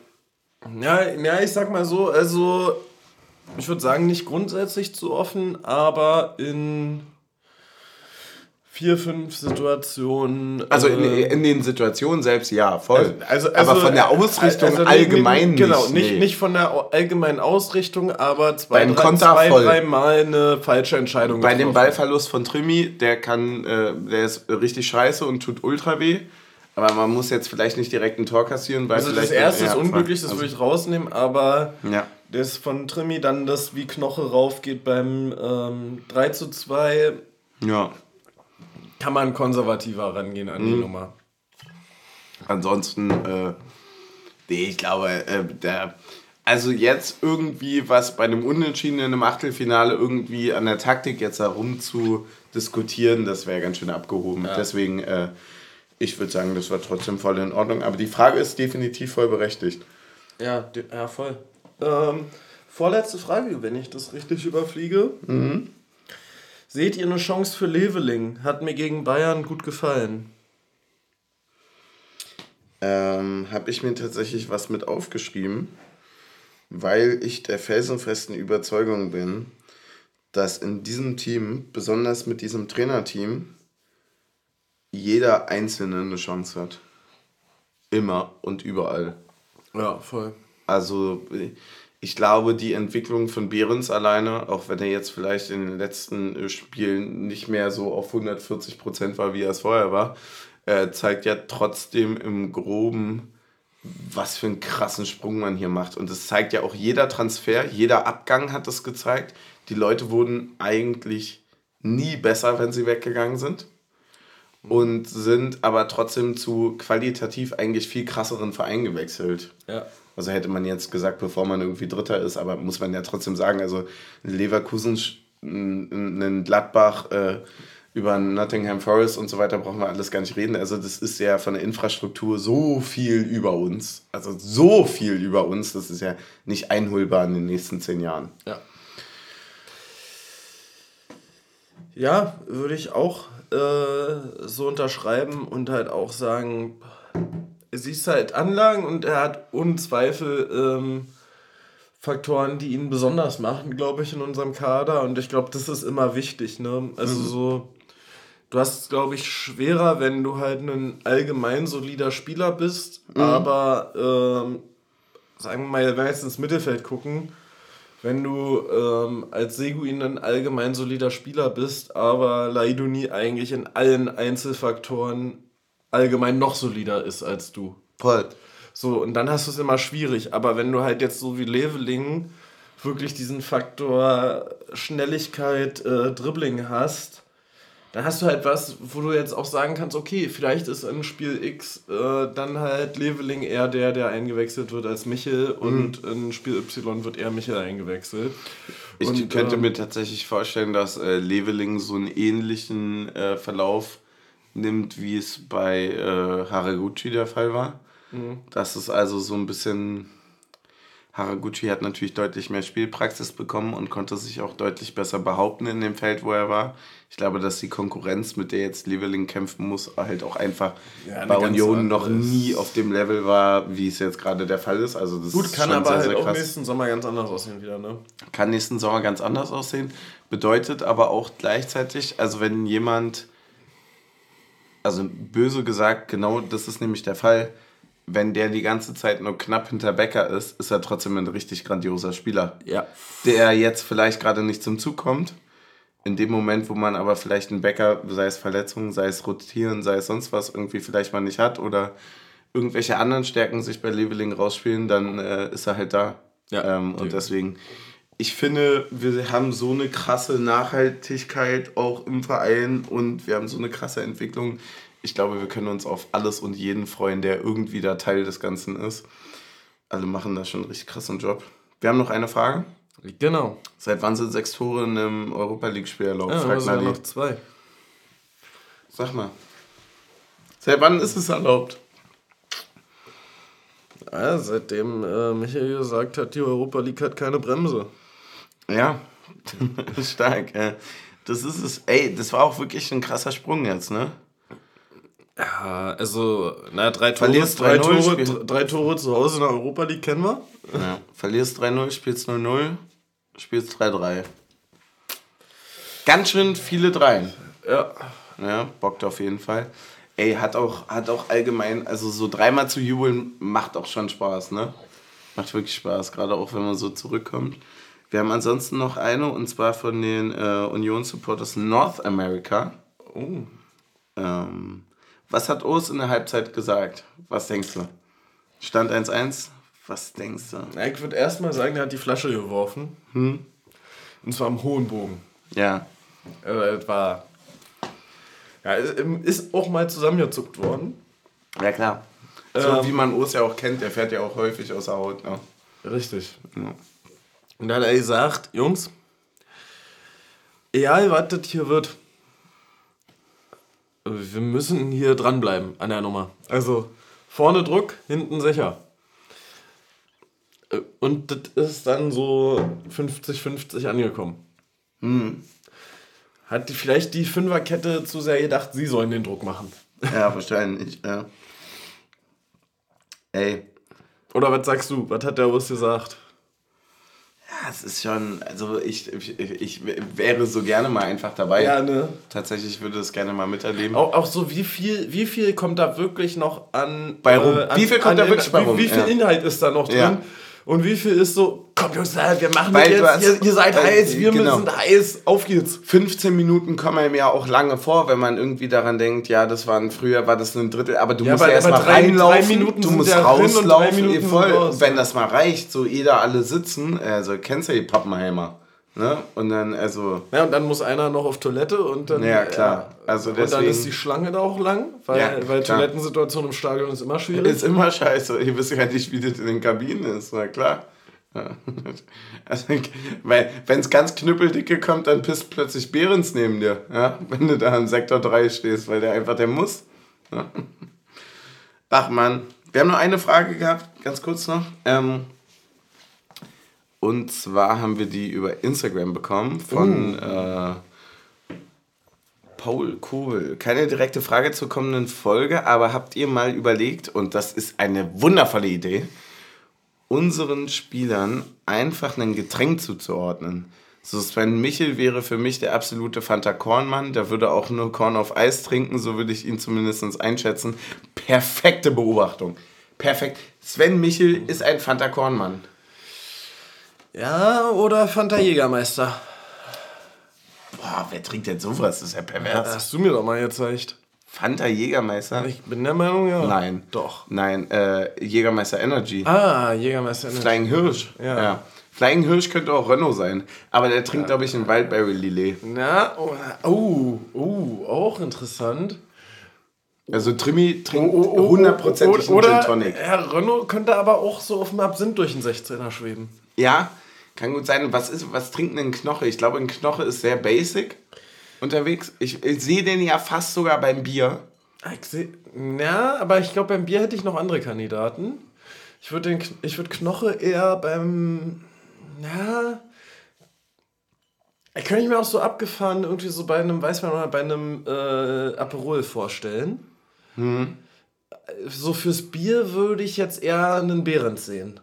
Ja, ja ich sag mal so, also ich würde sagen, nicht grundsätzlich zu offen, aber in vier, fünf Situationen. Also in, äh, in, den Situationen selbst ja, voll. Also, also, aber von der Ausrichtung also allgemein nicht. Genau, nicht, nee. nicht von der allgemeinen Ausrichtung, aber zwei, drei, zwei drei Mal eine falsche Entscheidung. Bei getroffen. dem Ballverlust von Trimi, der kann, äh, der ist richtig scheiße und tut ultra weh. Aber man muss jetzt vielleicht nicht direkt ein Tor kassieren, weil also vielleicht. Das erste ist unglücklich, das also würde ich rausnehmen, aber ja. das von Trimi dann das wie Knoche rauf geht beim ähm, 3 zu 2. Ja kann man konservativer rangehen an die mhm. Nummer. Ansonsten, äh, nee, ich glaube, äh, der, also jetzt irgendwie was bei einem Unentschieden in einem Achtelfinale irgendwie an der Taktik jetzt herum zu diskutieren, das wäre ganz schön abgehoben. Ja. Deswegen, äh, ich würde sagen, das war trotzdem voll in Ordnung. Aber die Frage ist definitiv voll berechtigt. Ja, ja voll. Ähm, vorletzte Frage, wenn ich das richtig überfliege. Mhm. Seht ihr eine Chance für Leveling? Hat mir gegen Bayern gut gefallen. Ähm, habe ich mir tatsächlich was mit aufgeschrieben, weil ich der felsenfesten Überzeugung bin, dass in diesem Team, besonders mit diesem Trainerteam, jeder Einzelne eine Chance hat. Immer und überall. Ja, voll. Also ich glaube, die Entwicklung von Behrens alleine, auch wenn er jetzt vielleicht in den letzten äh, Spielen nicht mehr so auf 140 Prozent war, wie er es vorher war, äh, zeigt ja trotzdem im Groben, was für einen krassen Sprung man hier macht. Und es zeigt ja auch jeder Transfer, jeder Abgang hat es gezeigt. Die Leute wurden eigentlich nie besser, wenn sie weggegangen sind. Und sind aber trotzdem zu qualitativ eigentlich viel krasseren Vereinen gewechselt. Ja. Also hätte man jetzt gesagt, bevor man irgendwie Dritter ist, aber muss man ja trotzdem sagen, also Leverkusen, einen Gladbach, äh, über Nottingham Forest und so weiter brauchen wir alles gar nicht reden. Also das ist ja von der Infrastruktur so viel über uns. Also so viel über uns, das ist ja nicht einholbar in den nächsten zehn Jahren. Ja. Ja, würde ich auch äh, so unterschreiben und halt auch sagen, siehst halt Anlagen und er hat ohne Zweifel ähm, Faktoren, die ihn besonders machen, glaube ich, in unserem Kader. Und ich glaube, das ist immer wichtig. Ne? Also mhm. so, du hast es, glaube ich, schwerer, wenn du halt ein allgemein solider Spieler bist, mhm. aber ähm, sagen wir mal, wenn wir jetzt ins Mittelfeld gucken, wenn du ähm, als Seguin ein allgemein solider Spieler bist, aber Laiduni eigentlich in allen Einzelfaktoren allgemein noch solider ist als du. Voll. So, und dann hast du es immer schwierig. Aber wenn du halt jetzt so wie Leveling wirklich diesen Faktor Schnelligkeit, äh, Dribbling hast, dann hast du halt was, wo du jetzt auch sagen kannst, okay, vielleicht ist im Spiel X äh, dann halt Leveling eher der, der eingewechselt wird als Michel mhm. und in Spiel Y wird eher Michel eingewechselt. Ich und, könnte ähm, mir tatsächlich vorstellen, dass äh, Leveling so einen ähnlichen äh, Verlauf nimmt, wie es bei äh, Haraguchi der Fall war. Mhm. Das ist also so ein bisschen. Haraguchi hat natürlich deutlich mehr Spielpraxis bekommen und konnte sich auch deutlich besser behaupten in dem Feld, wo er war. Ich glaube, dass die Konkurrenz, mit der jetzt Leveling kämpfen muss, halt auch einfach ja, bei Union noch nie auf dem Level war, wie es jetzt gerade der Fall ist. Also das Gut, kann aber sehr, halt auch nächsten Sommer ganz anders aussehen wieder, ne? Kann nächsten Sommer ganz anders aussehen. Bedeutet aber auch gleichzeitig, also wenn jemand also böse gesagt, genau das ist nämlich der Fall. Wenn der die ganze Zeit nur knapp hinter Becker ist, ist er trotzdem ein richtig grandioser Spieler. Ja. Der jetzt vielleicht gerade nicht zum Zug kommt, in dem Moment, wo man aber vielleicht einen Bäcker, sei es Verletzungen, sei es Rotieren, sei es sonst was, irgendwie vielleicht mal nicht hat oder irgendwelche anderen Stärken sich bei Leveling rausspielen, dann äh, ist er halt da. Ja, ähm, und deswegen, ich finde, wir haben so eine krasse Nachhaltigkeit auch im Verein und wir haben so eine krasse Entwicklung. Ich glaube, wir können uns auf alles und jeden freuen, der irgendwie da Teil des Ganzen ist. Alle machen da schon einen richtig krassen Job. Wir haben noch eine Frage. Genau. Seit wann sind sechs Tore in einem Europa League-Spiel erlaubt? Ja, Fragt Nadi. noch zwei. Sag mal. Seit wann ist es erlaubt? Ja, seitdem äh, Michael gesagt hat, die Europa League hat keine Bremse. Ja, stark. Ja. Das ist es. Ey, das war auch wirklich ein krasser Sprung jetzt, ne? Ja, also, na, drei Tore, Verlierst drei, Tore, drei Tore zu Hause in der Europa League kennen wir. Ja. Verlierst 3-0, spielst 0-0, spielst 3-3. Ganz schön viele Dreien. Ja. Ja, bockt auf jeden Fall. Ey, hat auch, hat auch allgemein, also so dreimal zu jubeln macht auch schon Spaß, ne? Macht wirklich Spaß, gerade auch wenn man so zurückkommt. Wir haben ansonsten noch eine und zwar von den äh, Union Supporters North America. Oh. Ähm, was hat Urs in der Halbzeit gesagt? Was denkst du? Stand 1-1? Was denkst du? Ich würde erstmal sagen, er hat die Flasche geworfen. Hm? Und zwar am hohen Bogen. Ja. Also, es war. Ja, ist auch mal zusammengezuckt worden. Ja, klar. So ähm, wie man Urs ja auch kennt, der fährt ja auch häufig aus der Haut. Ne? Richtig. Ja. Und da hat er gesagt: Jungs, egal was das hier wird, wir müssen hier dranbleiben an der Nummer. Also vorne Druck, hinten sicher. Äh, und das ist dann so 50-50 angekommen. Mhm. Hat die, vielleicht die Fünferkette zu sehr gedacht, sie sollen den Druck machen. Ja, wahrscheinlich, ja. Ey. Oder was sagst du? Was hat der Bus gesagt? Ja, es ist schon, also ich, ich, ich wäre so gerne mal einfach dabei. Ja, ne? Tatsächlich würde es gerne mal miterleben. Auch, auch so, wie viel, wie viel kommt da wirklich noch an. Bei rum? Äh, an, wie viel kommt da wirklich bei rum? Wie, wie viel ja. Inhalt ist da noch drin? Ja. Und wie viel ist so, komm Jungs, wir machen das jetzt, ihr, ihr, seid heiß, wir genau. sind heiß, auf geht's. 15 Minuten kommen einem ja auch lange vor, wenn man irgendwie daran denkt, ja, das waren früher, war das ein Drittel, aber du ja, musst ja erstmal reinlaufen, drei Minuten du musst rauslaufen, voll, wenn das mal reicht, so jeder alle sitzen, also kennst du ja die Pappenheimer. Ne? Und dann, also. Ja, und dann muss einer noch auf Toilette und dann. Ja, klar. Also deswegen, und dann ist die Schlange da auch lang, weil, ja, weil Toilettensituation im Stadion ist immer schwierig. Ist immer scheiße. Ihr wisst ja nicht, wie das in den Kabinen ist, na klar. Also, weil, wenn es ganz knüppeldicke kommt, dann pisst plötzlich Behrens neben dir, ja? wenn du da im Sektor 3 stehst, weil der einfach, der muss. Ja? Ach man, wir haben noch eine Frage gehabt, ganz kurz noch. Ähm, und zwar haben wir die über Instagram bekommen von uh. äh, Paul Kohl. Keine direkte Frage zur kommenden Folge, aber habt ihr mal überlegt, und das ist eine wundervolle Idee, unseren Spielern einfach ein Getränk zuzuordnen? So Sven Michel wäre für mich der absolute Fanta Kornmann. Der würde auch nur Korn auf Eis trinken, so würde ich ihn zumindest einschätzen. Perfekte Beobachtung. Perfekt. Sven Michel ist ein Fanta Kornmann. Ja, oder Fanta Jägermeister. Boah, wer trinkt denn sowas? Das ist ja pervers. hast du mir doch mal gezeigt. Fanta Jägermeister? Ich bin der Meinung, ja. Nein. Doch. Nein, äh, Jägermeister Energy. Ah, Jägermeister Energy. Flying Hirsch. Ja. ja. Flying Hirsch könnte auch Renault sein. Aber der trinkt, ja. glaube ich, ein Wildberry Lillet. Na, oh, oh, oh, auch interessant. Also Trimi trinkt hundertprozentig oh, oh, oh, oh, einen Gin Tonic. Herr Renault könnte aber auch so auf dem Absinth durch den 16er schweben. Ja, kann gut sein. Was, ist, was trinkt ein Knoche? Ich glaube, ein Knoche ist sehr basic unterwegs. Ich, ich sehe den ja fast sogar beim Bier. Ich seh, ja, aber ich glaube, beim Bier hätte ich noch andere Kandidaten. Ich würde würd Knoche eher beim. Ja. Ich könnte ich mir auch so abgefahren irgendwie so bei einem, weiß man mal, bei einem äh, Aperol vorstellen. Hm. So fürs Bier würde ich jetzt eher einen Behrens sehen.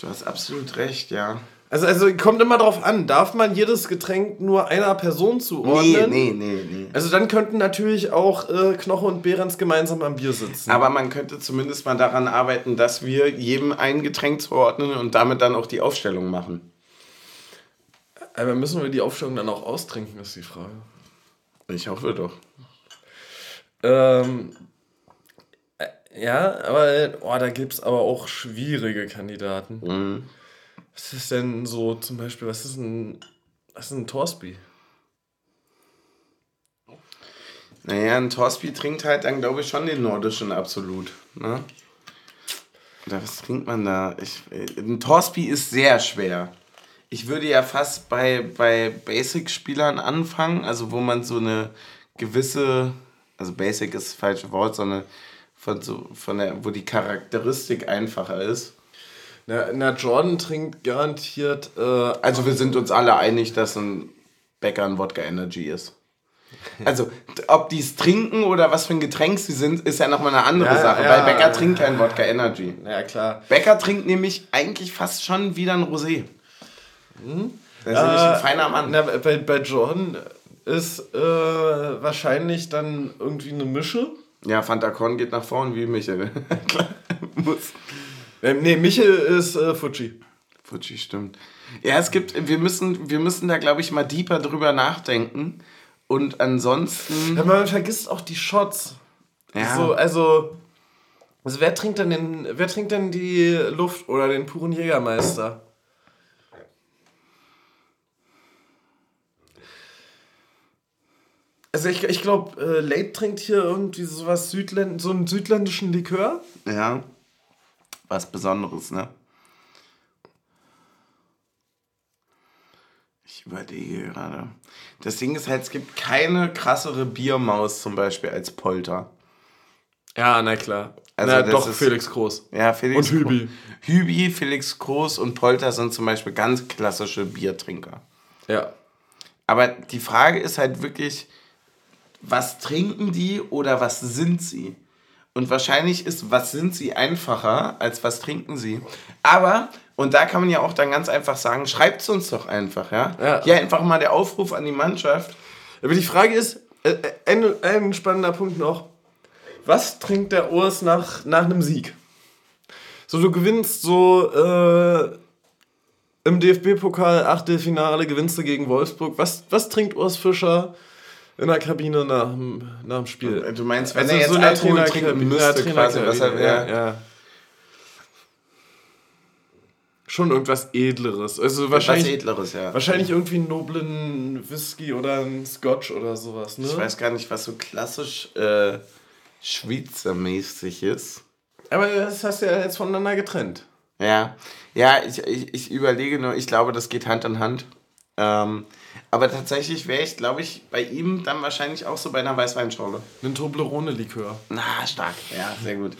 Du hast absolut recht, ja. Also, also kommt immer drauf an, darf man jedes Getränk nur einer Person zuordnen? Nee, nee, nee, nee. Also dann könnten natürlich auch äh, Knoche und Behrens gemeinsam am Bier sitzen. Aber man könnte zumindest mal daran arbeiten, dass wir jedem ein Getränk zuordnen und damit dann auch die Aufstellung machen. Aber müssen wir die Aufstellung dann auch austrinken, ist die Frage. Ich hoffe doch. Ähm, äh, ja, aber oh, da gibt es aber auch schwierige Kandidaten. Mhm. Was ist denn so zum Beispiel, was ist ein, was ist ein Torsby? Naja, ein Torsby trinkt halt dann, glaube ich, schon den nordischen absolut. Ne? Oder was trinkt man da? Ich, äh, ein Torsby ist sehr schwer. Ich würde ja fast bei, bei Basic-Spielern anfangen, also wo man so eine gewisse, also Basic ist das falsche Wort, sondern von so, von der, wo die Charakteristik einfacher ist. Na, na Jordan trinkt garantiert. Äh, also wir sind uns alle einig, dass ein Bäcker ein Wodka Energy ist. Also, ob die es trinken oder was für ein Getränk sie sind, ist ja nochmal eine andere Ja, Sache, ja, weil Bäcker ja. trinkt kein Wodka Energy. ja, klar. Bäcker trinkt nämlich eigentlich fast schon wieder ein Rosé. Das ist nämlich ein feiner Mann. Na, bei, bei Jordan ist äh, wahrscheinlich dann irgendwie eine Mische. Ja, Fanta Korn geht nach vorn wie Michel. Muss. Ähm, nee, Michel ist äh, Fuji. Fuji, stimmt. Ja, es gibt, wir müssen, wir müssen da, glaube ich, mal deeper drüber nachdenken. Und ansonsten. Ja, man vergisst auch die Shots. Ja. So, also, also wer trinkt denn den, wer trinkt denn die Luft oder den puren Jägermeister? Also ich, ich glaube, äh, Late trinkt hier irgendwie sowas Südländ so einen südländischen Likör. Ja. Was Besonderes, ne? Ich überlege gerade. Das Ding ist halt, es gibt keine krassere Biermaus zum Beispiel als Polter. Ja, na klar. Also na, das doch, ist- Felix Groß. Ja, Felix Und Hübi. Hübi, Felix Groß und Polter sind zum Beispiel ganz klassische Biertrinker. Ja. Aber die Frage ist halt wirklich, was trinken die oder was sind sie? Und wahrscheinlich ist, was sind sie einfacher, als was trinken sie. Aber, und da kann man ja auch dann ganz einfach sagen, schreibt es uns doch einfach, ja? Ja. Hier einfach mal der Aufruf an die Mannschaft. Aber die Frage ist, äh, äh, ein, ein spannender Punkt noch. Was trinkt der Urs nach, nach einem Sieg? So, du gewinnst so äh, im DFB-Pokal Achtelfinale, gewinnst du gegen Wolfsburg. Was, was trinkt Urs Fischer in der Kabine nach, dem- nach dem Spiel? Du meinst, wenn Also er jetzt so eine Alkohol trinken müsste, quasi, was er, ja. ja, ja. Schon irgendwas Edleres. Also wahrscheinlich, was Edleres, ja. wahrscheinlich irgendwie einen noblen Whisky oder einen Scotch oder sowas, ne? Ich weiß gar nicht, was so klassisch äh, Schweizermäßig ist. Aber das hast du ja jetzt voneinander getrennt. Ja, ja, ich, ich, ich überlege nur, ich glaube, das geht Hand in Hand. Ähm, aber tatsächlich wäre ich, glaube ich, bei ihm dann wahrscheinlich auch so bei einer Weißweinschorle. Ein Toblerone-Likör. Na, stark. Ja, sehr gut.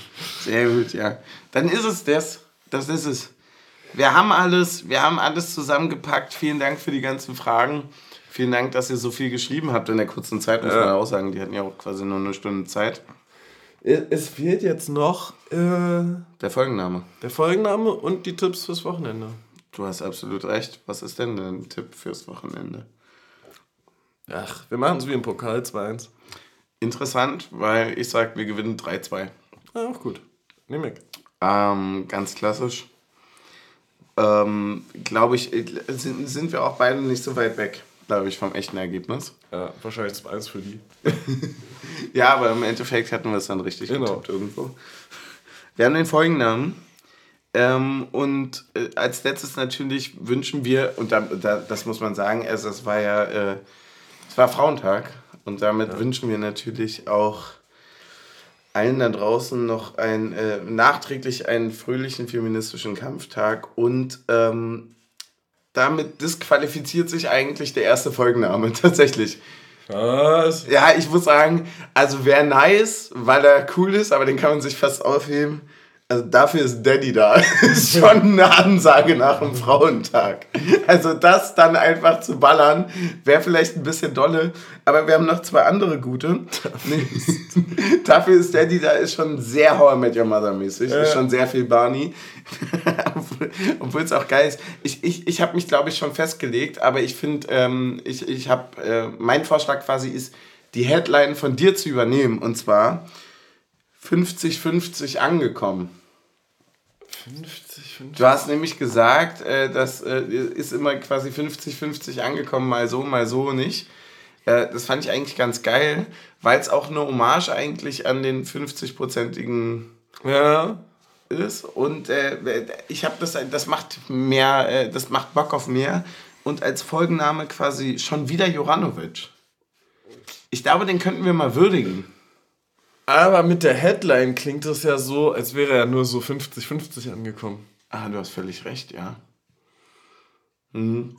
Sehr gut, ja. Dann ist es das. Das ist es. Wir haben alles, wir haben alles zusammengepackt. Vielen Dank für die ganzen Fragen. Vielen Dank, dass ihr so viel geschrieben habt in der kurzen Zeit, muss Ja. man auch sagen. Die hatten ja auch quasi nur eine Stunde Zeit. Es fehlt jetzt noch äh, Der Folgenname. der Folgenname und die Tipps fürs Wochenende. Du hast absolut recht. Was ist denn dein Tipp fürs Wochenende? Ach, wir machen es wie im Pokal 2-1. Interessant, weil ich sag, wir gewinnen 3-2. Ah, auch gut. Nehm ich. Ähm, ganz klassisch. Ähm, glaube ich, äh, sind, sind wir auch beide nicht so weit weg, glaube ich, vom echten Ergebnis. Ja, wahrscheinlich 2-1 für die. Ja, aber im Endeffekt hatten wir es dann richtig Genau. irgendwo. Wir haben den Folgennamen. Ähm, und äh, als letztes natürlich wünschen wir, und da, da, das muss man sagen, also es war ja, äh, es war Frauentag. Und damit wünschen wir natürlich auch allen da draußen noch ein, äh, nachträglich einen fröhlichen feministischen Kampftag. Und ähm, damit disqualifiziert sich eigentlich der erste Folgenname tatsächlich. Was? Ja, ich muss sagen, also wäre nice, weil er cool ist, aber den kann man sich fast aufheben. Also dafür ist Daddy da. ist schon eine Ansage nach dem Frauentag. Also das dann einfach zu ballern, wäre vielleicht ein bisschen dolle, aber wir haben noch zwei andere gute. Dafür ist Daddy da, ist schon sehr How I Met Your Mother mäßig. Ist schon sehr viel Barney. Obwohl es auch geil ist. Ich, ich, ich habe mich, glaube ich, schon festgelegt, aber ich finde, ähm, ich, ich habe, äh, mein Vorschlag quasi ist, die Headline von dir zu übernehmen. Und zwar 50-50 angekommen. 50, 50. Du hast nämlich gesagt, äh, das äh, ist immer quasi 50-50 angekommen, mal so, mal so nicht. Äh, das fand ich eigentlich ganz geil, weil es auch eine Hommage eigentlich an den 50-prozentigen ja. ist. Und äh, ich habe das, das macht mehr, äh, das macht Bock auf mehr. Und als Folgenname quasi schon wieder Joranovic. Ich glaube, den könnten wir mal würdigen. Aber mit der Headline klingt es ja so, als wäre er nur so 50-50 angekommen. Ah, du hast völlig recht, ja. Mhm.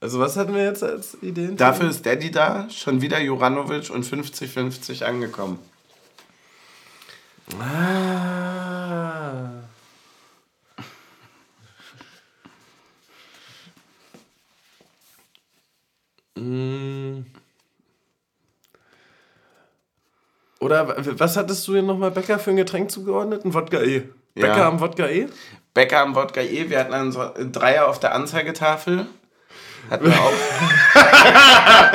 Also was hatten wir jetzt als Ideen? Dafür ist Daddy da, schon wieder Juranovic und 50-50 angekommen. Ah. Oder was hattest du hier nochmal Bäcker für ein Getränk zugeordnet? Ein Wodka E. Bäcker ja. am Wodka E? Bäcker am Wodka E. Wir hatten einen Dreier auf der Anzeigetafel. Hatten wir auch.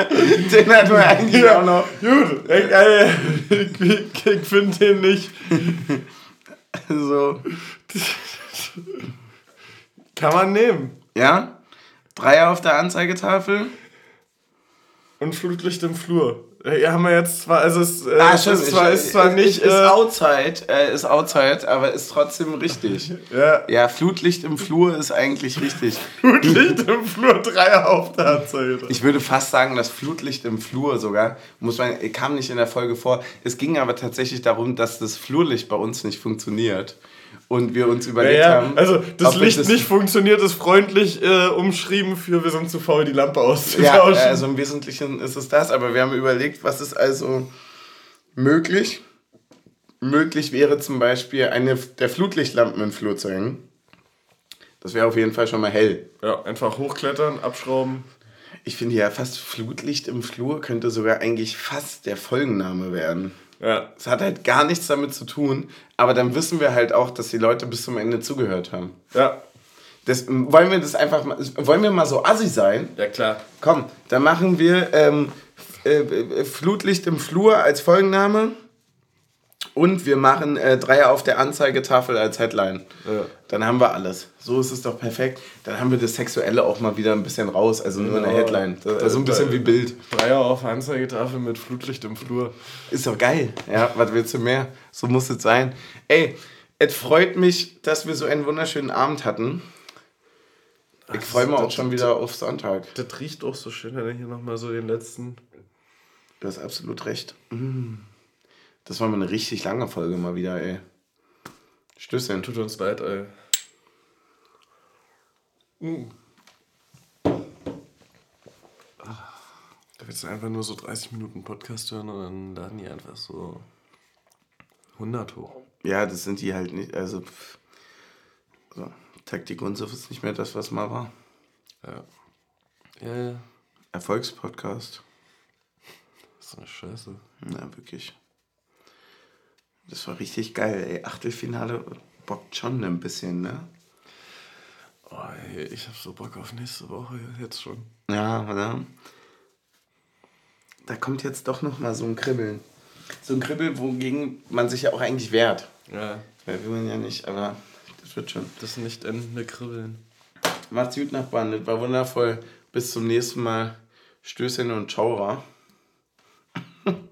den hatten wir eigentlich ja, auch noch. Gut, ich, äh, ich, ich finde den nicht. so. Kann man nehmen. Ja? Dreier auf der Anzeigetafel und Flutlicht im Flur. Ja, haben wir jetzt zwar, also es äh, ah, ist, zwar, ist zwar nicht. Ist äh, outside, äh, ist outside, aber ist trotzdem richtig. ja. Ja, Flutlicht im Flur ist eigentlich richtig. Flutlicht im Flur, der Anzeige. Ich würde fast sagen, das Flutlicht im Flur sogar, muss man, kam nicht in der Folge vor. Es ging aber tatsächlich darum, dass das Flurlicht bei uns nicht funktioniert und wir uns überlegt ja, ja. haben. Also das Licht das nicht funktioniert, ist freundlich äh, umschrieben für wir sind zu faul, die Lampe auszutauschen. Ja, also im Wesentlichen ist es das, aber wir haben überlegt, was ist also möglich. Möglich wäre zum Beispiel eine der Flutlichtlampen im Flur zu hängen. Das wäre auf jeden Fall schon mal hell. Ja, einfach hochklettern, abschrauben. Ich finde ja fast Flutlicht im Flur könnte sogar eigentlich fast der Folgenname werden. Ja. Es hat halt gar nichts damit zu tun, aber dann wissen wir halt auch, dass die Leute bis zum Ende zugehört haben. Ja. Das, wollen wir das einfach mal, wollen wir mal so assi sein? Ja, klar. Komm, dann machen wir ähm, äh, äh Flutlicht im Flur als Folgenname. Und wir machen äh, Dreier auf der Anzeigetafel als Headline. Ja. Dann haben wir alles. So ist es doch perfekt. Dann haben wir das Sexuelle auch mal wieder ein bisschen raus, also nur genau. eine Headline. Das, also ein bisschen wie Bild. Dreier auf der Anzeigetafel mit Flutlicht im Flur. Ist doch geil. Ja, was willst du mehr? So muss es sein. Ey, es freut mich, dass wir so einen wunderschönen Abend hatten. Ich freue mich auch schon wieder auf Sonntag. Das riecht auch so schön, wenn ich hier nochmal so den letzten. Du hast absolut recht. Mm. Das war mal eine richtig lange Folge mal wieder, ey. Stößchen. Tut uns leid, ey. Mm. Da willst du einfach nur so 30 Minuten Podcast hören und dann laden die einfach so 100 hoch. Ja, das sind die halt nicht. Also, so. Taktik und so ist nicht mehr das, was mal war. Ja. Ja, ja. Erfolgspodcast. Das ist eine Scheiße. Ja, wirklich. Das war richtig geil, ey. Achtelfinale bockt schon ein bisschen, ne? Oh, ey, ich hab so Bock auf nächste Woche jetzt schon. Ja, oder? Da kommt jetzt doch noch mal so ein Kribbeln. So ein Kribbel, wogegen man sich ja auch eigentlich wehrt. Ja. Weil wir wollen ja nicht, aber das wird schon. Das nicht endende Kribbeln. Macht's gut, Nachbarn. Das war wundervoll. Bis zum nächsten Mal. Stößchen und Ciao.